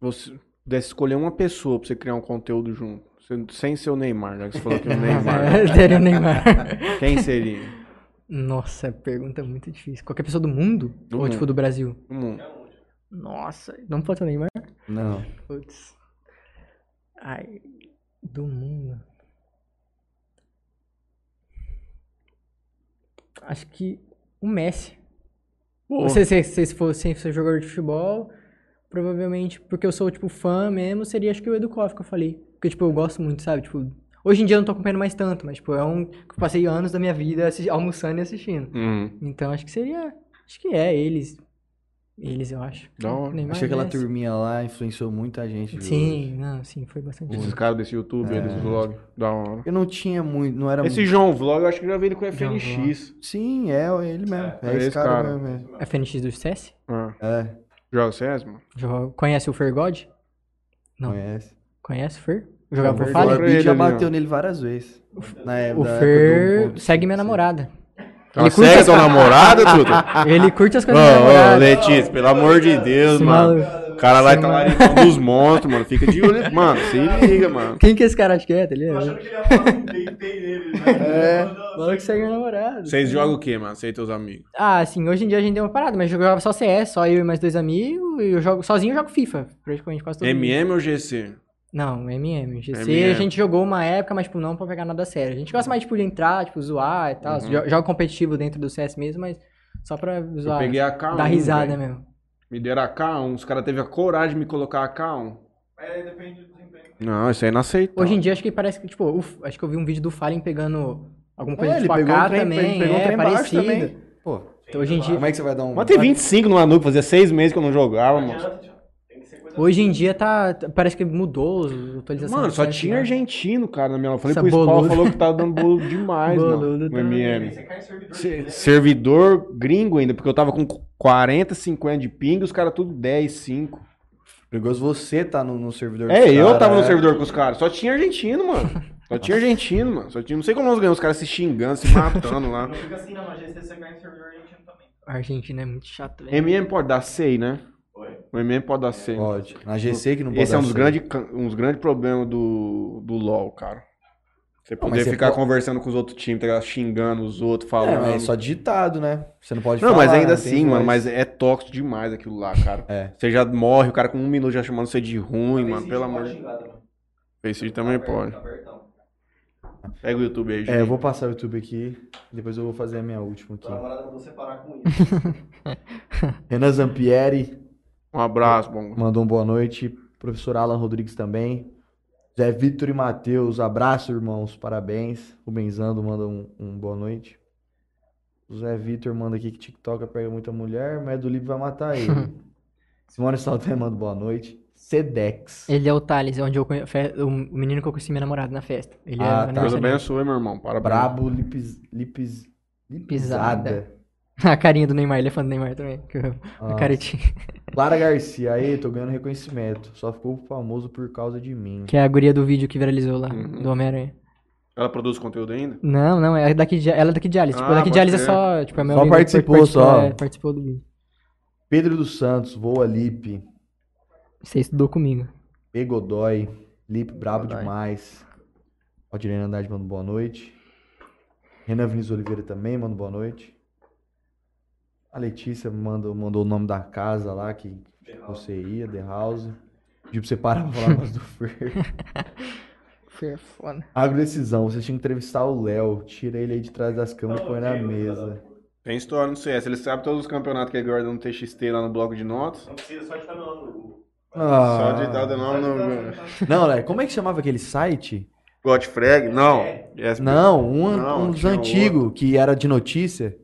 Você, pudesse escolher uma pessoa pra você criar um conteúdo junto, sem- ser o Neymar, já que você falou que é o Neymar. Seria o Neymar. Quem seria? Nossa, pergunta muito difícil. Qualquer pessoa do mundo? Do Ou, tipo, mundo. do Brasil? O mundo. Nossa, não pode ser o Neymar? Não. Putz. Ai, do mundo. Acho que o Messi. Pô. Se, se, se, se fosse ser jogador de futebol, provavelmente, porque eu sou, tipo, fã mesmo, seria acho que o Edukov que eu falei. Porque, tipo, eu gosto muito, sabe? Tipo, hoje em dia eu não tô acompanhando mais tanto, mas, tipo, é um que eu passei anos da minha vida almoçando e assistindo. Uhum. Então, acho que seria... Acho que é, eles. Eles, eu acho. Da hora. Neymar, Achei que aquela Messi. turminha lá influenciou muita gente. viu? Sim, não, sim, foi bastante. Esses caras desse YouTube, aí, desse vlog. Da hora. Eu não tinha muito, não era Esse muito... João Vlog, eu acho que eu já vi ele com o João FNX. Sim, é ele mesmo. É, é esse esse cara, cara. mesmo. é. FNX do CS? Ah. É, Joga CS, mano? Jo- Conhece o Fergod? Não. conhece. Conhece o Fer? Jogava o por Beat ele já bateu nele várias vezes. Na é- O da época Fer do 1.5, segue minha sim. namorada. Ela curte segue as tua namorada, Tuta? Ele curte as coisas da ô. Letícia, pelo amor de Deus, Esse mano. maluco- O cara lá tá lá dos monstros, mano. Fica de olho. Mano, se liga, mano. Quem que esse cara acha que é, tá ligado? Achando que ele ia falar um deitei nele, né? É. Maluco segue minha namorada. Vocês jogam o quê, mano? Você e teus amigos? Ah, assim, hoje em dia a gente deu uma parada, mas eu jogava só CS, só eu e mais dois amigos, e eu jogo sozinho eu jogo FIFA, praticamente quase todo. MM ou GC? Não, MM. GC MM. a gente jogou uma época, mas tipo, não pra pegar nada sério. A gente gosta mais tipo, de entrar, tipo, zoar e tal. Uhum. Jo- Joga competitivo dentro do CS mesmo, mas só pra Eu zoar. peguei a K1. dar risada velho. mesmo. Me deram a K1. Os caras teve a coragem de me colocar a K1. É, depende do desempenho. Não, isso aí não aceita. Hoje em dia acho que parece que, tipo, uf, acho que eu vi um vídeo do Fallen pegando alguma coisa É, tipo ele pegou AK um trem, também, ele pegou um é, trem baixo parecido. também. Pô, Então, hoje em dia, como é que você vai dar um... Mas tem 25 no Anuco, fazia seis meses que eu não jogava, Não mano. Hoje em dia tá, parece que mudou as atualizações. Mano, só tinha que- argentino, cara, na minha. Eu falei Essa pro Spawn, falou que tava dando bolo demais, mano. No também. MM. Servidor. Se- de- Servidor gringo ainda, porque eu tava com 40, 50 de ping, os caras tudo 10, 5. Perigoso você tá no, no servidor É, eu cara, tava no é. servidor com os caras. Só tinha argentino, mano. Só tinha argentino, mano. Só tinha... Não sei como nós ganhamos, os caras se xingando, se matando lá. Não fica assim, não. A GC você em servidor argentino também. A Argentina é muito chato, velho. MM pode dar SEI, né? O MM pode dar SEI. Pode. Na GC que não pode Esse é um dar dos grandes, can- um dos grandes problemas do, do LoL, cara. Você Não, poder mas você ficar pode- conversando com os outros times, tá xingando os outros, É, falando. mas é só digitado, né? Você não pode Não, falar. mas ainda né? Assim, mano, mas é tóxico demais aquilo lá, cara. É. Você já morre, o cara com um minuto já chamando você de ruim, mano, pelo amor de xingar também. Face também Tá pode. tá abertão. Pega o YouTube aí, É, eu vou passar o YouTube aqui, depois eu vou fazer a minha última aqui. Tua namorada mandou você parar com isso. Renan Zampieri Um abraço, bom. mandou um boa noite. Professor Alan Rodrigues também. Zé Vitor e Matheus, abraço, irmãos, parabéns. O Benzando manda um, um boa noite. O Zé Vitor manda aqui que TikTok pega muita mulher, mas do livro vai matar ele. Simone Salté manda boa noite. Sedex. Ele é o Thales, onde eu conhe... o menino que eu conheci minha namorada na festa. Ele Ah, é tá. Deus abençoe, meu irmão. Parabéns. Brabo Lipis, Lipis, Lipizada. A carinha do Neymar, ele é fã do Neymar também. que eu- A caretinha. Clara Garcia, aí, tô ganhando reconhecimento. Só ficou famoso por causa de mim. Que é a guria do vídeo que viralizou lá, Uhum. do Homem-Aranha. Ela produz conteúdo ainda? Não, não, é daqui de, ela é daqui de Alice. Tipo, Ah, daqui de Alice é só, tipo, é meu Só amigo participou, participou, só. é, participou do vídeo. Pedro dos Santos, Voa Lipe. Você estudou comigo. Godoy, Lipe, brabo Godoy. demais. Aldirene Andrade manda boa noite. Renan Vinícius Oliveira também manda boa noite. A Letícia manda, mandou o nome da casa lá que você ia, The House. Pediu pra você parar pra falar mais do Fer. Foi foda. Agrodecisão, você tinha que entrevistar o Léo. Tira ele aí de trás das câmeras e põe na mesa. Tem história no CS. Ele sabe todos os campeonatos que ele guarda no TXT lá no bloco de notas. Não precisa só de estar meu nome no Google. Ah. Só de dar o nome no. Não, Léo, como é que chamava aquele site? Godfrag? Não. Yes, Não, um, Não, um dos antigos, que era de notícia.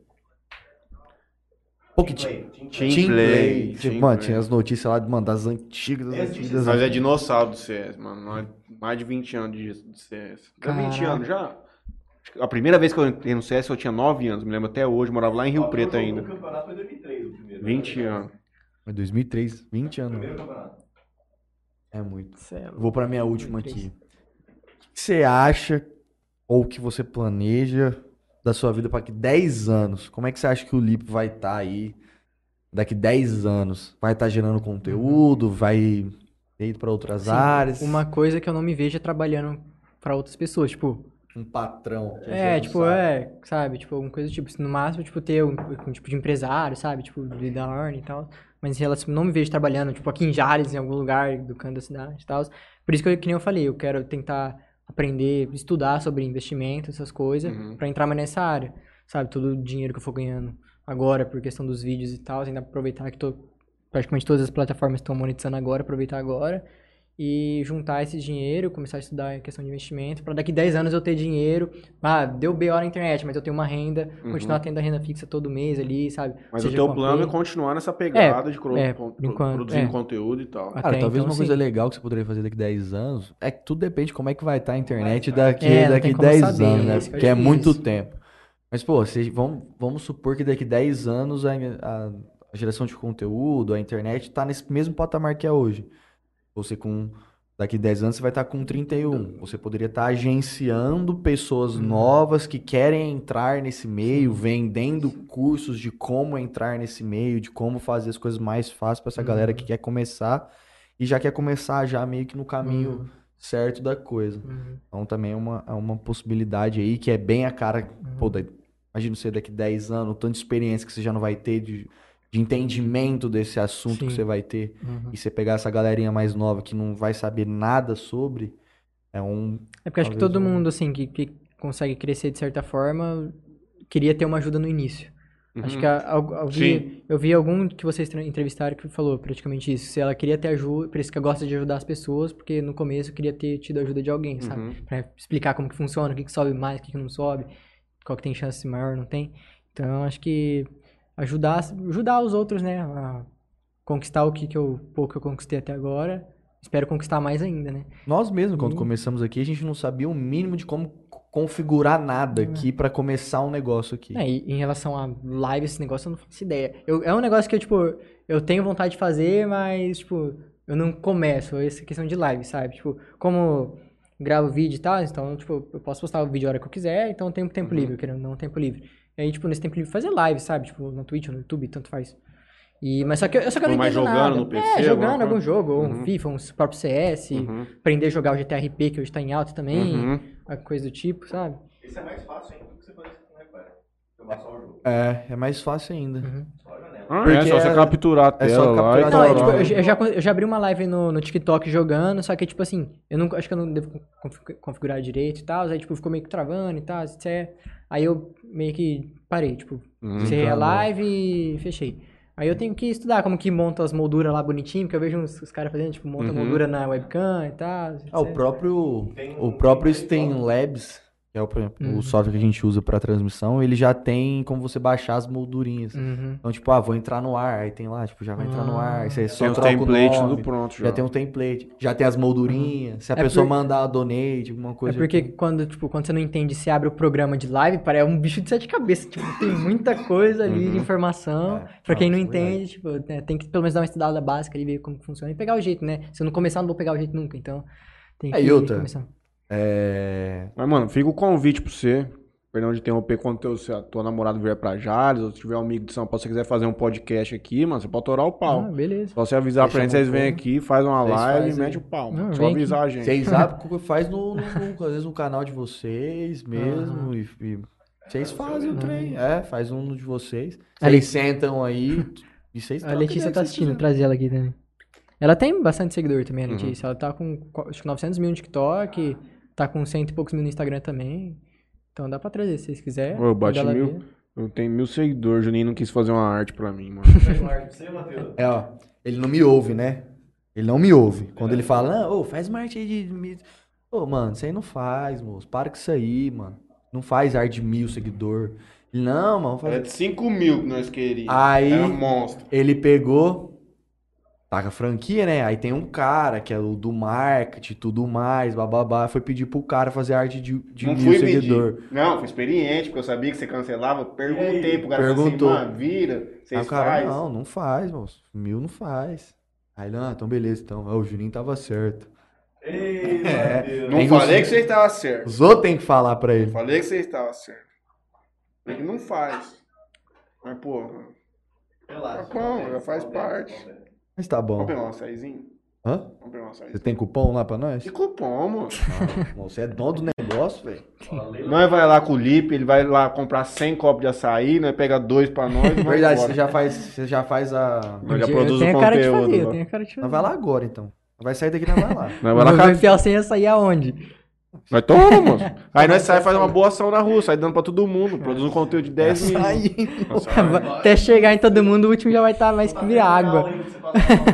Tinha. Team Play, Team Play, Team mano, Play. tinha as notícias lá, mano, das antigas, das antigas. Nós é dinossauro do CS, mano. Nós, mais de 20 anos de, de CS. Dá 20 Caraca. anos já. A primeira vez que eu entrei no CS eu tinha 9 anos, me lembro até hoje, morava lá em Rio Preto o jogo ainda. do campeonato foi 2003, o primeiro. 20 anos. Foi 2003, 20 anos. Primeiro campeonato. É muito. Louco. Vou pra minha última 2003. aqui. O que você acha, ou que você planeja da sua vida pra daqui 10 anos? Como é que você acha que o Lipe vai estar aí daqui 10 anos? Vai estar gerando conteúdo? Vai ter ido pra outras Sim, áreas. Uma coisa que eu não me vejo é trabalhando pra outras pessoas, tipo, Um patrão. que É, tipo, sabe. é, sabe, tipo, alguma coisa tipo, no máximo, tipo, ter um, um tipo de empresário, sabe, tipo, de da ordem e tal, mas em relação, não me vejo trabalhando, tipo, aqui em Jales, em algum lugar do canto da cidade e tal, por isso que, eu, que nem eu falei, eu quero tentar aprender, estudar sobre investimento, essas coisas, Uhum. pra entrar mais nessa área, sabe, todo o dinheiro que eu for ganhando agora, por questão dos vídeos e tal, ainda aproveitar que tô, praticamente todas as plataformas estão monetizando agora, aproveitar agora, e juntar esse dinheiro, começar a estudar em questão de investimento, para daqui 10 anos eu ter dinheiro. Ah, deu BO na internet, mas eu tenho uma renda, Uhum. continuar tendo a renda fixa todo mês ali, sabe? Mas Seja o teu plano é continuar nessa pegada de cro- é, con- por enquanto, produzindo é. conteúdo e tal. Até Cara, talvez então, uma coisa sim. legal que você poderia fazer daqui 10 anos é que tudo depende de como é que vai estar a internet daqui, É, daqui tem como 10 saber, anos, né? isso que é Porque é muito difícil. tempo. Mas, pô, se, vamos, vamos supor que daqui 10 anos a, a- a geração de conteúdo, a internet, tá nesse mesmo patamar que é hoje. Você com. Daqui 10 anos você vai estar com 31. Você poderia estar agenciando pessoas Uhum. novas que querem entrar nesse meio, vendendo cursos de como entrar nesse meio, de como fazer as coisas mais fáceis para essa galera Uhum. que quer começar e já quer começar já meio que no caminho Uhum. certo da coisa. Uhum. Então também é uma, é uma possibilidade aí que é bem a cara. Pô, da- imagina você daqui 10 anos, o tanto de experiência que você já não vai ter, de, de entendimento desse assunto que Sim. você vai ter. Uhum. E você pegar essa galerinha mais nova que não vai saber nada sobre, é um. É porque acho que todo um- mundo, assim, que, que consegue crescer de certa forma, queria ter uma ajuda no início. Acho Uhum. que a- al- eu vi, eu vi algum que vocês entrevistaram que falou praticamente isso. Se ela queria ter ajuda, por isso que eu gosto de ajudar as pessoas, porque no começo eu queria ter tido a ajuda de alguém, sabe? Uhum. Pra explicar como que funciona, o que, que sobe mais, o que, que não sobe, qual que tem chance maior, não tem. Então, acho que ajudar, ajudar os outros, né, a conquistar o que, que eu, pouco que eu conquistei até agora. Espero conquistar mais ainda, né? Nós mesmos, quando Sim. começamos aqui, a gente não sabia o mínimo de como configurar nada aqui pra começar um negócio aqui. É, e em relação a live, esse negócio eu não faço ideia. Eu, é um negócio que eu, tipo, eu tenho vontade de fazer, mas, tipo, eu não começo. Essa questão de live, sabe? Tipo, como gravo vídeo e tal, então, tipo, eu posso postar o vídeo a hora que eu quiser, então eu tenho tempo livre, eu quero não tempo livre. E aí, tipo, nesse tempo livre fazer live, sabe? Tipo, no Twitch ou no YouTube, tanto faz. E, mas só que, eu- só que eu não Mas entendo jogando nada. no PC, É, alguma jogando algum jogo, ou um Uhum. FIFA, um próprio CS, Uhum. aprender a jogar o GTRP, que hoje tá em alta também, Uhum. uma coisa do tipo, sabe? Isso é mais fácil ainda do que você fazer com o iPad. Jogar só o jogo. É, é mais fácil ainda. Uhum. Só. Ah, é só você é- capturar a é tela só lá capturar e a Não, é, tipo, eu, já- eu já, eu já abri uma live no, no TikTok jogando, só que, tipo assim, eu não, acho que eu não devo confi- configurar direito e tal, aí, tipo, ficou meio que travando e tal, etc. Aí eu meio que parei, tipo, Uhum. encerrei a Desencanou. live e fechei. Aí eu tenho que estudar como que monta as molduras lá bonitinho, porque eu vejo uns, os caras fazendo, tipo, monta Uhum. moldura na webcam e tal. Ah, o próprio, Tem o um- próprio um Steam Labs, que é o, por exemplo, Uhum. o software que a gente usa para transmissão, ele já tem como você baixar as moldurinhas. Uhum. Então, tipo, ah, vou entrar no ar, aí tem lá, tipo, já vai entrar no ar, aí você só Tem troca o templates nome, tudo pronto já. já tem um template, já tem as moldurinhas, se a É pessoa por- mandar a donate, alguma É coisa... porque quando, tipo, quando você não entende, você abre o programa de live, parece um bicho de sete cabeças. Tipo, tem muita coisa ali de Uhum. informação. É, pra quem não é entende, tipo, né, tem que pelo menos dar uma estudada básica ali, ver como funciona e pegar o jeito, né? Se eu não começar, eu não vou pegar o jeito nunca. Então, tem É, que e outra? começar. É... Mas, mano, fica o convite pra você. Perdão de interromper quando teu, se a tua namorada vier pra Jales, ou se tiver um amigo de São Paulo, se você quiser fazer um podcast aqui, mano, você pode torar o pau. Ah, beleza. Só você avisar Você pra gente, vocês vêm aqui, faz uma Vocês live e mete o pau. Não, Só avisar a gente. Vocês sabem o que faz no, no- no- às vezes no canal de vocês mesmo, e, e vocês fazem o trem, é, faz um de vocês. Vocês sentam aí e vocês A Letícia tá assistindo, trazer ela aqui também. Ela tem bastante seguidor também, a Uhum. Letícia. Ela tá com, acho que 900 mil no TikTok, tá com cento e poucos mil no Instagram também. Então dá pra trazer, se vocês quiserem. Eu bati mil. Eu tenho mil seguidores, Juninho não quis fazer uma arte pra mim, mano. Faz uma arte pra você, Matheus? É, ó, ele não me ouve, né? Ele não me ouve. Quando ele fala, não, ô, faz uma arte aí de... mi-" Ô, mano, isso aí não faz, moço. Para com isso aí, mano. Não faz arte de mil seguidor. Não, mano, faz... É de 5 mil que nós queríamos. Aí- Era monstro. Ele pegou, tá com a franquia, né? Aí tem um cara que é o do marketing, tudo mais, bababá. Foi pedir pro cara fazer arte de, de não mil fui seguidor. pedir. Não, foi experiente, porque eu sabia que você cancelava. Perguntei pro cara, falei Perguntou. assim, mano, vira, Aí vocês o cara, fazem? não, não faz, moço. Mil não faz. Aí ele, ah, então beleza, então. O Juninho tava certo. Ei, É. Não Tem falei os- que você estava certo. Os outros têm que falar pra ele. Falei que você estava certo. Falei que não faz. Mas, porra, Relaxa. Tá bom, já faz parte. Mas tá bom. vamos pegar um açaizinho? Hã? Vamos pegar uma açaí. Você tem cupom lá pra nós? Que cupom, moço? Não, Você é dono do negócio, velho. Nós vai lá com o Lipe, ele vai lá comprar 100 copos de açaí, nós pega dois pra nós Verdade, você já faz, você já faz a... Nós já Eu produz o tenho a cara de conteúdo. fazer, eu lá. tenho a cara de fazer. Nós vai lá agora, então. Vai sair daqui, nós vai lá. Nós vai lá Vai enfiar sem açaí aonde? Nós toma, moço. Aí nós sai e faz uma boa ação na rua, sai dando pra todo mundo. Produz um conteúdo de 10 mil. Até chegar em todo mundo, o último já vai estar mais que virar água.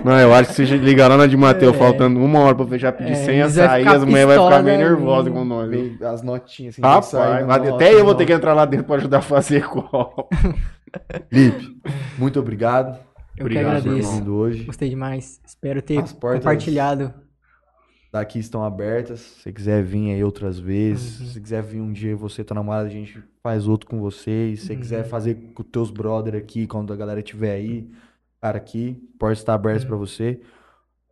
Não, eu acho que se ligar lá na de Mateus, faltando uma hora pra fechar pedir É, 100 eles vai açaí, ficar as mulheres vão ficar meio nervosas com nós. Vem as notinhas assim. Rapaz, até nossa, eu vou ter que entrar lá dentro pra ajudar a fazer copo. Lipe, muito obrigado Eu Obrigado, que agradeço. hoje. Gostei demais. Espero ter compartilhado. Daqui estão abertas. Se você quiser vir aí outras vezes, Uhum. se quiser vir um dia você tá namorado, a gente faz outro com vocês. Se você quiser Uhum. fazer com os teus brother aqui, quando a galera estiver aí, cara, aqui, portas estão abertas Uhum. pra você.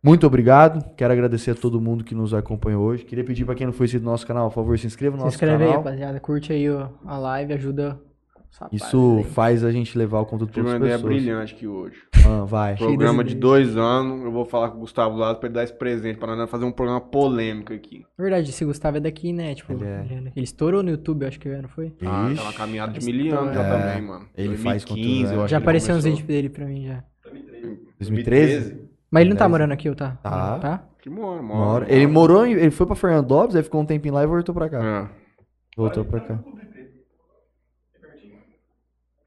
Muito obrigado. Quero agradecer a todo mundo que nos acompanhou hoje. Queria pedir pra quem não foi inscrito no nosso canal, por favor, se inscreva no Se nosso inscreve aí, canal. rapaziada. Curte aí a live, ajuda Isso aí. faz a gente levar o conteúdo para Tive uma outras ideia pessoas. brilhante aqui hoje. Ah, vai. Programa de dois anos, eu vou falar com o Gustavo Lado pra ele dar esse presente, pra nós fazer um programa polêmico aqui. Na verdade, esse Gustavo é daqui, né? Tipo, Ele ele, é. ele estourou no YouTube, acho que não foi? Ah, Ixi. tá uma caminhada de mil anos já É, também, mano. ele faz 2015, conteúdo, eu é. acho Já apareceu uns vídeos dele pra mim já. 2013? Mas ele não tá 10. morando aqui, ou tá? Tá. Tá? Que mora, Uma mora. Ele morou, em- ele foi pra Fernandópolis, aí ficou um tempinho lá e voltou pra cá. É. Voltou pra cá.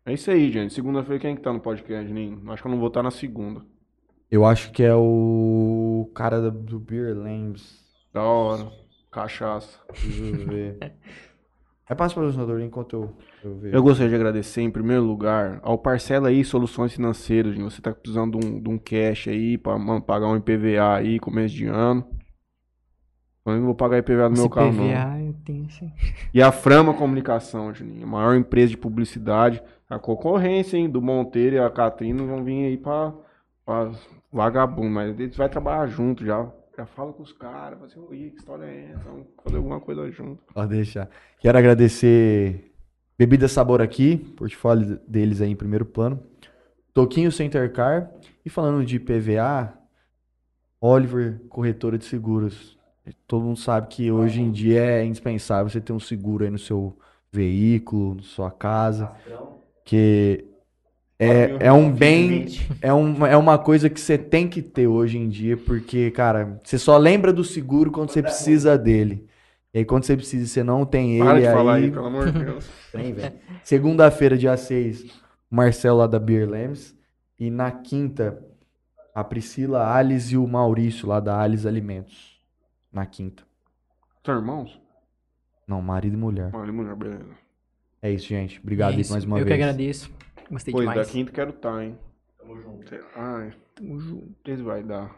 É isso aí, gente. Segunda-feira quem que tá no podcast, Ninho? Acho que eu não vou estar na segunda. Eu acho que é o cara do Beer Lambs. Da hora. Cachaça. Deixa eu ver. Aí passa para o patrocinador enquanto eu, eu vejo. Eu gostaria de agradecer, em primeiro lugar, ao Parcela aí Soluções Financeiras. gente. Você tá precisando de um, de um cash aí pra mano, pagar um IPVA aí, começo de ano. Eu não vou pagar IPVA no meu carro, não. PVA eu tenho assim. E a Frama Comunicação, Juninho, a maior empresa de publicidade. A concorrência, hein, do Monteiro e a Catrina vão vir aí pra, pra vagabundo, mas eles vão trabalhar junto já. Já fala com os caras, fala assim, "Oi, que história é essa? Vamos fazer alguma coisa junto. Pode deixar. Quero agradecer Bebida Sabor aqui, portfólio deles aí em primeiro plano. Toquinho Center Car. E falando de PVA, Oliver, corretora de seguros. Todo mundo sabe que hoje em dia é indispensável você ter um seguro aí no seu veículo, na sua casa. Que é, é um bem, é, um, é uma coisa que você tem que ter hoje em dia, porque, cara, você só lembra do seguro quando você precisa dele. E aí, quando você precisa e você não tem Para ele, de falar aí... aí, pelo amor de Deus. Tem, velho. Segunda-feira, dia 6, o Marcelo lá da Beer Lambs. E na quinta, a Priscila, a Alice e o Maurício lá da Alice Alimentos. Na quinta. São irmãos? Não, marido e mulher. Olha, mulher, beleza. É isso, gente. Obrigado É aí isso. mais uma eu vez. que agradeço. Gostei Depois da demais. quinta quero estar, hein? Tamo junto. Ai, Tamo junto. eles vai dar.